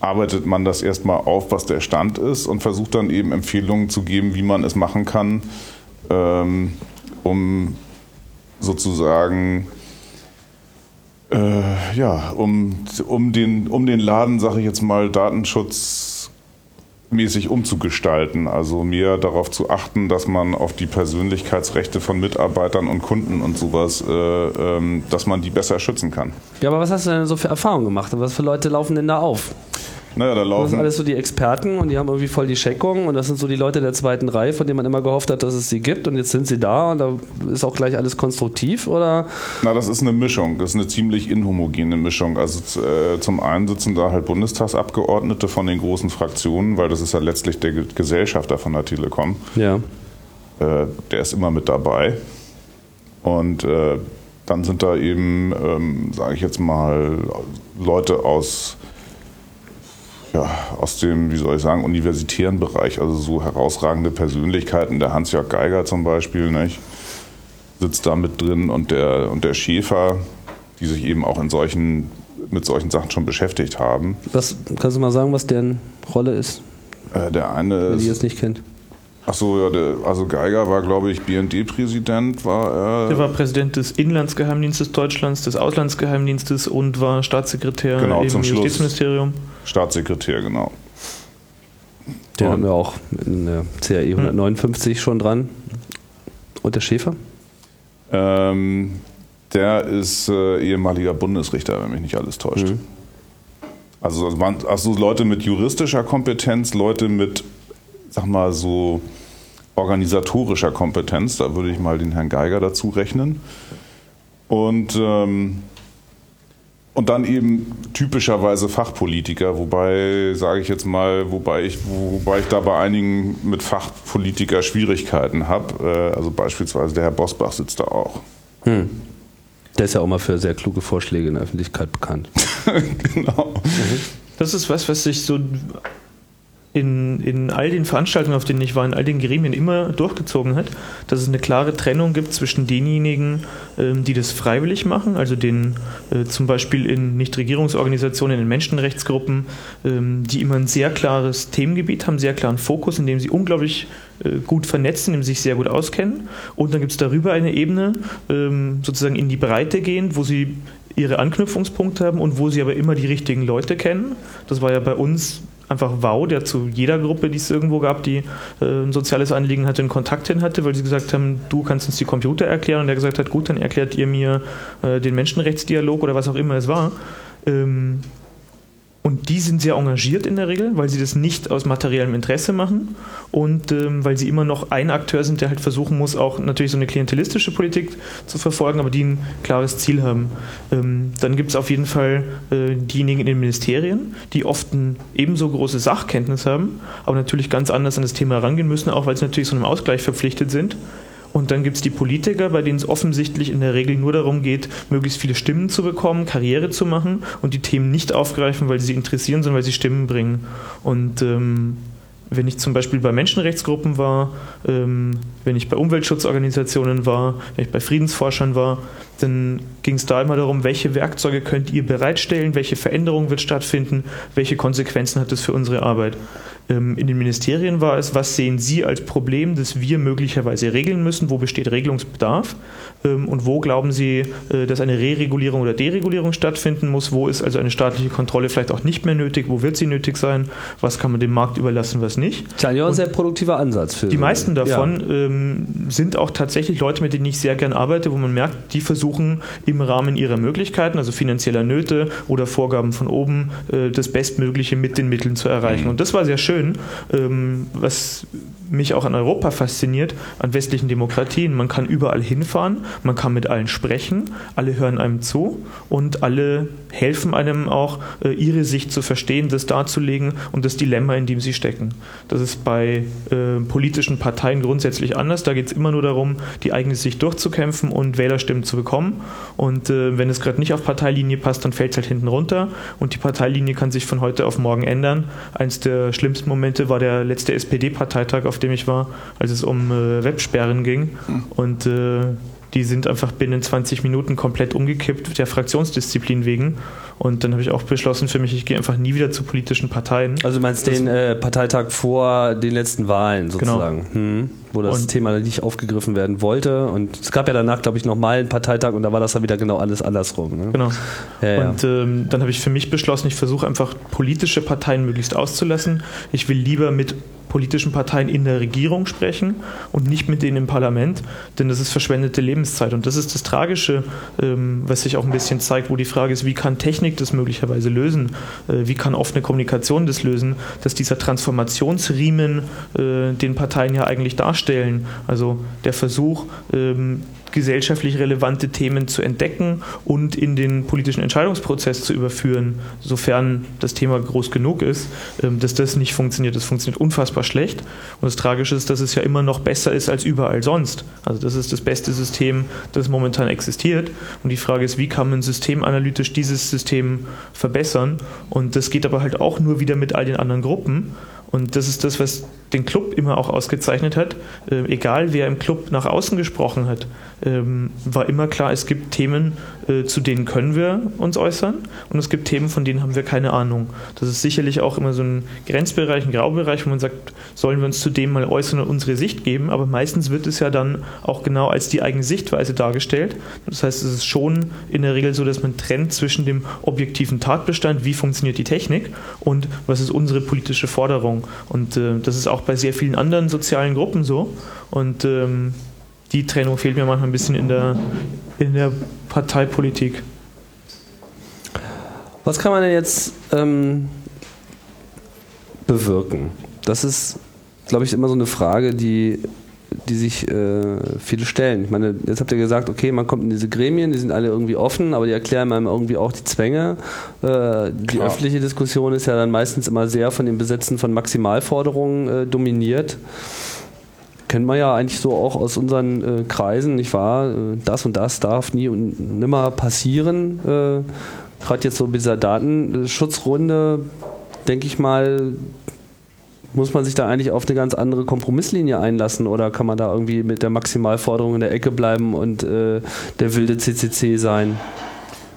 arbeitet man das erstmal auf, was der Stand ist und versucht dann eben Empfehlungen zu geben, wie man es machen kann, ähm, um sozusagen äh, ja, um, um, den, um den Laden, sage ich jetzt mal, datenschutzmäßig umzugestalten. Also mehr darauf zu achten, dass man auf die Persönlichkeitsrechte von Mitarbeitern und Kunden und sowas, äh, ähm, dass man die besser schützen kann. Ja, aber was hast du denn so für Erfahrungen gemacht? Was für Leute laufen denn da auf? Naja, da laufen. Das sind alles so die Experten und die haben irgendwie voll die Scheckung und das sind so die Leute der zweiten Reihe, von denen man immer gehofft hat, dass es sie gibt und jetzt sind sie da und da ist auch gleich alles konstruktiv oder? Na, das ist eine Mischung. Das ist eine ziemlich inhomogene Mischung. Also äh, zum einen sitzen da halt Bundestagsabgeordnete von den großen Fraktionen, weil das ist ja letztlich der Gesellschafter von der Telekom. Ja. Äh, der ist immer mit dabei. Und äh, dann sind da eben, ähm, sage ich jetzt mal, Leute aus ja, aus dem, wie soll ich sagen, universitären Bereich, also so herausragende Persönlichkeiten, der Hans-Jörg Geiger zum Beispiel, nicht, sitzt da mit drin und der, und der Schäfer, die sich eben auch in solchen, mit solchen Sachen schon beschäftigt haben. Was, kannst du mal sagen, was deren Rolle ist? Äh, der eine Wenn ihr es nicht kennt. Ach so, ja, der, also Geiger war, glaube ich, BND-Präsident, war er. Der war Präsident des Inlandsgeheimdienstes Deutschlands, des Auslandsgeheimdienstes und war Staatssekretär genau, im zum Justizministerium. Staatssekretär, genau. Den und haben wir auch in der CAE 159 hm. schon dran. Und der Schäfer? Ähm, der ist äh, ehemaliger Bundesrichter, wenn mich nicht alles täuscht. Mhm. Also, also Leute mit juristischer Kompetenz, Leute mit sag mal so, organisatorischer Kompetenz. Da würde ich mal den Herrn Geiger dazu rechnen. Und, ähm, und dann eben typischerweise Fachpolitiker, wobei, sage ich jetzt mal, wobei ich, wobei ich da bei einigen mit Fachpolitiker Schwierigkeiten habe. Äh, also beispielsweise der Herr Bosbach sitzt da auch. Hm. Der ist ja auch mal für sehr kluge Vorschläge in der Öffentlichkeit bekannt. genau. Mhm. Das ist was, was sich so in, in all den Veranstaltungen, auf denen ich war, in all den Gremien immer durchgezogen hat, dass es eine klare Trennung gibt zwischen denjenigen, ähm, die das freiwillig machen, also den äh, zum Beispiel in Nichtregierungsorganisationen, in Menschenrechtsgruppen, ähm, die immer ein sehr klares Themengebiet haben, sehr klaren Fokus, in dem sie unglaublich äh, gut vernetzt sind, in dem sie sich sehr gut auskennen. Und dann gibt es darüber eine Ebene, ähm, sozusagen in die Breite gehend, wo sie ihre Anknüpfungspunkte haben und wo sie aber immer die richtigen Leute kennen. Das war ja bei uns einfach wow, der zu jeder Gruppe, die es irgendwo gab, die äh, ein soziales Anliegen hatte, einen Kontakt hin hatte, weil sie gesagt haben, du kannst uns die Computer erklären und der gesagt hat, gut, dann erklärt ihr mir äh, den Menschenrechtsdialog oder was auch immer es war. Ähm, und die sind sehr engagiert in der Regel, weil sie das nicht aus materiellem Interesse machen und ähm, weil sie immer noch ein Akteur sind, der halt versuchen muss, auch natürlich so eine klientelistische Politik zu verfolgen, aber die ein klares Ziel haben. Ähm, dann gibt es auf jeden Fall äh, diejenigen in den Ministerien, die oft ein ebenso große Sachkenntnis haben, aber natürlich ganz anders an das Thema herangehen müssen, auch weil sie natürlich so einem Ausgleich verpflichtet sind. Und dann gibt es die Politiker, bei denen es offensichtlich in der Regel nur darum geht, möglichst viele Stimmen zu bekommen, Karriere zu machen und die Themen nicht aufgreifen, weil sie interessieren, sondern weil sie Stimmen bringen. Und ähm, wenn ich zum Beispiel bei Menschenrechtsgruppen war, ähm, wenn ich bei Umweltschutzorganisationen war, wenn ich bei Friedensforschern war, dann ging es da immer darum, welche Werkzeuge könnt ihr bereitstellen, welche Veränderung wird stattfinden, welche Konsequenzen hat das für unsere Arbeit. Ähm, in den Ministerien war es, was sehen Sie als Problem, das wir möglicherweise regeln müssen, wo besteht Regelungsbedarf ähm, und wo glauben Sie, äh, dass eine Re-Regulierung oder Deregulierung stattfinden muss, wo ist also eine staatliche Kontrolle vielleicht auch nicht mehr nötig, wo wird sie nötig sein, was kann man dem Markt überlassen, was nicht. Das ist ja ein sehr produktiver Ansatz. Für die meisten davon ja. Ähm, sind auch tatsächlich Leute, mit denen ich sehr gern arbeite, wo man merkt, die versuchen im Rahmen ihrer Möglichkeiten, also finanzieller Nöte oder Vorgaben von oben, äh, das Bestmögliche mit den Mitteln zu erreichen. Mhm. Und das war sehr schön schön, ähm, was mich auch an Europa fasziniert, an westlichen Demokratien. Man kann überall hinfahren, man kann mit allen sprechen, alle hören einem zu und alle helfen einem auch, äh, ihre Sicht zu verstehen, das darzulegen und das Dilemma, in dem sie stecken. Das ist bei äh, politischen Parteien grundsätzlich anders. Da geht es immer nur darum, die eigene Sicht durchzukämpfen und Wählerstimmen zu bekommen. Und äh, wenn es gerade nicht auf Parteilinie passt, dann fällt es halt hinten runter und die Parteilinie kann sich von heute auf morgen ändern. Eins der schlimmsten Momente war der letzte SPD-Parteitag, auf dem ich war, als es um äh, Websperren ging. Mhm. Und äh, die sind einfach binnen 20 Minuten komplett umgekippt, der Fraktionsdisziplin wegen. Und dann habe ich auch beschlossen für mich, ich gehe einfach nie wieder zu politischen Parteien. Also du meinst das den äh, Parteitag vor den letzten Wahlen genau. sozusagen, genau. hm, wo das und Thema nicht aufgegriffen werden wollte. Und es gab ja danach, glaube ich, nochmal einen Parteitag und da war das dann wieder genau alles andersrum. Ne? Genau. Ja, und ja. Ähm, dann habe ich für mich beschlossen, ich versuche einfach politische Parteien möglichst auszulassen. Ich will lieber mit politischen Parteien in der Regierung sprechen und nicht mit denen im Parlament, denn das ist verschwendete Lebenszeit. Und das ist das Tragische, ähm, was sich auch ein bisschen zeigt, wo die Frage ist, wie kann Technik das möglicherweise lösen? Äh, wie kann offene Kommunikation das lösen? Dass dieser Transformationsriemen äh, den Parteien ja eigentlich darstellen. Also der Versuch, ähm, gesellschaftlich relevante Themen zu entdecken und in den politischen Entscheidungsprozess zu überführen, sofern das Thema groß genug ist, ähm, dass das nicht funktioniert. Das funktioniert unfassbar schlecht. Und das Tragische ist, dass es ja immer noch besser ist als überall sonst. Also das ist das beste System, das momentan existiert. Und die Frage ist, wie kann man systemanalytisch dieses System verbessern? Und das geht aber halt auch nur wieder mit all den anderen Gruppen. Und das ist das, was den Club immer auch ausgezeichnet hat. Äh, egal wer im Club nach außen gesprochen hat, ähm, war immer klar, es gibt Themen, äh, zu denen können wir uns äußern und es gibt Themen, von denen haben wir keine Ahnung. Das ist sicherlich auch immer so ein Grenzbereich, ein Graubereich, wo man sagt, sollen wir uns zu dem mal äußern und unsere Sicht geben, aber meistens wird es ja dann auch genau als die eigene Sichtweise dargestellt. Das heißt, es ist schon in der Regel so, dass man trennt zwischen dem objektiven Tatbestand, wie funktioniert die Technik und was ist unsere politische Forderung. Und äh, das ist auch bei sehr vielen anderen sozialen Gruppen so. Und ähm, die Trennung fehlt mir manchmal ein bisschen in der, in der Parteipolitik. Was kann man denn jetzt ähm, bewirken? Das ist glaube ich, immer so eine Frage, die die sich äh, viele stellen. Ich meine, jetzt habt ihr gesagt, okay, man kommt in diese Gremien, die sind alle irgendwie offen, aber die erklären einem irgendwie auch die Zwänge. Äh, die öffentliche Diskussion ist ja dann meistens immer sehr von dem Besetzen von Maximalforderungen äh, dominiert. Kennt man ja eigentlich so auch aus unseren äh, Kreisen, nicht wahr? Äh, das und das darf nie und nimmer passieren. Äh, Gerade jetzt so bei dieser Datenschutzrunde, denke ich mal, muss man sich da eigentlich auf eine ganz andere Kompromisslinie einlassen oder kann man da irgendwie mit der Maximalforderung in der Ecke bleiben und äh, der wilde CCC sein?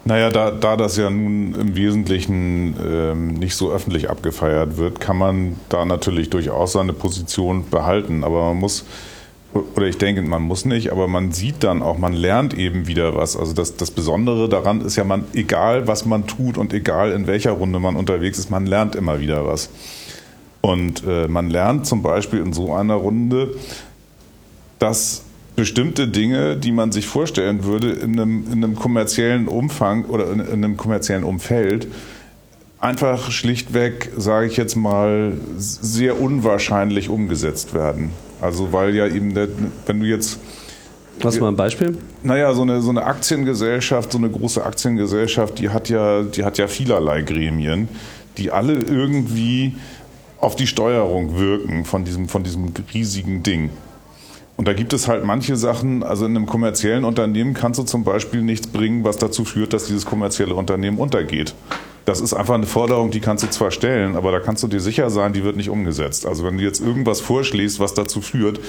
Naja, da, da das ja nun im Wesentlichen ähm, nicht so öffentlich abgefeiert wird, kann man da natürlich durchaus seine Position behalten. Aber man muss, oder ich denke, man muss nicht, aber man sieht dann auch, man lernt eben wieder was. Also das, das Besondere daran ist ja, man, egal was man tut und egal in welcher Runde man unterwegs ist, man lernt immer wieder was. Und äh, man lernt zum Beispiel in so einer Runde, dass bestimmte Dinge, die man sich vorstellen würde, in einem, in einem kommerziellen Umfang oder in, in einem kommerziellen Umfeld, einfach schlichtweg, sage ich jetzt mal, sehr unwahrscheinlich umgesetzt werden. Also weil ja eben, wenn du jetzt was mal ein Beispiel? Naja, so eine, so eine Aktiengesellschaft, so eine große Aktiengesellschaft, die hat ja, die hat ja vielerlei Gremien, die alle irgendwie auf die Steuerung wirken von diesem, von diesem riesigen Ding. Und da gibt es halt manche Sachen, also in einem kommerziellen Unternehmen kannst du zum Beispiel nichts bringen, was dazu führt, dass dieses kommerzielle Unternehmen untergeht. Das ist einfach eine Forderung, die kannst du zwar stellen, aber da kannst du dir sicher sein, die wird nicht umgesetzt. Also wenn du jetzt irgendwas vorschlägst, was dazu führt,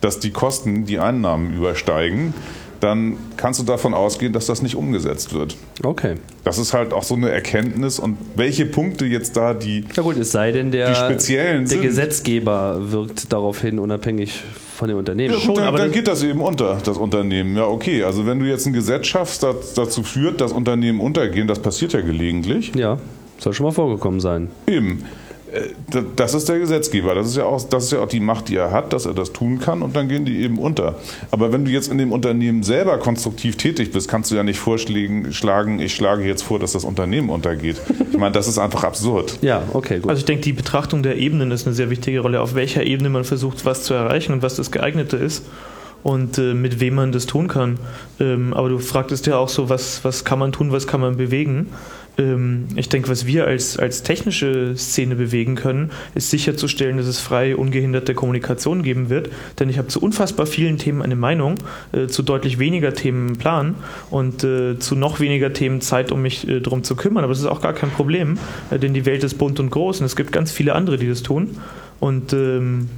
dass die Kosten die Einnahmen übersteigen, dann kannst du davon ausgehen, dass das nicht umgesetzt wird. Okay. Das ist halt auch so eine Erkenntnis und welche Punkte jetzt da die, ja gut, es sei denn, der, speziellen der Gesetzgeber wirkt darauf hin, unabhängig von dem Unternehmen. Ja, gut, dann, dann geht das eben unter, das Unternehmen. Ja, okay. Also wenn du jetzt ein Gesetz schaffst, das dazu führt, dass Unternehmen untergehen, das passiert ja gelegentlich. Ja, soll schon mal vorgekommen sein. Eben. Äh, das ist der Gesetzgeber. Das ist, ja auch, das ist ja auch die Macht, die er hat, dass er das tun kann und dann gehen die eben unter. Aber wenn du jetzt in dem Unternehmen selber konstruktiv tätig bist, kannst du ja nicht vorschlagen, ich schlage jetzt vor, dass das Unternehmen untergeht. Ich meine, das ist einfach absurd. Ja, okay, gut. Also ich denke, die Betrachtung der Ebenen ist eine sehr wichtige Rolle, auf welcher Ebene man versucht, was zu erreichen und was das geeignete ist und äh, mit wem man das tun kann. Ähm, aber du fragtest ja auch so, was, was kann man tun, was kann man bewegen. Ähm, ich denke, was wir als, als technische Szene bewegen können, ist sicherzustellen, dass es frei ungehinderte Kommunikation geben wird. Denn ich habe zu unfassbar vielen Themen eine Meinung, äh, zu deutlich weniger Themen einen Plan und äh, zu noch weniger Themen Zeit, um mich äh, darum zu kümmern. Aber das ist auch gar kein Problem, äh, denn die Welt ist bunt und groß und es gibt ganz viele andere, die das tun. Und ähm,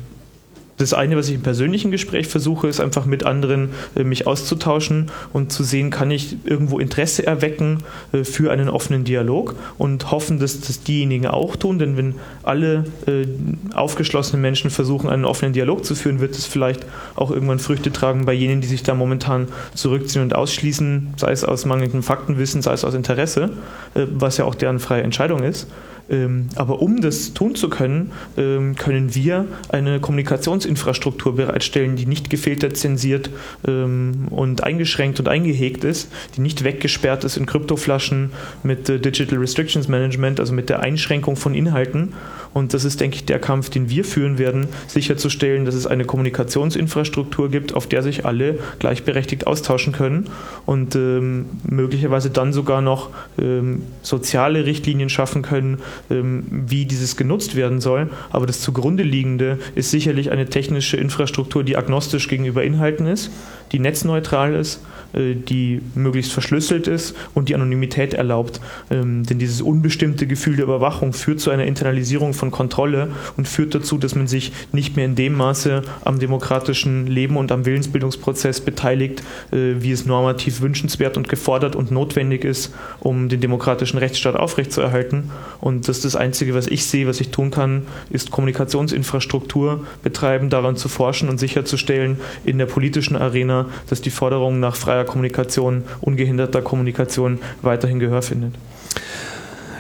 das eine, was ich im persönlichen Gespräch versuche, ist einfach mit anderen äh, mich auszutauschen und zu sehen, kann ich irgendwo Interesse erwecken äh, für einen offenen Dialog und hoffen, dass das diejenigen auch tun. Denn wenn alle äh, aufgeschlossenen Menschen versuchen, einen offenen Dialog zu führen, wird es vielleicht auch irgendwann Früchte tragen bei jenen, die sich da momentan zurückziehen und ausschließen, sei es aus mangelndem Faktenwissen, sei es aus Interesse, äh, was ja auch deren freie Entscheidung ist. Ähm, aber um das tun zu können, ähm, können wir eine Kommunikationsinfrastruktur bereitstellen, die nicht gefiltert, zensiert ähm, und eingeschränkt und eingehegt ist, die nicht weggesperrt ist in Kryptoflaschen mit äh, Digital Restrictions Management, also mit der Einschränkung von Inhalten. Und das ist, denke ich, der Kampf, den wir führen werden, sicherzustellen, dass es eine Kommunikationsinfrastruktur gibt, auf der sich alle gleichberechtigt austauschen können und ähm, möglicherweise dann sogar noch ähm, soziale Richtlinien schaffen können, wie dieses genutzt werden soll. Aber das zugrunde liegende ist sicherlich eine technische Infrastruktur, die agnostisch gegenüber Inhalten ist, die netzneutral ist äh, die möglichst verschlüsselt ist und die Anonymität erlaubt. Ähm, denn dieses unbestimmte Gefühl der Überwachung führt zu einer Internalisierung von Kontrolle und führt dazu, dass man sich nicht mehr in dem Maße am demokratischen Leben und am Willensbildungsprozess beteiligt, äh, wie es normativ wünschenswert und gefordert und notwendig ist, um den demokratischen Rechtsstaat aufrechtzuerhalten. Und das ist das Einzige, was ich sehe, was ich tun kann, ist Kommunikationsinfrastruktur betreiben, daran zu forschen und sicherzustellen in der politischen Arena, dass die Forderungen nach freier freier Kommunikation, ungehinderter Kommunikation weiterhin Gehör findet.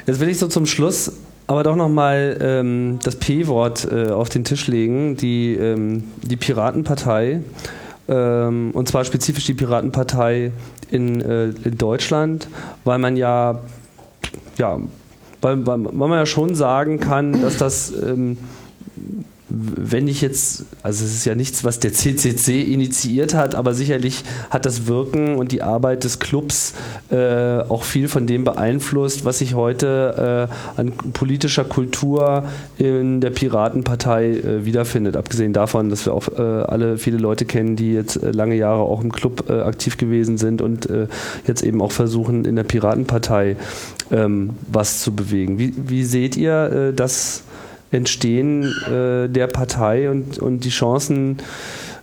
Jetzt will ich so zum Schluss aber doch nochmal ähm, das P-Wort äh, auf den Tisch legen, die, ähm, die Piratenpartei, ähm, und zwar spezifisch die Piratenpartei in, äh, in Deutschland, weil man ja, ja weil, weil, man ja schon sagen kann, dass das ähm, wenn ich jetzt, also es ist ja nichts, was der CCC initiiert hat, aber sicherlich hat das Wirken und die Arbeit des Clubs äh, auch viel von dem beeinflusst, was sich heute äh, an politischer Kultur in der Piratenpartei äh, wiederfindet. Abgesehen davon, dass wir auch äh, alle viele Leute kennen, die jetzt äh, lange Jahre auch im Club äh, aktiv gewesen sind und jetzt eben auch versuchen, in der Piratenpartei ähm, was zu bewegen. Wie, wie seht ihr das? Entstehen äh, der Partei und, und die Chancen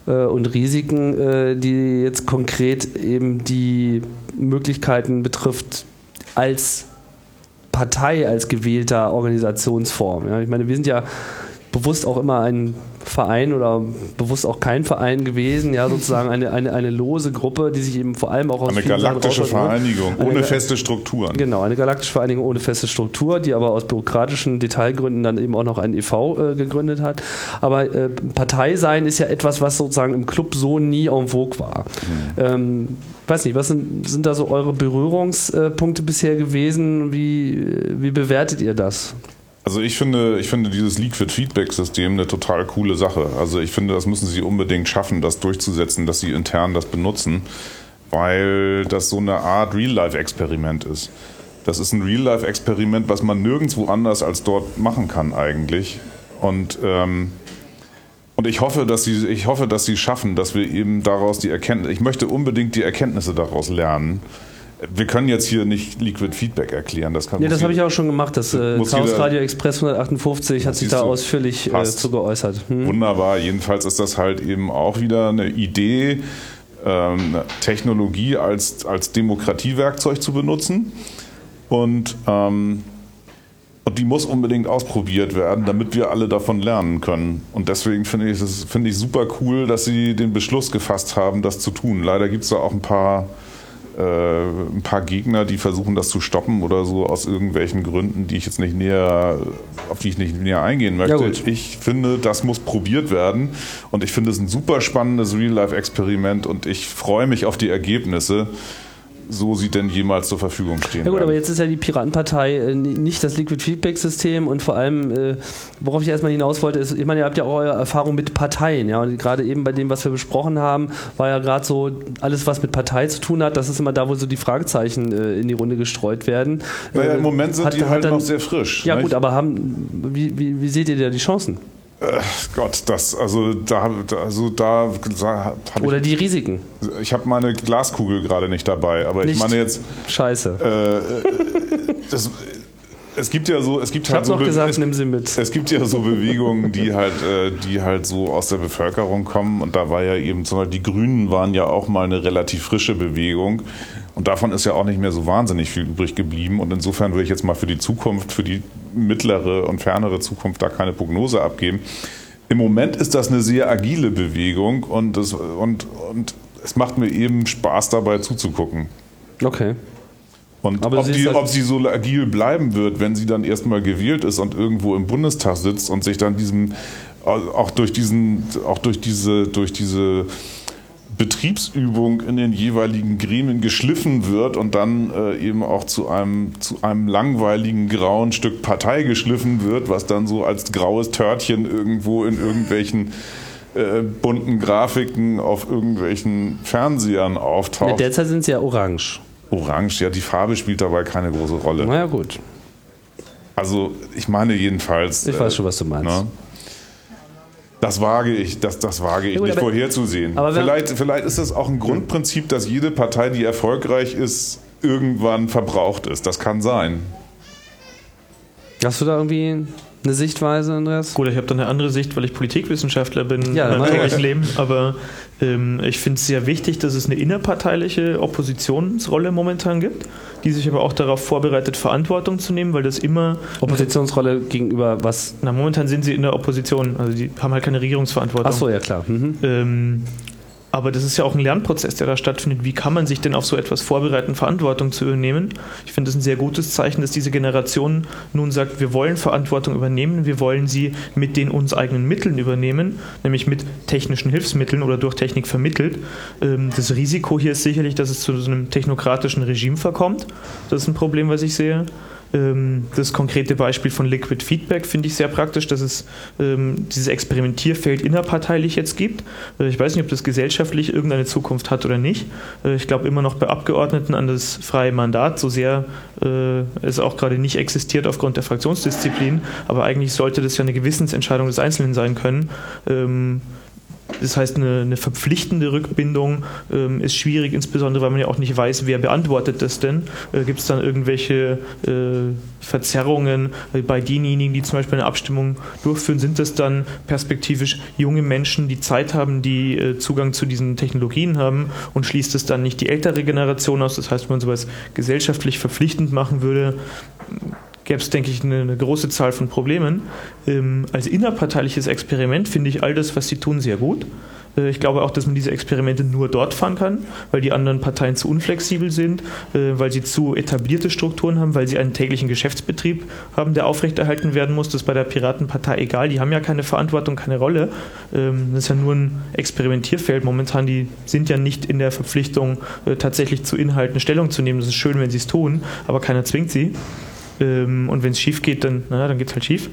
äh, und Risiken, äh, die jetzt konkret eben die Möglichkeiten betrifft, als Partei, als gewählter Organisationsform. Ja, ich meine, wir sind ja bewusst auch immer ein Verein oder bewusst auch kein Verein gewesen, ja, sozusagen eine, eine, eine lose Gruppe, die sich eben vor allem auch aus Eine galaktische Vereinigung, eine, ohne feste Strukturen. Genau, eine galaktische Vereinigung ohne feste Struktur, die aber aus bürokratischen Detailgründen dann eben auch noch ein e.V. Äh, gegründet hat. Aber äh, Partei sein ist ja etwas, was sozusagen im Club so nie en vogue war. Mhm. Ähm, weiß nicht, was sind, sind da so eure Berührungspunkte bisher gewesen? Wie, wie bewertet ihr das? Also ich finde, ich finde dieses Liquid Feedback System eine total coole Sache. Also ich finde, das müssen sie unbedingt schaffen, das durchzusetzen, dass sie intern das benutzen, weil das so eine Art Real-Life-Experiment ist. Das ist ein Real-Life-Experiment, was man nirgendwo anders als dort machen kann eigentlich. Und ähm, und ich hoffe, dass sie, ich hoffe, dass sie schaffen, dass wir eben daraus die Erkenntnisse, ich möchte unbedingt die Erkenntnisse daraus lernen wir können jetzt hier nicht Liquid Feedback erklären. Das, kann nee, das habe ich auch schon gemacht. Das äh, Chaos Radio Express 158 hat sich da ausführlich äh, zu geäußert. Hm? Wunderbar. Jedenfalls ist das halt eben auch wieder eine Idee, ähm, Technologie als, als Demokratiewerkzeug zu benutzen. Und, ähm, und die muss unbedingt ausprobiert werden, damit wir alle davon lernen können. Und deswegen finde ich es find ich super cool, dass sie den Beschluss gefasst haben, das zu tun. Leider gibt es da auch ein paar ein paar Gegner, die versuchen, das zu stoppen oder so aus irgendwelchen Gründen, die ich jetzt nicht näher, auf die ich nicht näher eingehen möchte. Ja, ich finde, das muss probiert werden und ich finde es ein super spannendes Real-Life-Experiment und ich freue mich auf die Ergebnisse so sie denn jemals zur Verfügung stehen. Ja gut, werden. aber jetzt ist ja die Piratenpartei äh, nicht das Liquid Feedback System und vor allem, äh, worauf ich erstmal hinaus wollte, ist, ich meine, ihr habt ja auch eure Erfahrung mit Parteien, ja, und gerade eben bei dem, was wir besprochen haben, war ja gerade so alles, was mit Partei zu tun hat, das ist immer da, wo so die Fragezeichen äh, in die Runde gestreut werden. Naja, im Moment sind hat, die halt dann, noch sehr frisch. Ja nicht? gut, aber haben, wie, wie, wie seht ihr da die Chancen? Äh, Gott, das, also da, also da, da Oder ich, die Risiken. Ich habe meine Glaskugel gerade nicht dabei, aber nicht. ich meine jetzt. Scheiße. Äh, äh, das, es gibt ja so, es gibt ich halt so noch gesagt, es, nimm sie mit. Es gibt ja so Bewegungen, die halt, äh, die halt so aus der Bevölkerung kommen. Und da war ja eben zum Beispiel die Grünen waren ja auch mal eine relativ frische Bewegung. Und davon ist ja auch nicht mehr so wahnsinnig viel übrig geblieben. Und insofern würde ich jetzt mal für die Zukunft, für die mittlere und fernere Zukunft da keine Prognose abgeben. Im Moment ist das eine sehr agile Bewegung und, das, und, und es macht mir eben Spaß dabei zuzugucken. Okay. Und ob, sie, die, ob sie so agil bleiben wird, wenn sie dann erstmal gewählt ist und irgendwo im Bundestag sitzt und sich dann diesem auch durch diesen auch durch diese durch diese Betriebsübung in den jeweiligen Gremien geschliffen wird und dann äh, eben auch zu einem, zu einem langweiligen grauen Stück Partei geschliffen wird, was dann so als graues Törtchen irgendwo in irgendwelchen äh, bunten Grafiken auf irgendwelchen Fernsehern auftaucht. Ja, derzeit sind sie ja orange. Orange, ja, die Farbe spielt dabei keine große Rolle. Na ja, gut. Also, ich meine jedenfalls. Ich weiß schon, was du meinst. Ne? Das wage ich, das, das wage ich ja, gut, nicht vorherzusehen. Aber vielleicht, vielleicht ist das auch ein Grundprinzip, dass jede Partei, die erfolgreich ist, irgendwann verbraucht ist. Das kann sein. Hast du da irgendwie eine Sichtweise, Andreas? Gut, ich habe da eine andere Sicht, weil ich Politikwissenschaftler bin ja, in meinem Leben. Aber ähm, ich finde es sehr wichtig, dass es eine innerparteiliche Oppositionsrolle momentan gibt, die sich aber auch darauf vorbereitet, Verantwortung zu nehmen, weil das immer. Oppositionsrolle gegenüber was? Na, momentan sind sie in der Opposition, also die haben halt keine Regierungsverantwortung. Ach so, ja klar. Mhm. Ähm, aber das ist ja auch ein Lernprozess, der da stattfindet. Wie kann man sich denn auf so etwas vorbereiten, Verantwortung zu übernehmen? Ich finde das ein sehr gutes Zeichen, dass diese Generation nun sagt, wir wollen Verantwortung übernehmen, wir wollen sie mit den uns eigenen Mitteln übernehmen, nämlich mit technischen Hilfsmitteln oder durch Technik vermittelt. Ähm, das Risiko hier ist sicherlich, dass es zu so einem technokratischen Regime verkommt. Das ist ein Problem, was ich sehe. Ähm, das konkrete Beispiel von Liquid Feedback finde ich sehr praktisch, dass es ähm, dieses Experimentierfeld innerparteilich jetzt gibt. Äh, ich weiß nicht, ob das gesellschaftlich irgendeine Zukunft hat oder nicht. Äh, ich glaube immer noch bei Abgeordneten an das freie Mandat, so sehr äh, es auch gerade nicht existiert aufgrund der Fraktionsdisziplin. Aber eigentlich sollte das ja eine Gewissensentscheidung des Einzelnen sein können. Ähm, das heißt, eine, eine verpflichtende Rückbindung ähm, ist schwierig, insbesondere weil man ja auch nicht weiß, wer beantwortet das denn. Äh, Gibt es dann irgendwelche äh, Verzerrungen äh, bei denjenigen, die zum Beispiel eine Abstimmung durchführen? Sind das dann perspektivisch junge Menschen, die Zeit haben, die äh, Zugang zu diesen Technologien haben und schließt es dann nicht die ältere Generation aus? Das heißt, wenn man sowas gesellschaftlich verpflichtend machen würde, gäbe es, denke ich, eine, eine, große Zahl von Problemen. Ähm, als innerparteiliches Experiment finde ich all das, was sie tun, sehr gut. Äh, ich glaube auch, dass man diese Experimente nur dort fahren kann, weil die anderen Parteien zu unflexibel sind, äh, weil sie zu etablierte Strukturen haben, weil sie einen täglichen Geschäftsbetrieb haben, der aufrechterhalten werden muss. Das ist bei der Piratenpartei egal. Die haben ja keine Verantwortung, keine Rolle. Ähm, das ist ja nur ein Experimentierfeld. Momentan, die sind ja nicht in der Verpflichtung, äh, tatsächlich zu Inhalten Stellung zu nehmen. Das ist schön, wenn sie es tun, aber keiner zwingt sie. Ähm, und wenn es schief geht, dann, naja, dann geht es halt schief.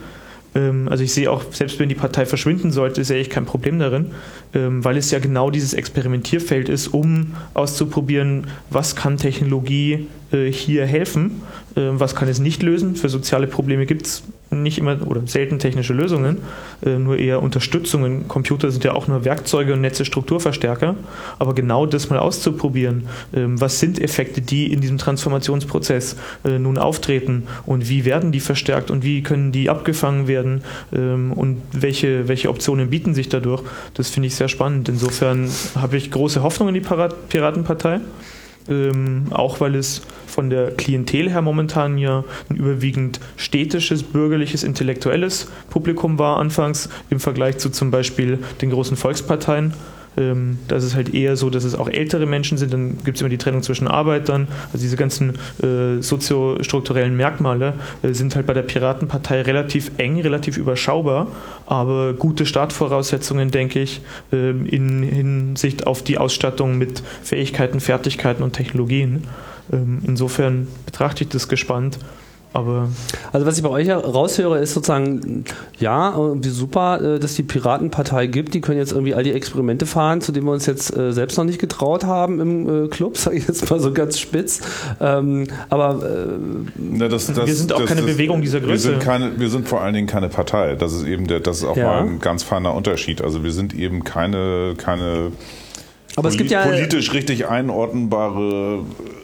Ähm, also ich sehe auch, selbst wenn die Partei verschwinden sollte, sehe ich kein Problem darin, ähm, weil es ja genau dieses Experimentierfeld ist, um auszuprobieren, was kann Technologie äh, hier helfen, was kann es nicht lösen. Für soziale Probleme gibt es nicht immer oder selten technische Lösungen, äh, nur eher Unterstützungen. Computer sind ja auch nur Werkzeuge und Netze Strukturverstärker, aber genau das mal auszuprobieren, ähm, was sind Effekte, die in diesem Transformationsprozess nun auftreten? Und wie werden die verstärkt? Und wie können die abgefangen werden? Ähm, und welche, welche Optionen bieten sich dadurch, das finde ich sehr spannend. Insofern habe ich große Hoffnung in die Piratenpartei. Ähm, auch weil es von der Klientel her momentan ja ein überwiegend städtisches, bürgerliches, intellektuelles Publikum war anfangs im Vergleich zu zum Beispiel den großen Volksparteien. Ähm, das ist halt eher so, dass es auch ältere Menschen sind. Dann gibt es immer die Trennung zwischen Arbeitern. Also diese ganzen äh, soziostrukturellen Merkmale äh, sind halt bei der Piratenpartei relativ eng, relativ überschaubar, aber gute Startvoraussetzungen, denke ich, äh, in Hinsicht auf die Ausstattung mit Fähigkeiten, Fertigkeiten und Technologien. Ähm, insofern betrachte ich das gespannt. Aber also was ich bei euch raushöre, ist sozusagen, ja, irgendwie super, äh, dass die Piratenpartei gibt. Die können jetzt irgendwie all die Experimente fahren, zu denen wir uns jetzt äh, selbst noch nicht getraut haben im äh, Club, sage ich jetzt mal so ganz spitz. Ähm, aber Na, das, das, wir sind auch das, keine Bewegung dieser Größe. Wir sind, keine, wir sind vor allen Dingen keine Partei. Das ist eben der, das ist auch ja. mal ein ganz feiner Unterschied. Also wir sind eben keine, keine aber es gibt ja politisch richtig einordnbare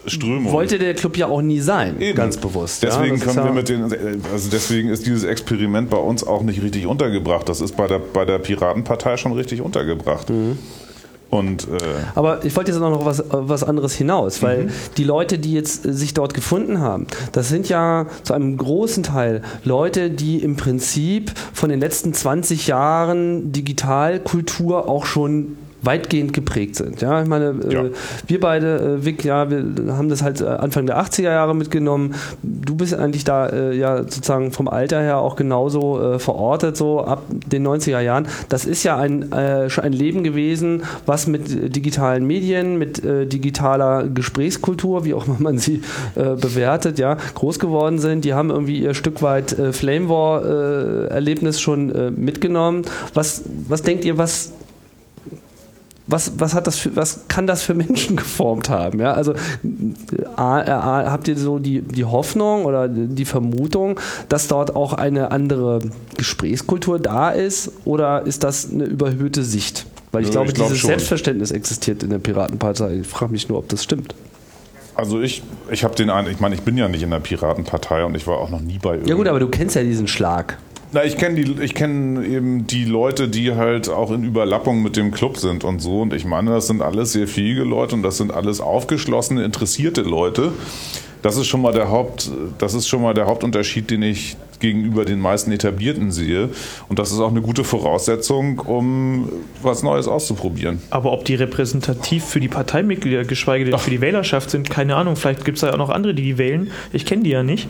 Strömung. Wollte der Club ja auch nie sein, Eben. ganz bewusst. Deswegen ja, können wir mit den, also deswegen ist dieses Experiment bei uns auch nicht richtig untergebracht. Das ist bei der, bei der Piratenpartei schon richtig untergebracht. Mhm. Und, äh Aber ich wollte jetzt noch was, was anderes hinaus, weil mhm. die Leute, die jetzt sich dort gefunden haben, das sind ja zu einem großen Teil Leute, die im Prinzip von den letzten 20 Jahren Digitalkultur auch schon weitgehend geprägt sind. Ja, ich meine, äh, ja. wir beide, äh, Vic, ja, wir haben das halt äh, Anfang der 80er Jahre mitgenommen. Du bist eigentlich da ja sozusagen vom Alter her auch genauso verortet, so ab den 90er Jahren. Das ist ja ein, schon ein Leben gewesen, was mit digitalen Medien, mit digitaler Gesprächskultur, wie auch immer man sie bewertet, ja, groß geworden sind. Die haben irgendwie ihr Stück weit Flame War-Erlebnis schon mitgenommen. Was, was denkt ihr, was was, was, hat das für, was kann das für Menschen geformt haben? Ja, also a, a, habt ihr so die, die Hoffnung oder die Vermutung, dass dort auch eine andere Gesprächskultur da ist oder ist das eine überhöhte Sicht? Weil ich ja, glaube, ich glaub dieses schon. Selbstverständnis existiert in der Piratenpartei. Ich frage mich nur, ob das stimmt. Also ich, ich habe den einen, ich meine, ich bin ja nicht in der Piratenpartei und ich war auch noch nie bei Ja gut, aber du kennst ja diesen Schlag. Na, ich kenne die, ich kenne eben die Leute, die halt auch in Überlappung mit dem Club sind und so. Und ich meine, das sind alles sehr fähige Leute und das sind alles aufgeschlossene, interessierte Leute. Das ist schon mal der Haupt, das ist schon mal der Hauptunterschied, den ich gegenüber den meisten Etablierten sehe. Und das ist auch eine gute Voraussetzung, um was Neues auszuprobieren. Aber ob die repräsentativ für die Parteimitglieder, geschweige denn Ach. für die Wählerschaft sind, keine Ahnung. Vielleicht gibt es ja auch noch andere, die die wählen. Ich kenne die ja nicht.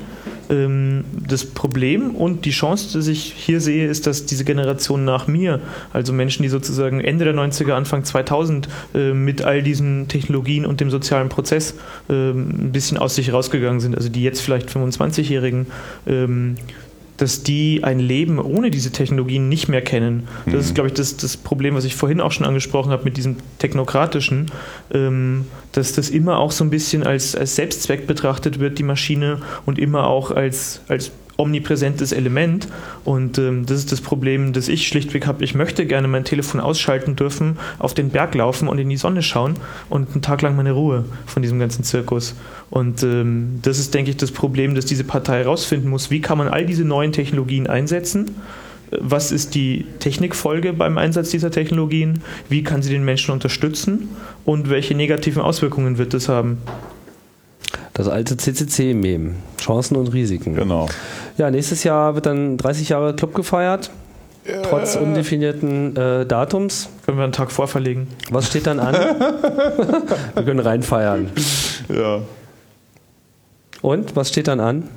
Ähm, das Problem und die Chance, die ich hier sehe, ist, dass diese Generation nach mir, also Menschen, die sozusagen Ende der 90er, Anfang 2000 äh, mit all diesen Technologien und dem sozialen Prozess äh, ein bisschen aus sich rausgegangen sind, also die jetzt vielleicht 25-Jährigen, ähm, dass die ein Leben ohne diese Technologien nicht mehr kennen. Das mhm. ist, glaube ich, das, das Problem, was ich vorhin auch schon angesprochen habe mit diesem Technokratischen, ähm, dass das immer auch so ein bisschen als, als Selbstzweck betrachtet wird, die Maschine, und immer auch als, als omnipräsentes Element. Und ähm, das ist das Problem, das ich schlichtweg habe. Ich möchte gerne mein Telefon ausschalten dürfen, auf den Berg laufen und in die Sonne schauen und einen Tag lang meine Ruhe von diesem ganzen Zirkus. Und ähm, das ist, denke ich, das Problem, dass diese Partei herausfinden muss, wie kann man all diese neuen Technologien einsetzen. Was ist die Technikfolge beim Einsatz dieser Technologien? Wie kann sie den Menschen unterstützen? Und welche negativen Auswirkungen wird das haben? Das alte CCC-Mem. Chancen und Risiken. Genau. Ja, nächstes Jahr wird dann 30 Jahre Club gefeiert. Äh. Trotz undefinierten äh, Datums. Können wir einen Tag vorverlegen. Was steht dann an? wir können reinfeiern. Ja. Und, was steht dann an?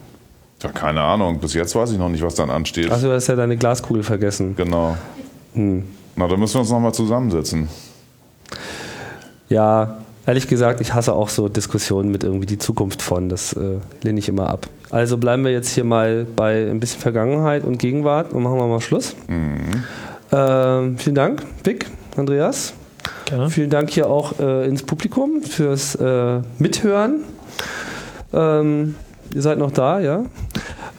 Ja, keine Ahnung. Bis jetzt weiß ich noch nicht, was dann ansteht. Achso, du hast ja deine Glaskugel vergessen. Genau. Hm. Na, dann müssen wir uns nochmal zusammensetzen. Ja, Ehrlich gesagt, ich hasse auch so Diskussionen mit irgendwie die Zukunft von. Das äh, lehne ich immer ab. Also bleiben wir jetzt hier mal bei ein bisschen Vergangenheit und Gegenwart und machen wir mal Schluss. Mhm. Äh, vielen Dank, Vic, Andreas. Gerne. Vielen Dank hier auch äh, ins Publikum fürs äh, Mithören. Ähm, ihr seid noch da, ja?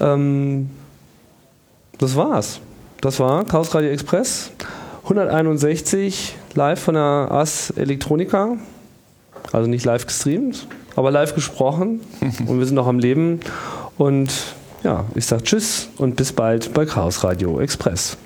Ähm, das war's. Das war Chaos Radio Express 161 live von der AS Elektronika. Also nicht live gestreamt, aber live gesprochen. und wir sind noch am Leben. Und ja, ich sage Tschüss und bis bald bei Chaos Radio Express.